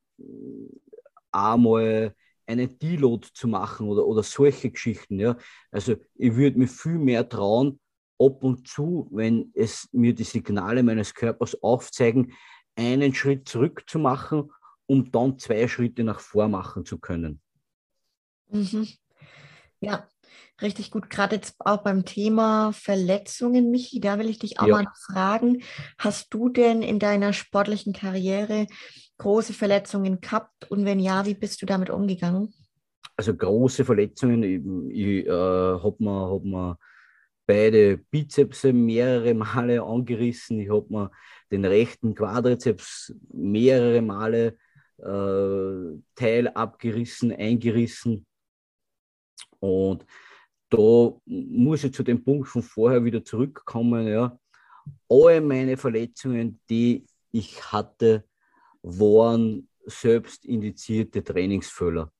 einmal einen Deload zu machen oder, oder solche Geschichten. Ja? Also ich würde mir viel mehr trauen, ab und zu, wenn es mir die Signale meines Körpers aufzeigen, einen Schritt zurück zu machen um dann zwei Schritte nach vor machen zu können. Mhm. Ja, richtig gut. Gerade jetzt auch beim Thema Verletzungen, Michi, da will ich dich auch ja. mal fragen. Hast du denn in deiner sportlichen Karriere große Verletzungen gehabt? Und wenn ja, wie bist du damit umgegangen? Also große Verletzungen, ich, ich äh, habe mir, hab mir beide Bizeps mehrere Male angerissen. Ich habe mir den rechten Quadrizeps mehrere Male äh, Teil abgerissen, eingerissen. Und da muss ich zu dem Punkt von vorher wieder zurückkommen. Ja. Alle meine Verletzungen, die ich hatte, waren selbst indizierte Trainingsfehler.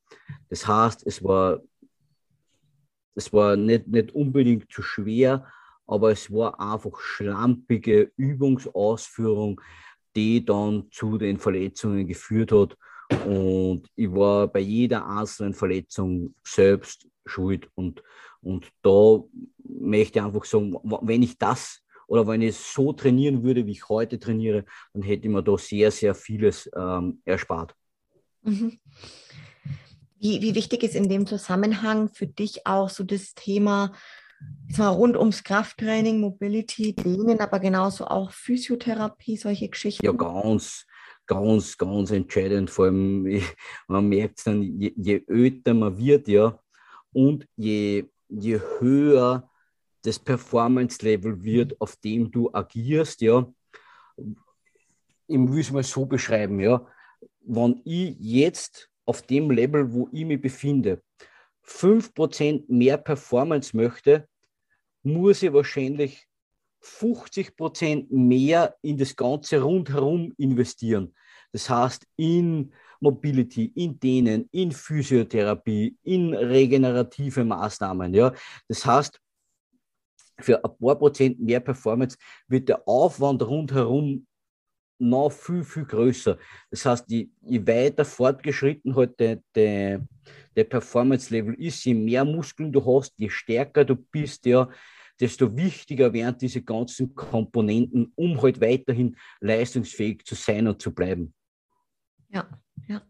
Das heißt, es war, es war nicht, nicht unbedingt zu schwer, aber es war einfach schlampige Übungsausführung, die dann zu den Verletzungen geführt hat. Und ich war bei jeder einzelnen Verletzung selbst schuld. Und, und da möchte ich einfach sagen, wenn ich das oder wenn ich so trainieren würde, wie ich heute trainiere, dann hätte ich mir da sehr, sehr vieles ähm, erspart. Mhm. Wie, wie wichtig ist in dem Zusammenhang für dich auch so das Thema zwar rund ums Krafttraining, Mobility, Dehnen, aber genauso auch Physiotherapie, solche Geschichten. Ja, ganz, ganz, ganz entscheidend. Vor allem, man merkt es dann, je, je öder man wird, ja, und je, je höher das Performance-Level wird, auf dem du agierst, ja, ich will es mal so beschreiben, ja, wenn ich jetzt auf dem Level, wo ich mich befinde, 5% mehr Performance möchte, muss ich wahrscheinlich 50% mehr in das Ganze rundherum investieren. Das heißt, in Mobility, in Dehnen, in Physiotherapie, in regenerative Maßnahmen. Ja. Das heißt, für ein paar Prozent mehr Performance wird der Aufwand rundherum noch viel, viel größer. Das heißt, je, je weiter fortgeschritten halt der, der, Performance-Level ist, je mehr Muskeln du hast, je stärker du bist, ja, desto wichtiger werden diese ganzen Komponenten, um halt weiterhin leistungsfähig zu sein und zu bleiben. Ja, ja.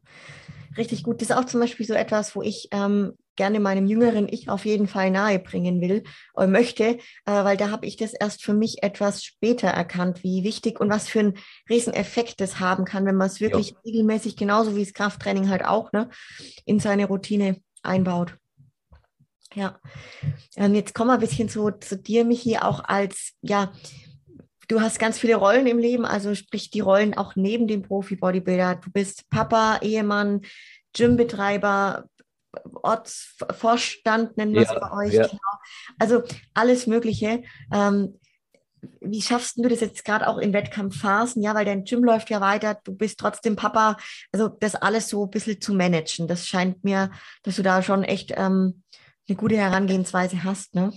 Richtig gut. Das ist auch zum Beispiel so etwas, wo ich ähm, gerne meinem jüngeren Ich auf jeden Fall nahebringen will oder äh, möchte, äh, weil da habe ich das erst für mich etwas später erkannt, wie wichtig und was für einen riesen Effekt das haben kann, wenn man es wirklich ja. regelmäßig, genauso wie das Krafttraining halt auch, ne, in seine Routine einbaut. Ja, ähm, jetzt kommen wir ein bisschen zu, zu dir, Michi, auch als, ja, du hast ganz viele Rollen im Leben, also sprich die Rollen auch neben dem Profi-Bodybuilder. Du bist Papa, Ehemann, Gymbetreiber, Ortsvorstand nennen wir es bei euch. Ja. Genau. Also alles Mögliche. Ähm, wie schaffst du das jetzt gerade auch in Wettkampfphasen? Ja, weil dein Gym läuft ja weiter, du bist trotzdem Papa. Also das alles so ein bisschen zu managen. Das scheint mir, dass du da schon echt ähm, eine gute Herangehensweise hast, ne?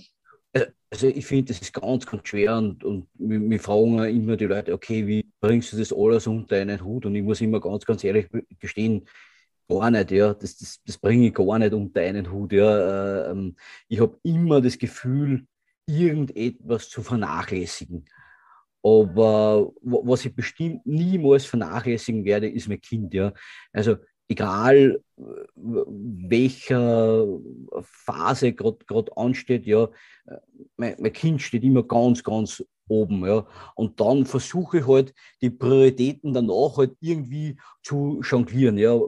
Also, also ich finde, das ist ganz, ganz schwer und, und wir, fragen immer die Leute, okay, wie bringst du das alles unter einen Hut? Und ich muss immer ganz, ganz ehrlich gestehen, gar nicht, ja. Das, das, das bringe ich gar nicht unter einen Hut, ja. Ähm, ich habe immer das Gefühl, irgendetwas zu vernachlässigen. Aber was ich bestimmt niemals vernachlässigen werde, ist mein Kind, ja. Also egal welcher Phase gerade ansteht, ja, mein, mein, Kind steht immer ganz, ganz oben, ja. Und dann versuche ich halt die Prioritäten danach halt irgendwie zu jonglieren, ja.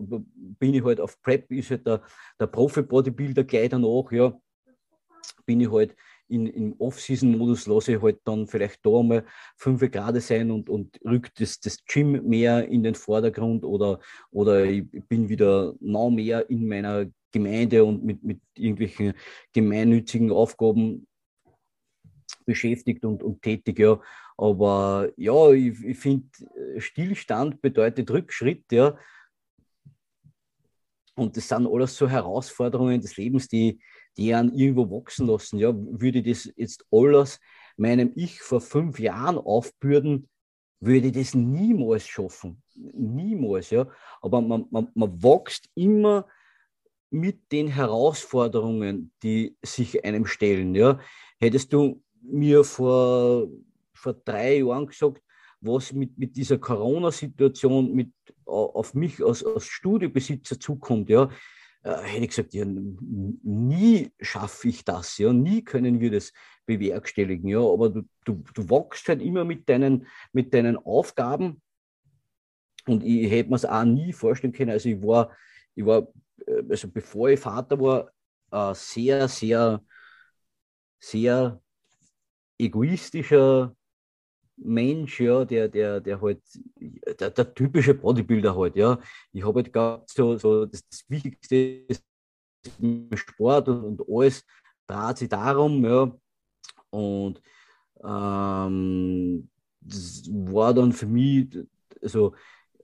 Bin ich halt auf Prep, ist halt der, der Profi-Bodybuilder gleich danach, ja. Bin ich halt in, im Off-Season-Modus lasse ich halt dann vielleicht da mal fünf Grad sein und, und rückt das, das Gym mehr in den Vordergrund oder, oder ich bin wieder noch mehr in meiner Gemeinde und mit, mit irgendwelchen gemeinnützigen Aufgaben beschäftigt und, und tätig, ja. Aber ja, ich, ich finde, Stillstand bedeutet Rückschritt, ja. Und das sind alles so Herausforderungen des Lebens, die, die einen irgendwo wachsen lassen. Ja, würde ich das jetzt alles meinem Ich vor fünf Jahren aufbürden, würde ich das niemals schaffen. Niemals, ja. Aber man, man, man wächst immer mit den Herausforderungen, die sich einem stellen. Ja. Hättest du mir vor, vor drei Jahren gesagt, was mit, mit dieser Corona-Situation auf mich als, als Studiobesitzer zukommt, ja, äh, hätte ich gesagt, ja, nie schaffe ich das, ja, nie können wir das bewerkstelligen, ja, aber du, du, du wachst halt immer mit deinen, mit deinen Aufgaben. Und ich hätte mir es auch nie vorstellen können, also ich war, ich war, äh, also bevor ich Vater war, äh, sehr, sehr, sehr egoistischer Mensch, ja, der, der, der halt, der, der typische Bodybuilder halt, ja. Ich habe halt gehabt, so, so das, das Wichtigste im Sport und, und alles dreht sich darum, ja. Und ähm, das war dann für mich, also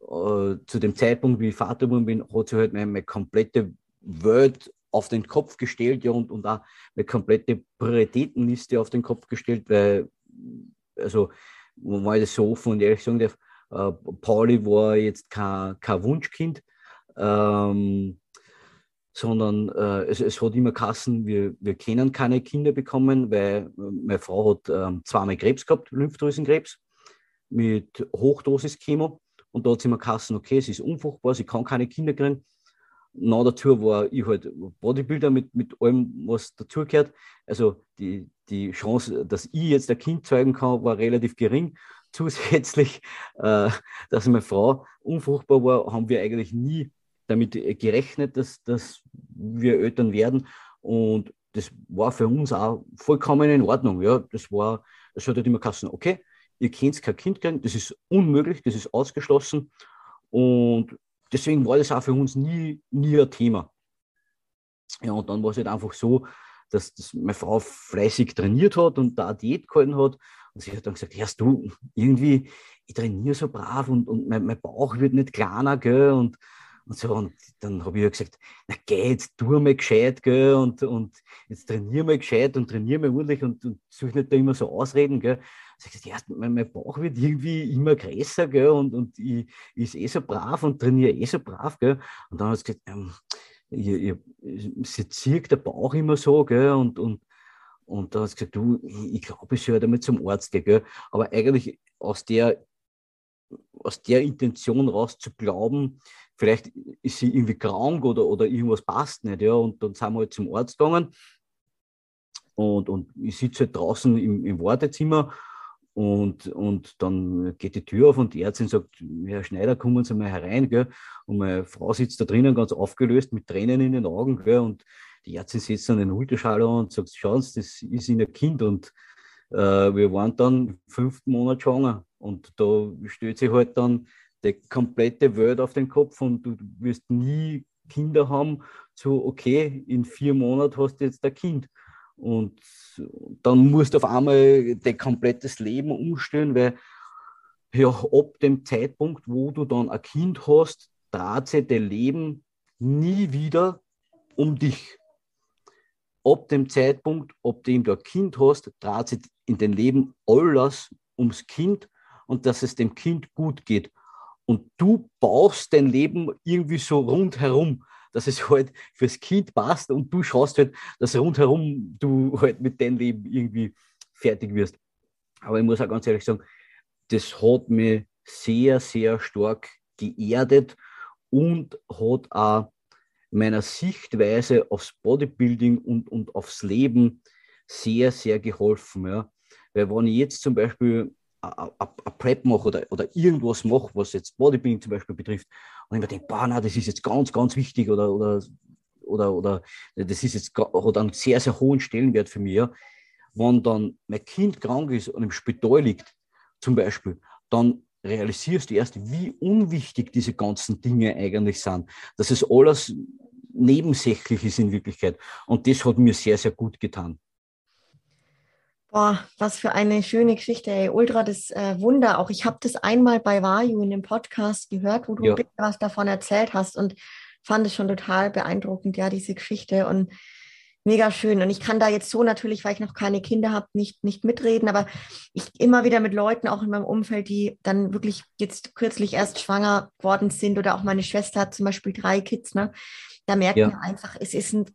äh, zu dem Zeitpunkt, wie ich Vater geworden bin, hat sich halt meine, meine komplette Welt auf den Kopf gestellt ja, und, und auch eine komplette Prioritätenliste auf den Kopf gestellt, weil, also wenn ich das so offen und ehrlich sagen darf, äh, Pauli war jetzt kein, kein Wunschkind, ähm, sondern äh, es, es, hat immer Kassen, wir, wir können keine Kinder bekommen, weil meine Frau hat ähm, zweimal Krebs gehabt, Lymphdrüsenkrebs, mit Hochdosis Chemo. Und da hat sie immer Kassen, okay, sie ist unfruchtbar, sie kann keine Kinder kriegen. Na, dazu war ich halt Bodybuilder mit, mit allem, was dazugehört. Also die, die Chance, dass ich jetzt ein Kind zeugen kann, war relativ gering. Zusätzlich, äh, dass meine Frau unfruchtbar war, haben wir eigentlich nie damit gerechnet, dass, dass wir Eltern werden. Und das war für uns auch vollkommen in Ordnung. Ja, das war, das hat halt immer Kassen, okay, ihr könnt kein Kind kriegen, das ist unmöglich, das ist ausgeschlossen. Und deswegen war das auch für uns nie, nie ein Thema. Ja, und dann war es halt einfach so, dass, dass meine Frau fleißig trainiert hat und da Diät gehalten hat. Und sie hat dann gesagt, hörst du, irgendwie, ich trainiere so brav und, und mein, mein Bauch wird nicht kleiner, gell? Und, und so. Und dann habe ich ihr gesagt, na geh, jetzt tu mal gescheit, gell? Und, und jetzt trainiere mal gescheit und trainiere mal ordentlich und, und suche nicht da immer so Ausreden, gell? ich gesagt, ja, mein, mein, Bauch wird irgendwie immer größer, gell, und, und ich, ich ist eh so brav und trainiere eh so brav, gell. Und dann hat sie gesagt, ähm, ihr, ihr, sie zieht der Bauch immer so, gell, und, und, und dann hat sie gesagt, du, ich, ich glaube, ich soll damit zum Arzt gehen, gell. Aber eigentlich aus der, aus der Intention raus zu glauben, vielleicht ist sie irgendwie krank oder, oder irgendwas passt nicht, ja, und dann sind wir halt zum Arzt gegangen. Und, und ich sitze halt draußen im, im Wartezimmer und, und dann geht die Tür auf und die Ärztin sagt, Herr Schneider, kommen Sie mal herein. Gell? Und meine Frau sitzt da drinnen ganz aufgelöst mit Tränen in den Augen. Gell? Und die Ärztin setzt dann den Ultraschall an und sagt, schauen Sie, das ist in ein Kind. Und äh, wir waren dann fünften Monat schwanger. Und da stellt sich halt dann die komplette Welt auf den Kopf und du wirst nie Kinder haben, so okay, in vier Monaten hast du jetzt ein Kind. Und dann musst du auf einmal dein komplettes Leben umstellen, weil ja, ab dem Zeitpunkt, wo du dann ein Kind hast, dreht sich dein Leben nie wieder um dich. Ab dem Zeitpunkt, ab dem du ein Kind hast, dreht sich in dein Leben alles ums Kind und dass es dem Kind gut geht. Und du baust dein Leben irgendwie so rundherum, dass es halt fürs Kind passt und du schaust halt, dass rundherum du halt mit deinem Leben irgendwie fertig wirst. Aber ich muss auch ganz ehrlich sagen, das hat mich sehr, sehr stark geerdet und hat auch meiner Sichtweise aufs Bodybuilding und, und aufs Leben sehr, sehr geholfen. Ja. Weil wenn ich jetzt zum Beispiel eine Prep mache oder, oder irgendwas mache, was jetzt Bodybuilding zum Beispiel betrifft, und ich mir denke, boah, na, das ist jetzt ganz, ganz wichtig oder, oder, oder, oder das ist jetzt, hat einen sehr, sehr hohen Stellenwert für mich. Wenn dann mein Kind krank ist und im Spital liegt, zum Beispiel, dann realisierst du erst, wie unwichtig diese ganzen Dinge eigentlich sind. Dass es alles nebensächlich ist in Wirklichkeit. Und das hat mir sehr, sehr gut getan. Boah, was für eine schöne Geschichte, ey. Ultra das äh, Wunder auch. Ich habe das einmal bei Vayu in dem Podcast gehört, wo du ja. was davon erzählt hast und fand es schon total beeindruckend, ja, diese Geschichte und mega schön. Und ich kann da jetzt so natürlich, weil ich noch keine Kinder habe, nicht, nicht mitreden, aber ich immer wieder mit Leuten auch in meinem Umfeld, die dann wirklich jetzt kürzlich erst schwanger geworden sind oder auch meine Schwester hat zum Beispiel drei Kids, ne? Da merkt ja. man einfach, es ist ein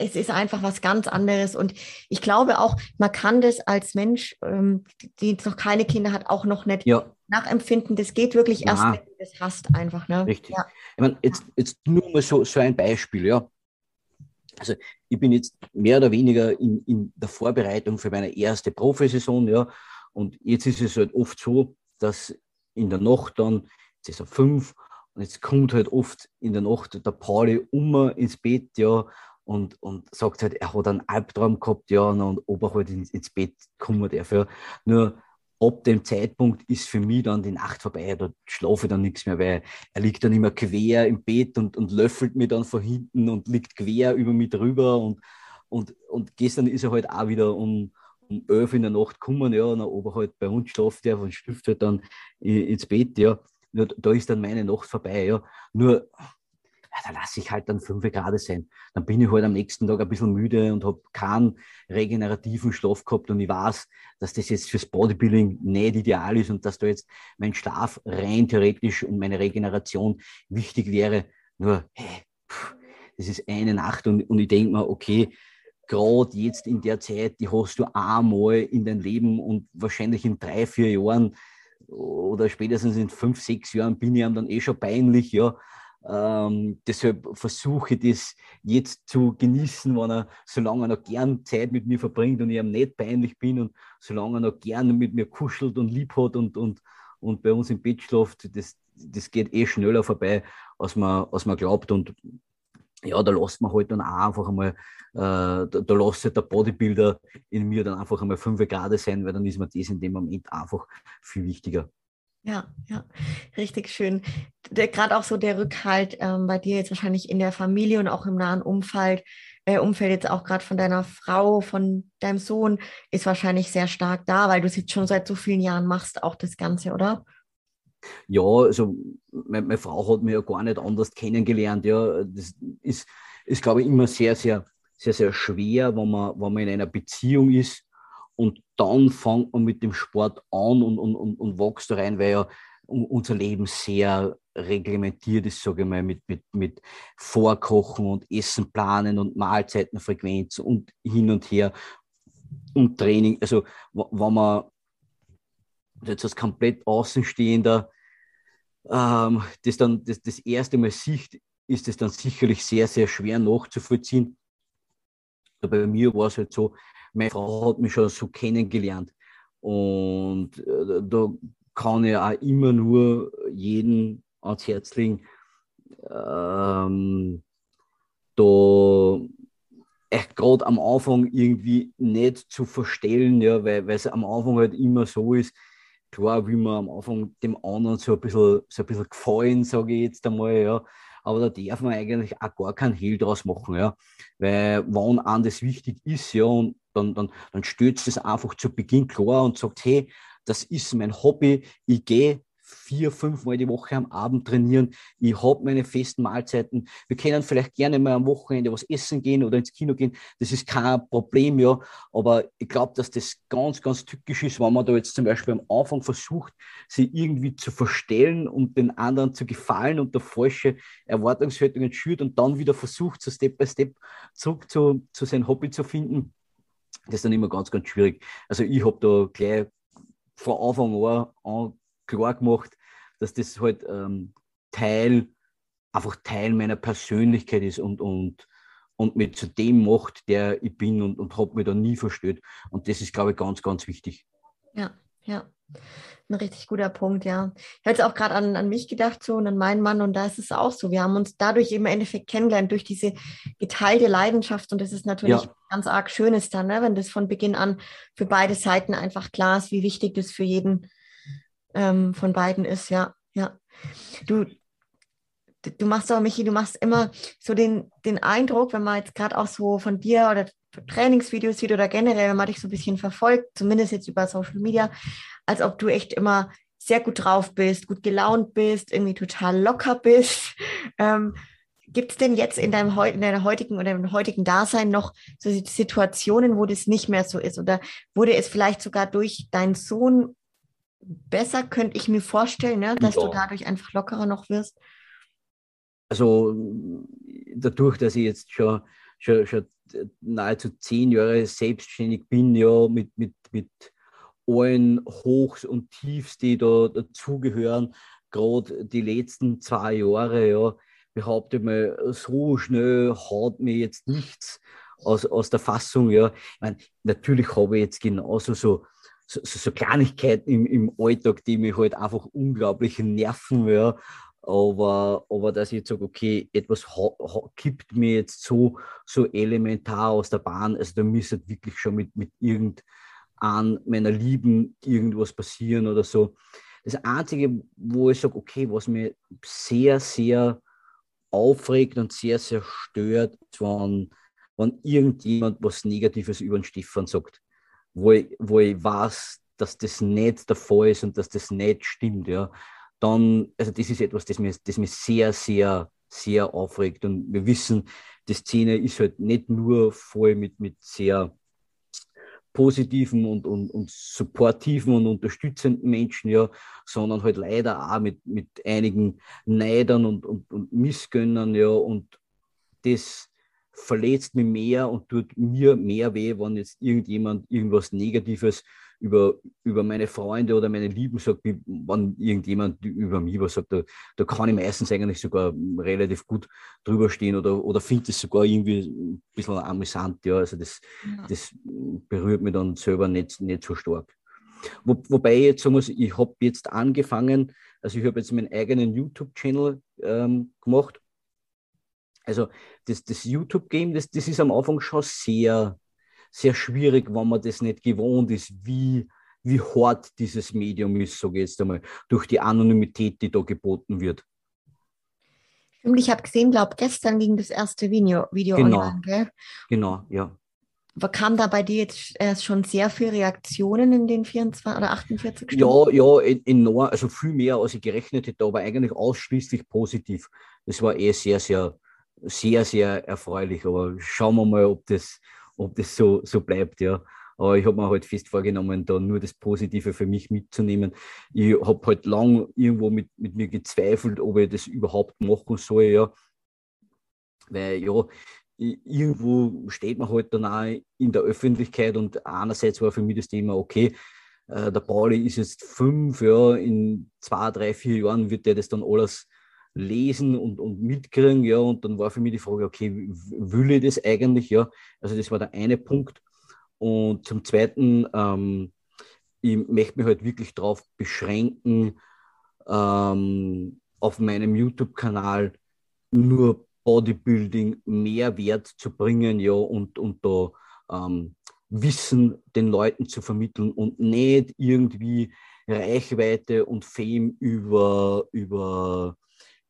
es ist einfach was ganz anderes. Und ich glaube auch, man kann das als Mensch, ähm, die noch keine Kinder hat, auch noch nicht ja. nachempfinden. Das geht wirklich erst, wenn du das hast, einfach. Ne? Richtig. Ja. Ich meine, jetzt, jetzt nur mal so, so ein Beispiel, ja. Also ich bin jetzt mehr oder weniger in, in der Vorbereitung für meine erste Profisaison, ja. Und jetzt ist es halt oft so, dass in der Nacht dann, jetzt ist er fünf, und jetzt kommt halt oft in der Nacht der Pauli um ins Bett, ja, und, und sagt halt, er hat einen Albtraum gehabt, ja, und ob er halt ins, ins Bett kommen darf. Nur ab dem Zeitpunkt ist für mich dann die Nacht vorbei, da schlafe ich dann nichts mehr, weil er liegt dann immer quer im Bett und, und löffelt mich dann von hinten und liegt quer über mich drüber und, und, und gestern ist er halt auch wieder um, um 11 in der Nacht gekommen, ja, und ob er halt bei uns schlaft darf und stiftet halt dann ins Bett, ja. Nur, da ist dann meine Nacht vorbei, ja. Nur ja, da lasse ich halt dann fünf Grad sein. Dann bin ich halt am nächsten Tag ein bisschen müde und habe keinen regenerativen Schlaf gehabt und ich weiß, dass das jetzt fürs Bodybuilding nicht ideal ist und dass da jetzt mein Schlaf rein theoretisch und meine Regeneration wichtig wäre. Nur, hey, das ist eine Nacht und, und ich denke mir, okay, gerade jetzt in der Zeit, die hast du einmal in dein Leben und wahrscheinlich in drei, vier Jahren oder spätestens in fünf, sechs Jahren bin ich ihm dann eh schon peinlich, ja. Ähm, deshalb versuche ich das jetzt zu genießen, wenn er, solange er noch gern Zeit mit mir verbringt und ich ihm nicht peinlich bin und solange er noch gern mit mir kuschelt und lieb hat und, und, und bei uns im Bett schläft, das, das geht eh schneller vorbei, als man, als man glaubt. Und ja, da lässt man halt dann auch einfach einmal, äh, da, da lässt halt der Bodybuilder in mir dann einfach einmal fünf Grad sein, weil dann ist mir das in dem Moment einfach viel wichtiger. Ja, ja, richtig schön. Gerade auch so der Rückhalt ähm, bei dir jetzt wahrscheinlich in der Familie und auch im nahen Umfeld, äh, Umfeld jetzt auch gerade von deiner Frau, von deinem Sohn, ist wahrscheinlich sehr stark da, weil du es jetzt schon seit so vielen Jahren machst, auch das Ganze, oder? Ja, also meine, meine Frau hat mich ja gar nicht anders kennengelernt. Ja, das ist, ist glaube ich, immer sehr, sehr, sehr, sehr schwer, wenn man, wenn man in einer Beziehung ist und dann fängt man mit dem Sport an und, und, und, und wächst da rein, weil ja unser Leben sehr reglementiert ist, sage ich mal, mit, mit, mit Vorkochen und Essen planen und Mahlzeitenfrequenz und hin und her und Training. Also, wenn man jetzt als komplett Außenstehender ähm, das dann das, das erste Mal sieht, ist es dann sicherlich sehr, sehr schwer nachzuvollziehen. Bei mir war es halt so, meine Frau hat mich schon so kennengelernt. Und äh, da kann ich auch immer nur jeden ans Herz legen, ähm, da äh, gerade am Anfang irgendwie nicht zu verstellen, ja, weil es am Anfang halt immer so ist, klar wie man am Anfang dem anderen so ein bisschen, so ein bisschen gefallen, sage ich jetzt einmal, ja, aber da darf man eigentlich auch gar keinen Hehl draus machen, ja. Weil wann einem das wichtig ist, ja, und dann, dann, dann stürzt es einfach zu Beginn klar und sagt, hey, das ist mein Hobby, ich gehe vier, fünf Mal die Woche am Abend trainieren. Ich habe meine festen Mahlzeiten. Wir können vielleicht gerne mal am Wochenende was essen gehen oder ins Kino gehen. Das ist kein Problem, ja. Aber ich glaube, dass das ganz, ganz tückisch ist, wenn man da jetzt zum Beispiel am Anfang versucht, sie irgendwie zu verstellen und den anderen zu gefallen und der falsche Erwartungshaltungen schürt und dann wieder versucht, so Step by Step zurück zu, zu seinem Hobby zu finden. Das ist dann immer ganz, ganz schwierig. Also ich habe da gleich von Anfang an klar gemacht, dass das halt ähm, Teil, einfach Teil meiner Persönlichkeit ist und, und, und mich zu dem macht, der ich bin und, und habe mich da nie verstört. Und das ist, glaube ich, ganz, ganz wichtig. Ja, ja. Ein richtig guter Punkt, ja. Ich habe jetzt auch gerade an, an mich gedacht so und an meinen Mann und da ist es auch so. Wir haben uns dadurch im Endeffekt kennengelernt, durch diese geteilte Leidenschaft und das ist natürlich ja. ganz arg Schönes dann, ne? wenn das von Beginn an für beide Seiten einfach klar ist, wie wichtig das für jeden ähm, von beiden ist, ja, ja. Du, du machst aber, Michi, du machst immer so den, den Eindruck, wenn man jetzt gerade auch so von dir oder Trainingsvideos sieht oder generell, wenn man dich so ein bisschen verfolgt, zumindest jetzt über Social Media, als ob du echt immer sehr gut drauf bist, gut gelaunt bist, irgendwie total locker bist. Ähm, Gibt es denn jetzt in deinem in deiner heutigen oder im heutigen Dasein noch so Situationen, wo das nicht mehr so ist? Oder wurde es vielleicht sogar durch deinen Sohn besser, könnte ich mir vorstellen, ne? dass ja. du dadurch einfach lockerer noch wirst? Also dadurch, dass ich jetzt schon, schon, schon nahezu zehn Jahre selbstständig bin, ja, mit, mit, mit allen Hochs und Tiefs, die da dazugehören, gerade die letzten zwei Jahre, ja, behaupte mal, so schnell haut mir jetzt nichts aus, aus der Fassung. Ja. Ich meine, natürlich habe ich jetzt genauso so so, so Kleinigkeiten im, im Alltag, die mich halt einfach unglaublich nerven. Ja. Aber, aber dass ich jetzt sage, okay, etwas kippt mir jetzt so, so elementar aus der Bahn, also da müsste wirklich schon mit, mit irgendeinem meiner Lieben irgendwas passieren oder so. Das Einzige, wo ich sage, okay, was mir sehr, sehr aufregt und sehr, sehr stört, wenn, wenn irgendjemand was Negatives über den Stefan sagt wo ich, wo ich weiß, dass das nicht der Fall ist und dass das nicht stimmt, ja, dann, also das ist etwas, das mich, das mich sehr, sehr, sehr aufregt. Und wir wissen, die Szene ist halt nicht nur voll mit, mit sehr positiven und, und, und supportiven und unterstützenden Menschen, ja, sondern halt leider auch mit, mit einigen Neidern und, und, und Missgönnern, ja, und das verletzt mich mehr und tut mir mehr weh, wenn jetzt irgendjemand irgendwas Negatives über, über meine Freunde oder meine Lieben sagt, wie, wenn irgendjemand über mich was sagt, da, da kann ich meistens eigentlich sogar relativ gut drüber stehen oder, oder finde es sogar irgendwie ein bisschen amüsant. Ja. Also das, ja. das berührt mich dann selber nicht, nicht so stark. Wo, wobei ich jetzt sagen muss, ich habe jetzt angefangen, also ich habe jetzt meinen eigenen YouTube-Channel ähm, gemacht also das, das YouTube-Game, das, das ist am Anfang schon sehr, sehr schwierig, wenn man das nicht gewohnt ist, wie, wie hart dieses Medium ist, sage ich jetzt einmal, durch die Anonymität, die da geboten wird. Stimmt, ich habe gesehen, glaube gestern ging das erste Video, Video genau. online, gell? Genau, ja. Kam da bei dir jetzt erst schon sehr viele Reaktionen in den 24 oder 48 Stunden? Ja, ja, enorm, also viel mehr, als ich gerechnet hätte, aber eigentlich ausschließlich positiv. Das war eh sehr, sehr, sehr, sehr erfreulich. Aber schauen wir mal, ob das, ob das so, so bleibt, ja. Aber ich habe mir halt fest vorgenommen, da nur das Positive für mich mitzunehmen. Ich habe halt lang irgendwo mit, mit mir gezweifelt, ob ich das überhaupt machen soll, ja. Weil ja, irgendwo steht man halt dann auch in der Öffentlichkeit und einerseits war für mich das Thema, okay, äh, der Pauli ist jetzt fünf, ja, in zwei, drei, vier Jahren wird der das dann alles lesen und, und mitkriegen, ja, und dann war für mich die Frage, okay, will ich das eigentlich, ja, also das war der eine Punkt. Und zum Zweiten, ähm, ich möchte mich halt wirklich darauf beschränken, ähm, auf meinem YouTube-Kanal nur Bodybuilding Mehrwert zu bringen, ja, und, und da ähm, Wissen den Leuten zu vermitteln und nicht irgendwie Reichweite und Fame über, über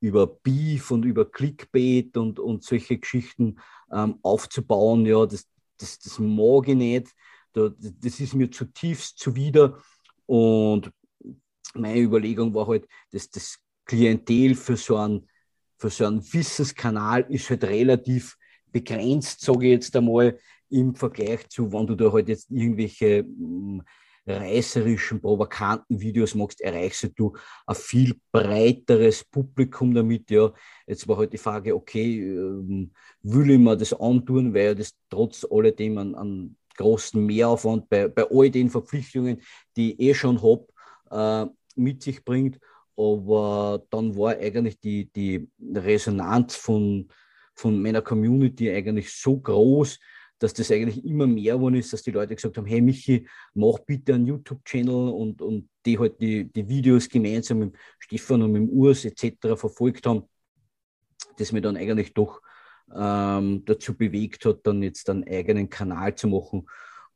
über Beef und über Clickbait und, und solche Geschichten ähm, aufzubauen, ja, das, das, das mag ich nicht. das ist mir zutiefst zuwider. Und meine Überlegung war halt, dass das Klientel für so einen, für so einen Wissenskanal ist halt relativ begrenzt, sage ich jetzt einmal, im Vergleich zu, wenn du da halt jetzt irgendwelche hm, reißerischen, provokanten Videos machst, erreichst du ein viel breiteres Publikum damit. Ja, jetzt war halt die Frage, okay, ähm, will ich mir das antun, weil das trotz alledem einen, einen großen Mehraufwand bei, bei all den Verpflichtungen, die ich eh schon habe, äh, mit sich bringt. Aber dann war eigentlich die, die Resonanz von, von meiner Community eigentlich so groß, dass das eigentlich immer mehr geworden ist, dass die Leute gesagt haben, hey Michi, mach bitte einen YouTube-Channel und, und die halt die, die Videos gemeinsam mit Stefan und mit Urs etc. verfolgt haben, das mir dann eigentlich doch ähm, dazu bewegt hat, dann jetzt einen eigenen Kanal zu machen.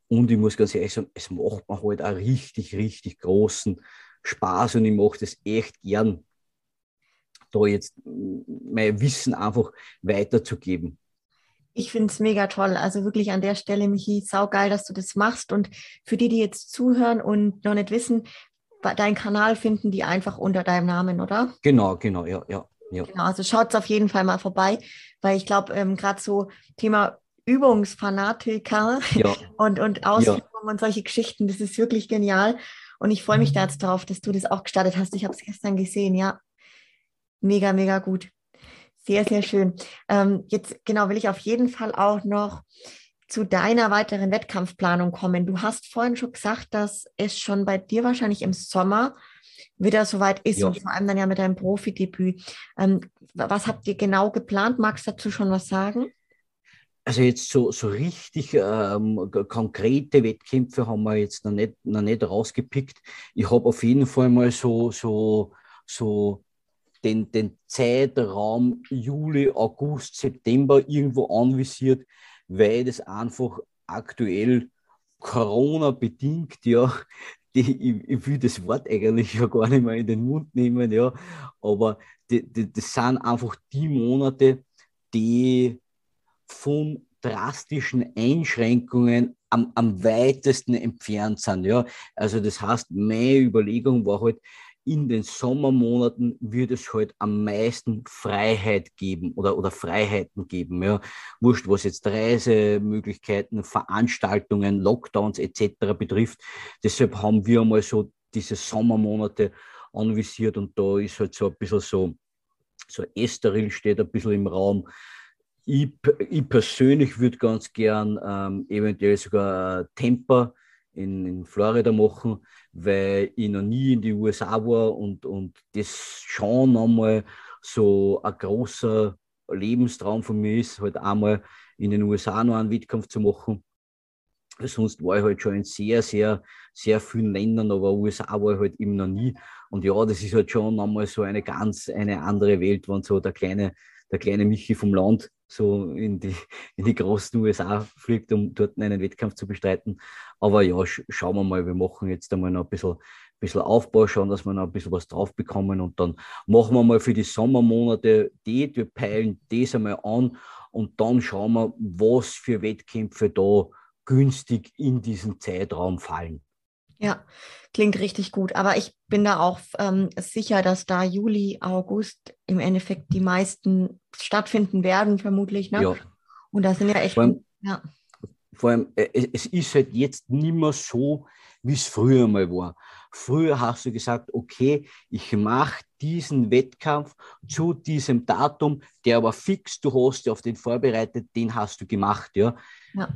Und ich muss ganz ehrlich sagen, es macht mir halt auch richtig, richtig großen Spaß und ich mache das echt gern, da jetzt mein Wissen einfach weiterzugeben. Ich finde es mega toll. Also wirklich an der Stelle, Michi, saugeil, dass du das machst. Und für die, die jetzt zuhören und noch nicht wissen, deinen Kanal finden die einfach unter deinem Namen, oder? Genau, genau, ja, ja. ja. Genau, also schaut auf jeden Fall mal vorbei, weil ich glaube, ähm, gerade so Thema Übungsfanatiker ja. und, und Ausübung ja. und solche Geschichten, das ist wirklich genial. Und ich freue mich da jetzt drauf, dass du das auch gestartet hast. Ich habe es gestern gesehen, ja. Mega, mega gut. Sehr, sehr schön. Ähm, jetzt genau will ich auf jeden Fall auch noch zu deiner weiteren Wettkampfplanung kommen. Du hast vorhin schon gesagt, dass es schon bei dir wahrscheinlich im Sommer wieder soweit ist ja. und vor allem dann ja mit deinem Profidebüt. Ähm, was habt ihr genau geplant? Magst du dazu schon was sagen? Also jetzt so, so richtig ähm, konkrete Wettkämpfe haben wir jetzt noch nicht, noch nicht rausgepickt. Ich habe auf jeden Fall mal so, so, so den, den Zeitraum Juli, August, September irgendwo anvisiert, weil das einfach aktuell Corona bedingt, ja, die, ich, ich, will das Wort eigentlich ja gar nicht mehr in den Mund nehmen, ja, aber die, die, das sind einfach die Monate, die von drastischen Einschränkungen am, am weitesten entfernt sind. Ja. Also das heißt, meine Überlegung war halt, in den Sommermonaten wird es halt am meisten Freiheit geben oder, oder Freiheiten geben. Ja. Wurscht, was jetzt Reisemöglichkeiten, Veranstaltungen, Lockdowns etc. betrifft. Deshalb haben wir einmal so diese Sommermonate anvisiert und da ist halt so ein bisschen so, so Esteril steht ein bisschen im Raum. Ich, ich persönlich würde ganz gern ähm, eventuell sogar Temper in, in Florida machen, weil ich noch nie in die USA war und, und das schon einmal so ein großer Lebenstraum von mir ist, halt einmal in den USA noch einen Wettkampf zu machen. Sonst war ich halt schon in sehr, sehr, sehr vielen Ländern, aber USA war ich halt eben noch nie. Und ja, das ist halt schon einmal so eine ganz, eine andere Welt, wenn so der kleine, der kleine Michi vom Land so in die, in die großen USA fliegt, um dort einen Wettkampf zu bestreiten. Aber ja, sch schauen wir mal, wir machen jetzt einmal noch ein bisschen, bisschen Aufbau, schauen, dass wir noch ein bisschen was drauf bekommen und dann machen wir mal für die Sommermonate die, wir peilen das einmal an und dann schauen wir, was für Wettkämpfe da günstig in diesen Zeitraum fallen. Ja, klingt richtig gut. Aber ich bin da auch ähm, sicher, dass da Juli, August im Endeffekt die meisten stattfinden werden, vermutlich. Ne? Ja. Und da sind ja echt. Vor allem, ja. Vor allem, äh, es ist halt jetzt nicht mehr so, wie es früher mal war. Früher hast du gesagt, okay, ich mache diesen Wettkampf zu diesem Datum, der aber fix, du hast dich auf den vorbereitet, den hast du gemacht. Ja. Ja.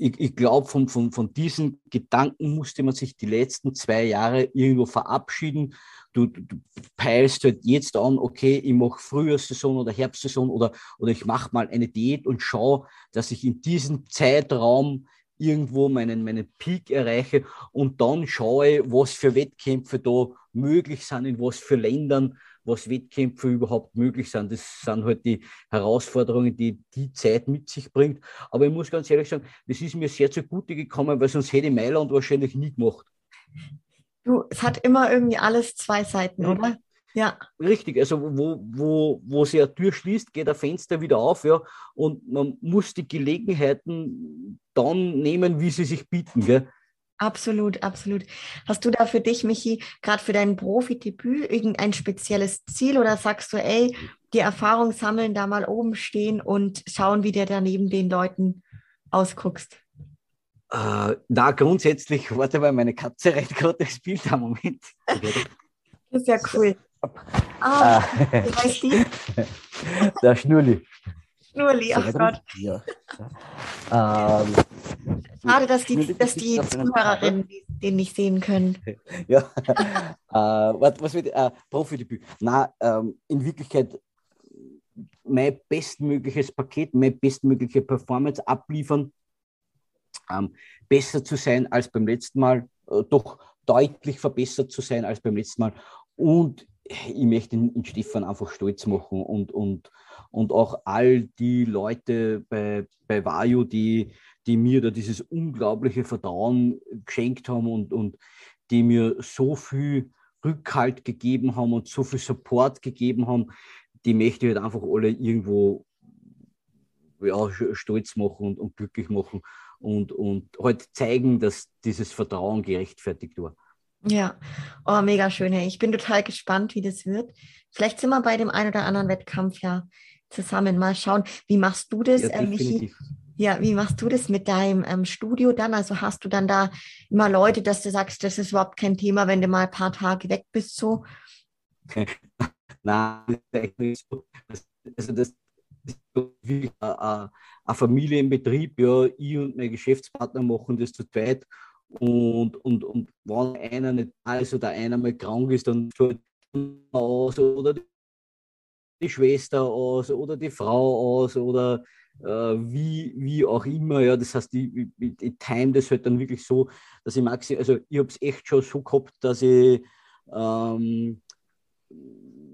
Ich, ich glaube, von, von, von diesen Gedanken musste man sich die letzten zwei Jahre irgendwo verabschieden. Du, du, du peilst halt jetzt an, okay, ich mache Frühjahrssaison oder Herbstsaison oder, oder ich mache mal eine Diät und schaue, dass ich in diesem Zeitraum irgendwo meinen, meinen Peak erreiche und dann schaue, was für Wettkämpfe da möglich sind, in was für Ländern, was Wettkämpfe überhaupt möglich sind. Das sind halt die Herausforderungen, die die Zeit mit sich bringt. Aber ich muss ganz ehrlich sagen, das ist mir sehr zugute gekommen, weil sonst hätte Mailand wahrscheinlich nie gemacht. Du, es hat immer irgendwie alles zwei Seiten, mhm. oder? Ja. Richtig, also wo, wo, wo sich eine Tür schließt, geht ein Fenster wieder auf, ja, und man muss die Gelegenheiten dann nehmen, wie sie sich bieten. Gell? Absolut, absolut. Hast du da für dich, Michi, gerade für dein Profidebüt irgendein spezielles Ziel oder sagst du, ey, die Erfahrung sammeln, da mal oben stehen und schauen, wie der da neben den Leuten ausguckst? Äh, na, grundsätzlich, warte mal, meine Katze rennt gerade das Bild am Moment. Das ist ja cool. Ah, wie heißt die? Der Schnurli. Schnurli, ach Gott. Ja. Ähm, Schade, dass die, dass die Zuhörerinnen den nicht sehen können. Ja, äh, was, was wird äh, Profidebüt? Na, ähm, in Wirklichkeit mein bestmögliches Paket, meine bestmögliche Performance abliefern, ähm, besser zu sein als beim letzten Mal, äh, doch deutlich verbessert zu sein als beim letzten Mal. Und ich möchte den Stefan einfach stolz machen und, und, und auch all die Leute bei, bei Vajo, die, die mir da dieses unglaubliche Vertrauen geschenkt haben und, und die mir so viel Rückhalt gegeben haben und so viel Support gegeben haben, die möchte ich halt einfach alle irgendwo ja, stolz machen und, und glücklich machen und, und halt zeigen, dass dieses Vertrauen gerechtfertigt war. Ja, oh, mega schön. Hey. Ich bin total gespannt, wie das wird. Vielleicht sind wir bei dem einen oder anderen Wettkampf ja zusammen. Mal schauen, wie machst du das, ja, äh, Michi? Ja, wie machst du das mit deinem ähm, Studio dann? Also hast du dann da immer Leute, dass du sagst, das ist überhaupt kein Thema, wenn du mal ein paar Tage weg bist so? Nein, also das ist wie ein, ein Familienbetrieb. Ja, ich und mein Geschäftspartner machen das zu zweit. Und, und, und wenn einer nicht da ist oder einer mal krank ist, dann schaut aus oder die Schwester aus oder die Frau aus oder äh, wie, wie auch immer. Ja, das heißt, ich, ich, ich time das halt dann wirklich so, dass ich maximal, also ich habe es echt schon so gehabt, dass ich ähm,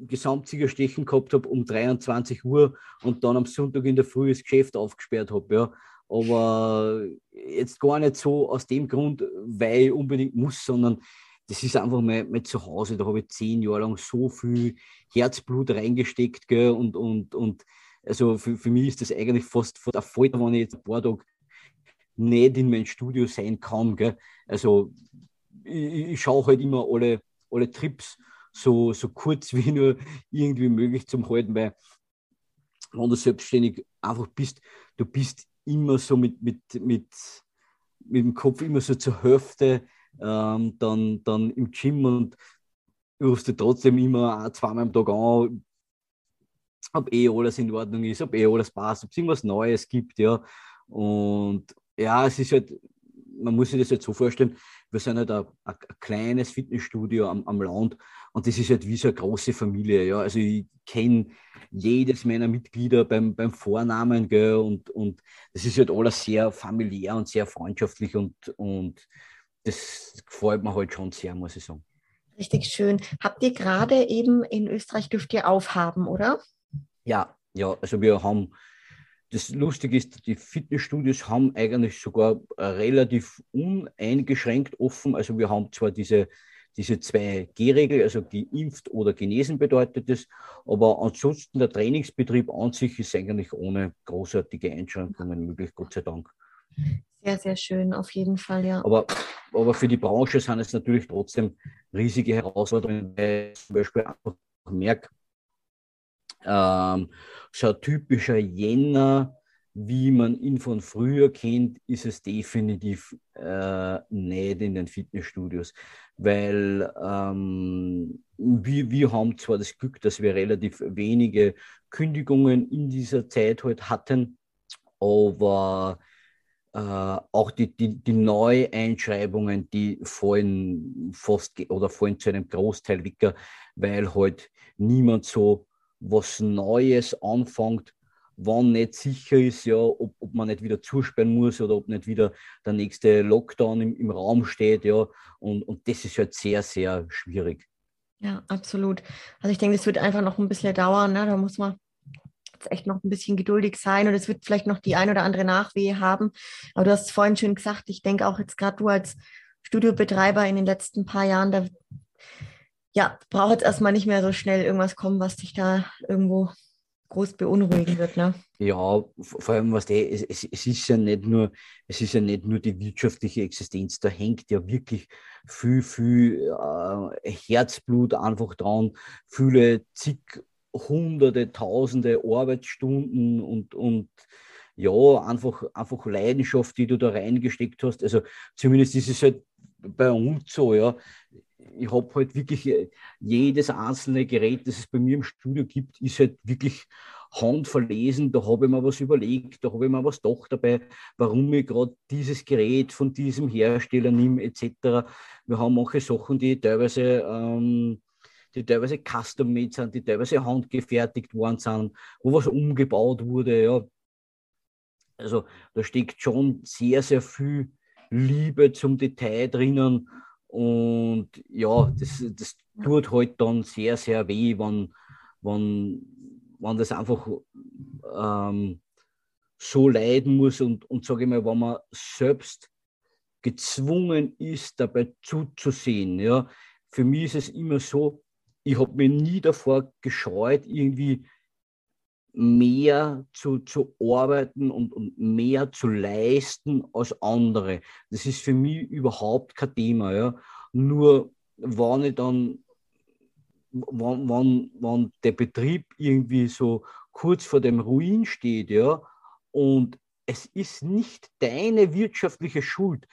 Gesamtsiegerstechen gehabt habe um 23 Uhr und dann am Sonntag in der Früh das Geschäft aufgesperrt habe. Ja. Aber jetzt gar nicht so aus dem Grund, weil ich unbedingt muss, sondern das ist einfach mein, mein Zuhause. Da habe ich zehn Jahre lang so viel Herzblut reingesteckt. Gell, und, und, und also für, für mich ist das eigentlich fast der Fall, wenn ich jetzt ein paar Tage nicht in mein Studio sein kann. Gell. Also ich, ich schaue halt immer alle, alle Trips so, so kurz wie nur irgendwie möglich zum halten, weil wenn du selbstständig einfach bist, du bist immer so mit, mit, mit, mit dem Kopf immer so zur Hälfte ähm, dann, dann im Gym und rufst du trotzdem immer zweimal am Tag an, ob eh alles in Ordnung ist, ob eh alles passt, ob es irgendwas Neues gibt, ja. Und ja, es ist halt, man muss sich das halt so vorstellen, wir sind halt ein, ein kleines Fitnessstudio am, am Land und das ist halt wie so eine große Familie. Ja. Also ich kenne jedes meiner Mitglieder beim, beim Vornamen gell, und, und das ist halt alles sehr familiär und sehr freundschaftlich und, und das gefällt mir halt schon sehr, muss ich sagen. Richtig schön. Habt ihr gerade eben in Österreich dürft ihr aufhaben, oder? Ja, ja, also wir haben das Lustige ist, die Fitnessstudios haben eigentlich sogar relativ uneingeschränkt offen. Also wir haben zwar diese, diese 2G-Regel, also geimpft oder genesen bedeutet es, aber ansonsten der Trainingsbetrieb an sich ist eigentlich ohne großartige Einschränkungen möglich, Gott sei Dank. Sehr, sehr schön, auf jeden Fall, ja. Aber, aber für die Branche sind es natürlich trotzdem riesige Herausforderungen, weil ich zum Beispiel einfach merke, ähm, so ein typischer Jänner, wie man ihn von früher kennt, ist es definitiv äh, nicht in den Fitnessstudios, weil ähm, wir, wir haben zwar das Glück, dass wir relativ wenige Kündigungen in dieser Zeit halt hatten, aber äh, auch die, die, die Neueinschreibungen, die fallen fast oder fallen zu einem Großteil weg, weil halt niemand so was Neues anfängt, wann nicht sicher ist, ja, ob, ob man nicht wieder zusperren muss oder ob nicht wieder der nächste Lockdown im, im Raum steht, ja. Und, und das ist halt sehr, sehr schwierig. Ja, absolut. Also ich denke, das wird einfach noch ein bisschen dauern, ne? Da muss man jetzt echt noch ein bisschen geduldig sein und es wird vielleicht noch die ein oder andere Nachwehe haben. Aber du hast es vorhin schön gesagt, ich denke auch jetzt gerade du als Studiobetreiber in den letzten paar Jahren, da ja, braucht jetzt erstmal nicht mehr so schnell irgendwas kommen, was dich da irgendwo groß beunruhigen wird, ne? Ja, vor allem was der, es, es, es, ist ja nicht nur, es ist ja nicht nur die wirtschaftliche Existenz, da hängt ja wirklich viel, viel äh, Herzblut einfach dran, viele zig hunderte, tausende Arbeitsstunden und, und ja, einfach, einfach Leidenschaft, die du da reingesteckt hast. Also zumindest ist es halt bei uns so, ja. Ich habe halt wirklich jedes einzelne Gerät, das es bei mir im Studio gibt, ist halt wirklich handverlesen. Da habe ich mir was überlegt, da habe ich mir was doch dabei, warum ich gerade dieses Gerät von diesem Hersteller nehme, etc. Wir haben manche Sachen, die teilweise ähm, die teilweise custom-made sind, die teilweise handgefertigt worden sind, wo was umgebaut wurde. Ja. Also da steckt schon sehr, sehr viel Liebe zum Detail drinnen. Und ja, das, das tut halt dann sehr, sehr weh, wenn, wenn, wenn das einfach ähm, so leiden muss und, und sage ich mal, wenn man selbst gezwungen ist, dabei zuzusehen. Ja. Für mich ist es immer so, ich habe mich nie davor gescheut, irgendwie mehr zu, zu arbeiten und, und mehr zu leisten als andere. Das ist für mich überhaupt kein Thema. Ja. Nur wenn ich dann, wann, wann, wann der Betrieb irgendwie so kurz vor dem Ruin steht, ja, und es ist nicht deine wirtschaftliche Schuld,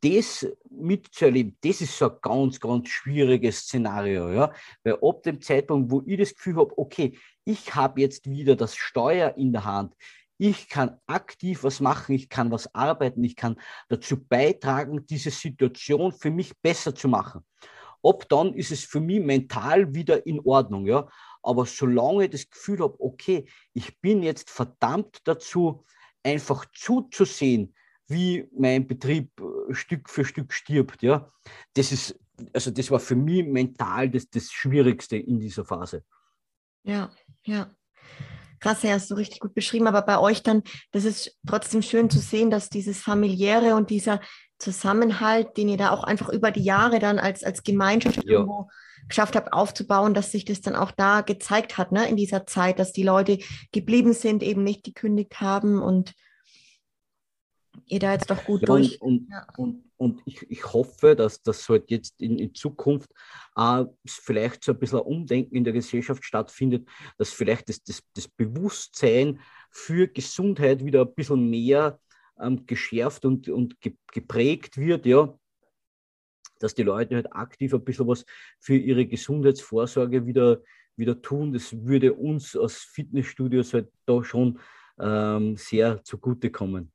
das mitzuerleben, das ist so ein ganz, ganz schwieriges Szenario. Ja? Weil ab dem Zeitpunkt, wo ich das Gefühl habe, okay, ich habe jetzt wieder das Steuer in der Hand, ich kann aktiv was machen, ich kann was arbeiten, ich kann dazu beitragen, diese Situation für mich besser zu machen. Ob dann ist es für mich mental wieder in Ordnung, ja. Aber solange ich das Gefühl habe, okay, ich bin jetzt verdammt dazu, einfach zuzusehen, wie mein Betrieb äh, Stück für Stück stirbt. Ja? Das ist, also das war für mich mental das, das Schwierigste in dieser Phase. Ja, ja. Krass, ja, hast du richtig gut beschrieben, aber bei euch dann, das ist trotzdem schön zu sehen, dass dieses familiäre und dieser Zusammenhalt, den ihr da auch einfach über die Jahre dann als, als Gemeinschaft ja. geschafft habt aufzubauen, dass sich das dann auch da gezeigt hat, ne, in dieser Zeit, dass die Leute geblieben sind, eben nicht gekündigt haben und ihr da jetzt doch gut ja, durch. Und, ja. und, und ich, ich hoffe, dass das halt jetzt in, in Zukunft äh, vielleicht so ein bisschen ein Umdenken in der Gesellschaft stattfindet, dass vielleicht das, das, das Bewusstsein für Gesundheit wieder ein bisschen mehr ähm, geschärft und, und geprägt wird, ja. Dass die Leute halt aktiv ein bisschen was für ihre Gesundheitsvorsorge wieder, wieder tun. Das würde uns als Fitnessstudios halt da schon ähm, sehr zugutekommen.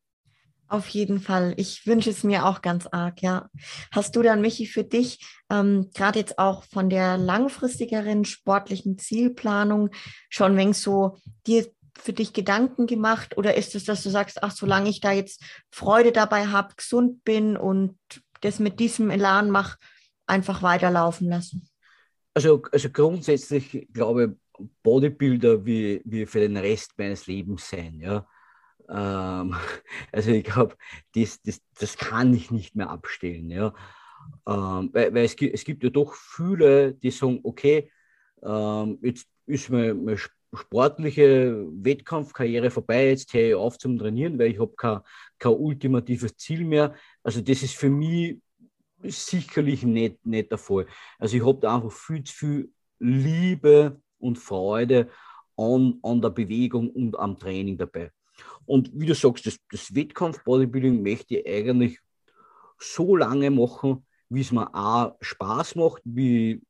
Auf jeden Fall. Ich wünsche es mir auch ganz arg, ja. Hast du dann, Michi, für dich, ähm, gerade jetzt auch von der langfristigeren sportlichen Zielplanung, schon wenn so dir für dich Gedanken gemacht? Oder ist es, dass du sagst, ach, solange ich da jetzt Freude dabei habe, gesund bin und das mit diesem Elan mache, einfach weiterlaufen lassen? Also, also grundsätzlich glaube ich, Bodybuilder wie, wie für den Rest meines Lebens sein, ja. Ähm, also ich glaube, das, das, das kann ich nicht mehr abstellen. Ja. Ähm, weil, weil es, gibt, es gibt ja doch viele, die sagen, okay, ähm, jetzt ist meine, meine sportliche Wettkampfkarriere vorbei, jetzt höre ich auf zum Trainieren, weil ich habe kein, kein ultimatives Ziel mehr. Also das ist für mich sicherlich nicht, nicht der Fall. Also ich habe da einfach viel zu viel Liebe und Freude an, an der Bewegung und am Training dabei. Und wie du sagst, das, das Wettkampf-Bodybuilding möchte ich eigentlich so lange machen, wie es mir auch Spaß macht, wie,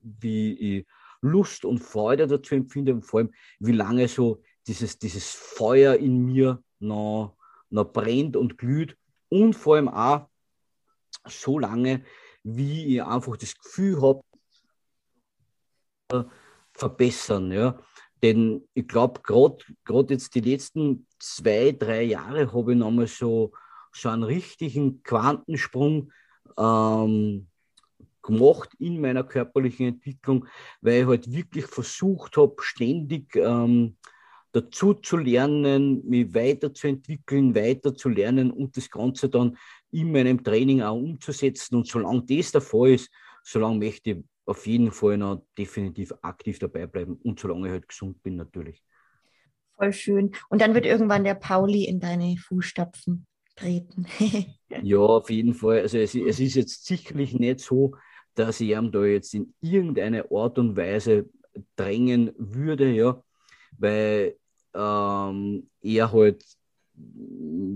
wie ich Lust und Freude dazu empfinde und vor allem, wie lange so dieses, dieses Feuer in mir noch, noch brennt und glüht und vor allem auch so lange, wie ich einfach das Gefühl habe, verbessern. Ja. Denn ich glaube, gerade jetzt die letzten zwei, drei Jahre habe ich nochmal so, so einen richtigen Quantensprung ähm, gemacht in meiner körperlichen Entwicklung, weil ich halt wirklich versucht habe, ständig ähm, dazu zu lernen, mich weiterzuentwickeln, weiter zu lernen und das Ganze dann in meinem Training auch umzusetzen. Und solange das der Fall ist, solange möchte ich auf jeden Fall noch definitiv aktiv dabei bleiben und solange ich halt gesund bin natürlich. Voll schön. Und dann wird irgendwann der Pauli in deine Fußstapfen treten. ja, auf jeden Fall. Also es, es, ist jetzt sicherlich nicht so, dass ich ihm da jetzt in irgendeine Art und Weise drängen würde, ja, weil ähm, er halt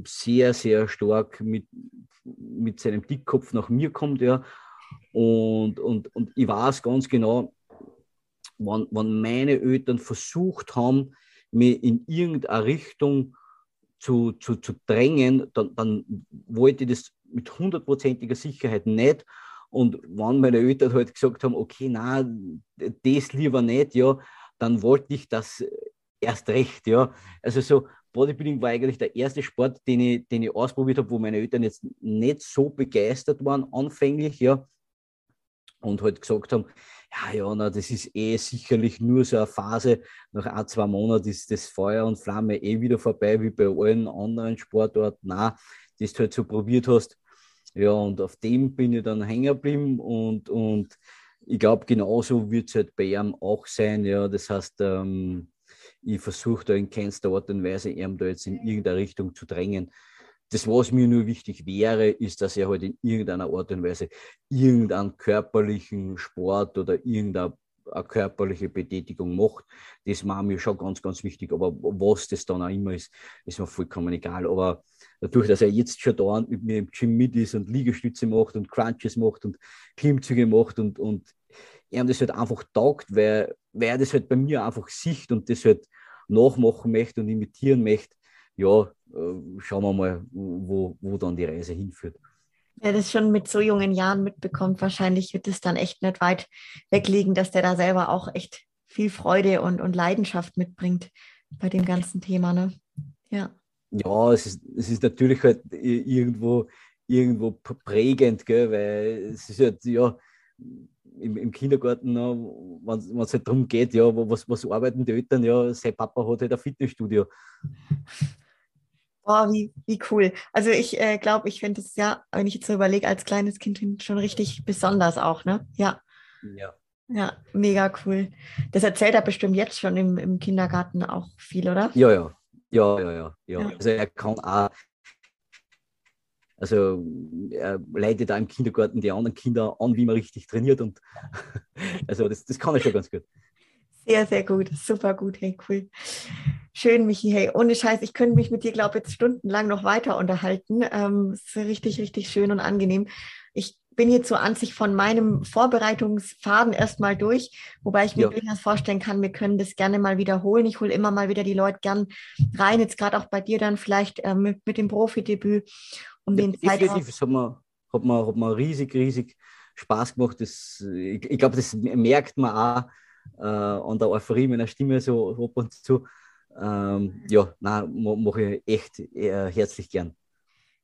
sehr, sehr stark mit, mit seinem Dickkopf nach mir kommt, ja. Und, und, und ich weiß ganz genau, wann, wann meine Eltern versucht haben, mich in irgendeine Richtung zu, zu, zu drängen, dann, dann wollte ich das mit hundertprozentiger Sicherheit nicht. Und wenn meine Eltern halt gesagt haben, okay, na, das lieber nicht, ja, dann wollte ich das erst recht, ja. Also so Bodybuilding war eigentlich der erste Sport, den ich, den ich ausprobiert habe, wo meine Eltern jetzt nicht so begeistert waren anfänglich, ja. Und halt gesagt haben, ja, ja, na, das ist eh sicherlich nur so eine Phase. Nach ein, zwei Monaten ist das Feuer und Flamme eh wieder vorbei, wie bei allen anderen Sportarten. Na, das du halt so probiert hast. Ja, und auf dem bin ich dann hängen geblieben und, und ich glaube, genauso wird es halt bei ihm auch sein. Ja, das heißt, ähm, ich versuche da in keinster Art und Weise, ihm da jetzt in irgendeine Richtung zu drängen. Das, was mir nur wichtig wäre, ist, dass er halt in irgendeiner Art und Weise irgendeinen körperlichen Sport oder irgendeine körperliche Betätigung macht. Das war mir schon ganz, ganz wichtig. Aber was das dann auch immer ist, ist mir vollkommen egal. Aber dadurch, dass er jetzt schon da mit mir im Gym mit ist und Liegestütze macht und Crunches macht und Klimmzüge macht und, und er das halt einfach taugt, weil, weil er das halt bei mir einfach sieht und das halt nachmachen möchte und imitieren möchte, ja, äh, schauen wir mal, wo, wo dann die Reise hinführt. Wer das schon mit so jungen Jahren mitbekommt, wahrscheinlich wird es dann echt nicht weit wegliegen, dass der da selber auch echt viel Freude und, und Leidenschaft mitbringt bei dem ganzen Thema. Ne? Ja. Ja, es ist, es ist natürlich halt irgendwo, irgendwo prägend, gell, weil es ist halt, ja, im, im Kindergarten, wenn es halt darum geht, ja, was, was arbeiten die Eltern, ja, sein Papa hat halt ein Fitnessstudio. Boah, wie, wie cool. Also ich äh, glaube, ich finde es ja, wenn ich jetzt so überlege, als kleines Kind schon richtig besonders auch, ne? Ja. Ja. Ja, mega cool. Das erzählt er bestimmt jetzt schon im, im Kindergarten auch viel, oder? Ja, ja. Ja, ja, ja. ja. ja. Also er kann auch also er leitet da im Kindergarten die anderen Kinder an, wie man richtig trainiert. Und also das, das kann er schon ganz gut. Sehr, sehr gut. Super gut. Hey, cool. Schön, Michi. Hey, ohne Scheiß, ich könnte mich mit dir, glaube ich, jetzt stundenlang noch weiter unterhalten. Ähm, ist richtig, richtig schön und angenehm. Ich bin jetzt so an sich von meinem Vorbereitungsfaden erstmal durch, wobei ich mir ja. durchaus vorstellen kann, wir können das gerne mal wiederholen. Ich hole immer mal wieder die Leute gern rein, jetzt gerade auch bei dir dann vielleicht äh, mit, mit dem Profidebüt um ja, den Zeitraum. Das hat mir, hat, mir, hat mir riesig, riesig Spaß gemacht. Das, ich, ich glaube, das merkt man auch äh, an der Euphorie meiner Stimme so ab und zu. Ähm, ja, mache ich echt äh, herzlich gern.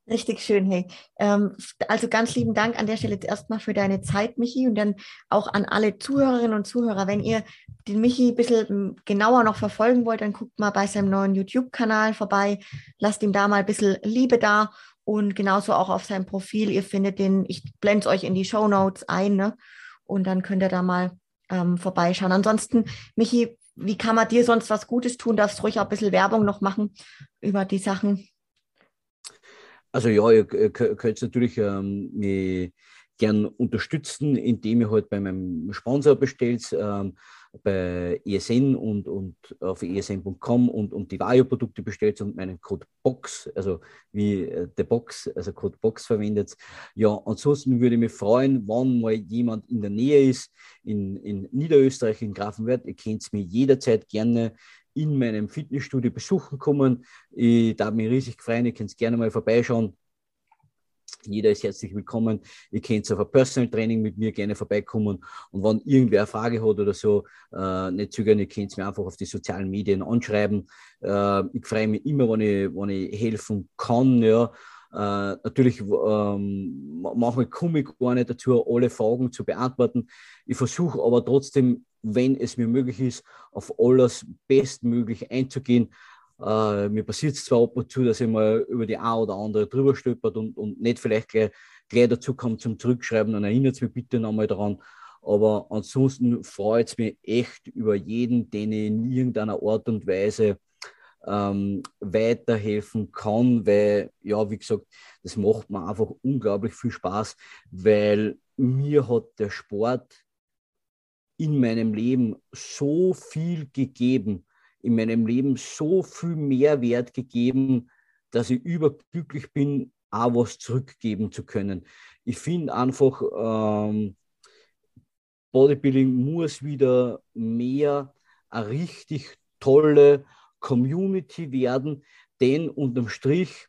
Richtig schön, hey. Ähm, also ganz lieben Dank an der Stelle erstmal für deine Zeit, Michi, und dann auch an alle Zuhörerinnen und Zuhörer. Wenn ihr den Michi ein bisschen hm, genauer noch verfolgen wollt, dann guckt mal bei seinem neuen YouTube-Kanal vorbei. Lasst ihm da mal ein bisschen Liebe da und genauso auch auf seinem Profil. Ihr findet den, ich blende es euch in die Show Notes ein, ne? Und dann könnt ihr da mal ähm, vorbeischauen. Ansonsten, Michi, wie kann man dir sonst was Gutes tun? Darfst du ruhig auch ein bisschen Werbung noch machen über die Sachen? Also ja, ihr könnt natürlich ähm, gern unterstützen, indem ihr halt bei meinem Sponsor bestellt. Ähm, bei ESN und, und auf esn.com und, und die Vario-Produkte bestellt und meinen Code BOX, also wie äh, Box, also Code BOX verwendet. Ja, ansonsten würde ich mich freuen, wenn mal jemand in der Nähe ist, in, in Niederösterreich, in Grafenwörth. Ihr könnt es mir jederzeit gerne in meinem Fitnessstudio besuchen kommen. Ich darf mich riesig freuen, ihr könnt gerne mal vorbeischauen. Jeder ist herzlich willkommen. Ihr könnt auf ein Personal Training mit mir gerne vorbeikommen. Und wenn irgendwer eine Frage hat oder so, äh, nicht zögern, ihr könnt mir einfach auf die sozialen Medien anschreiben. Äh, ich freue mich immer, wenn ich, wenn ich helfen kann. Ja. Äh, natürlich, ähm, manchmal komme ich gar nicht dazu, alle Fragen zu beantworten. Ich versuche aber trotzdem, wenn es mir möglich ist, auf alles bestmöglich einzugehen. Äh, mir passiert es zwar ab und zu, dass ich mal über die eine oder andere drüber stolpert und, und nicht vielleicht gleich, gleich dazu kommt zum Zurückschreiben, dann erinnert es mich bitte nochmal daran. Aber ansonsten freut es mich echt über jeden, den ich in irgendeiner Art und Weise ähm, weiterhelfen kann, weil, ja, wie gesagt, das macht mir einfach unglaublich viel Spaß, weil mir hat der Sport in meinem Leben so viel gegeben, in meinem Leben so viel Mehrwert gegeben, dass ich überglücklich bin, auch was zurückgeben zu können. Ich finde einfach, ähm, Bodybuilding muss wieder mehr eine richtig tolle Community werden, denn unterm Strich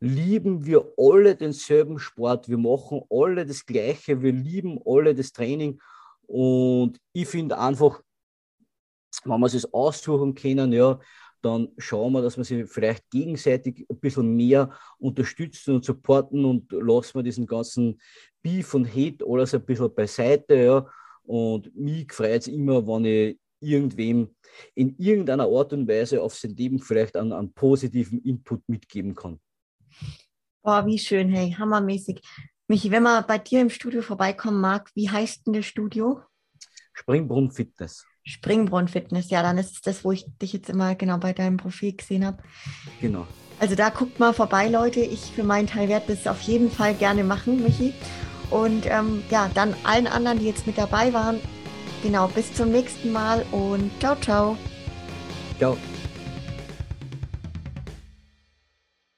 lieben wir alle denselben Sport, wir machen alle das Gleiche, wir lieben alle das Training. Und ich finde einfach, wenn wir es aussuchen können, ja, dann schauen wir, dass wir sie vielleicht gegenseitig ein bisschen mehr unterstützen und supporten und lassen wir diesen ganzen Beef und Hate alles ein bisschen beiseite. Ja. Und mich freut es immer, wenn ich irgendwem in irgendeiner Art und Weise auf sein Leben vielleicht einen, einen positiven Input mitgeben kann. Boah, wie schön, hey, hammermäßig. Michi, wenn man bei dir im Studio vorbeikommen mag, wie heißt denn das Studio? Springbrunnen Fitness. Springbrunnen Fitness, ja, dann ist es das, wo ich dich jetzt immer genau bei deinem Profil gesehen habe. Genau. Also da guckt mal vorbei, Leute. Ich für meinen Teil werde das auf jeden Fall gerne machen, Michi. Und ähm, ja, dann allen anderen, die jetzt mit dabei waren, genau, bis zum nächsten Mal und ciao, ciao. Ciao.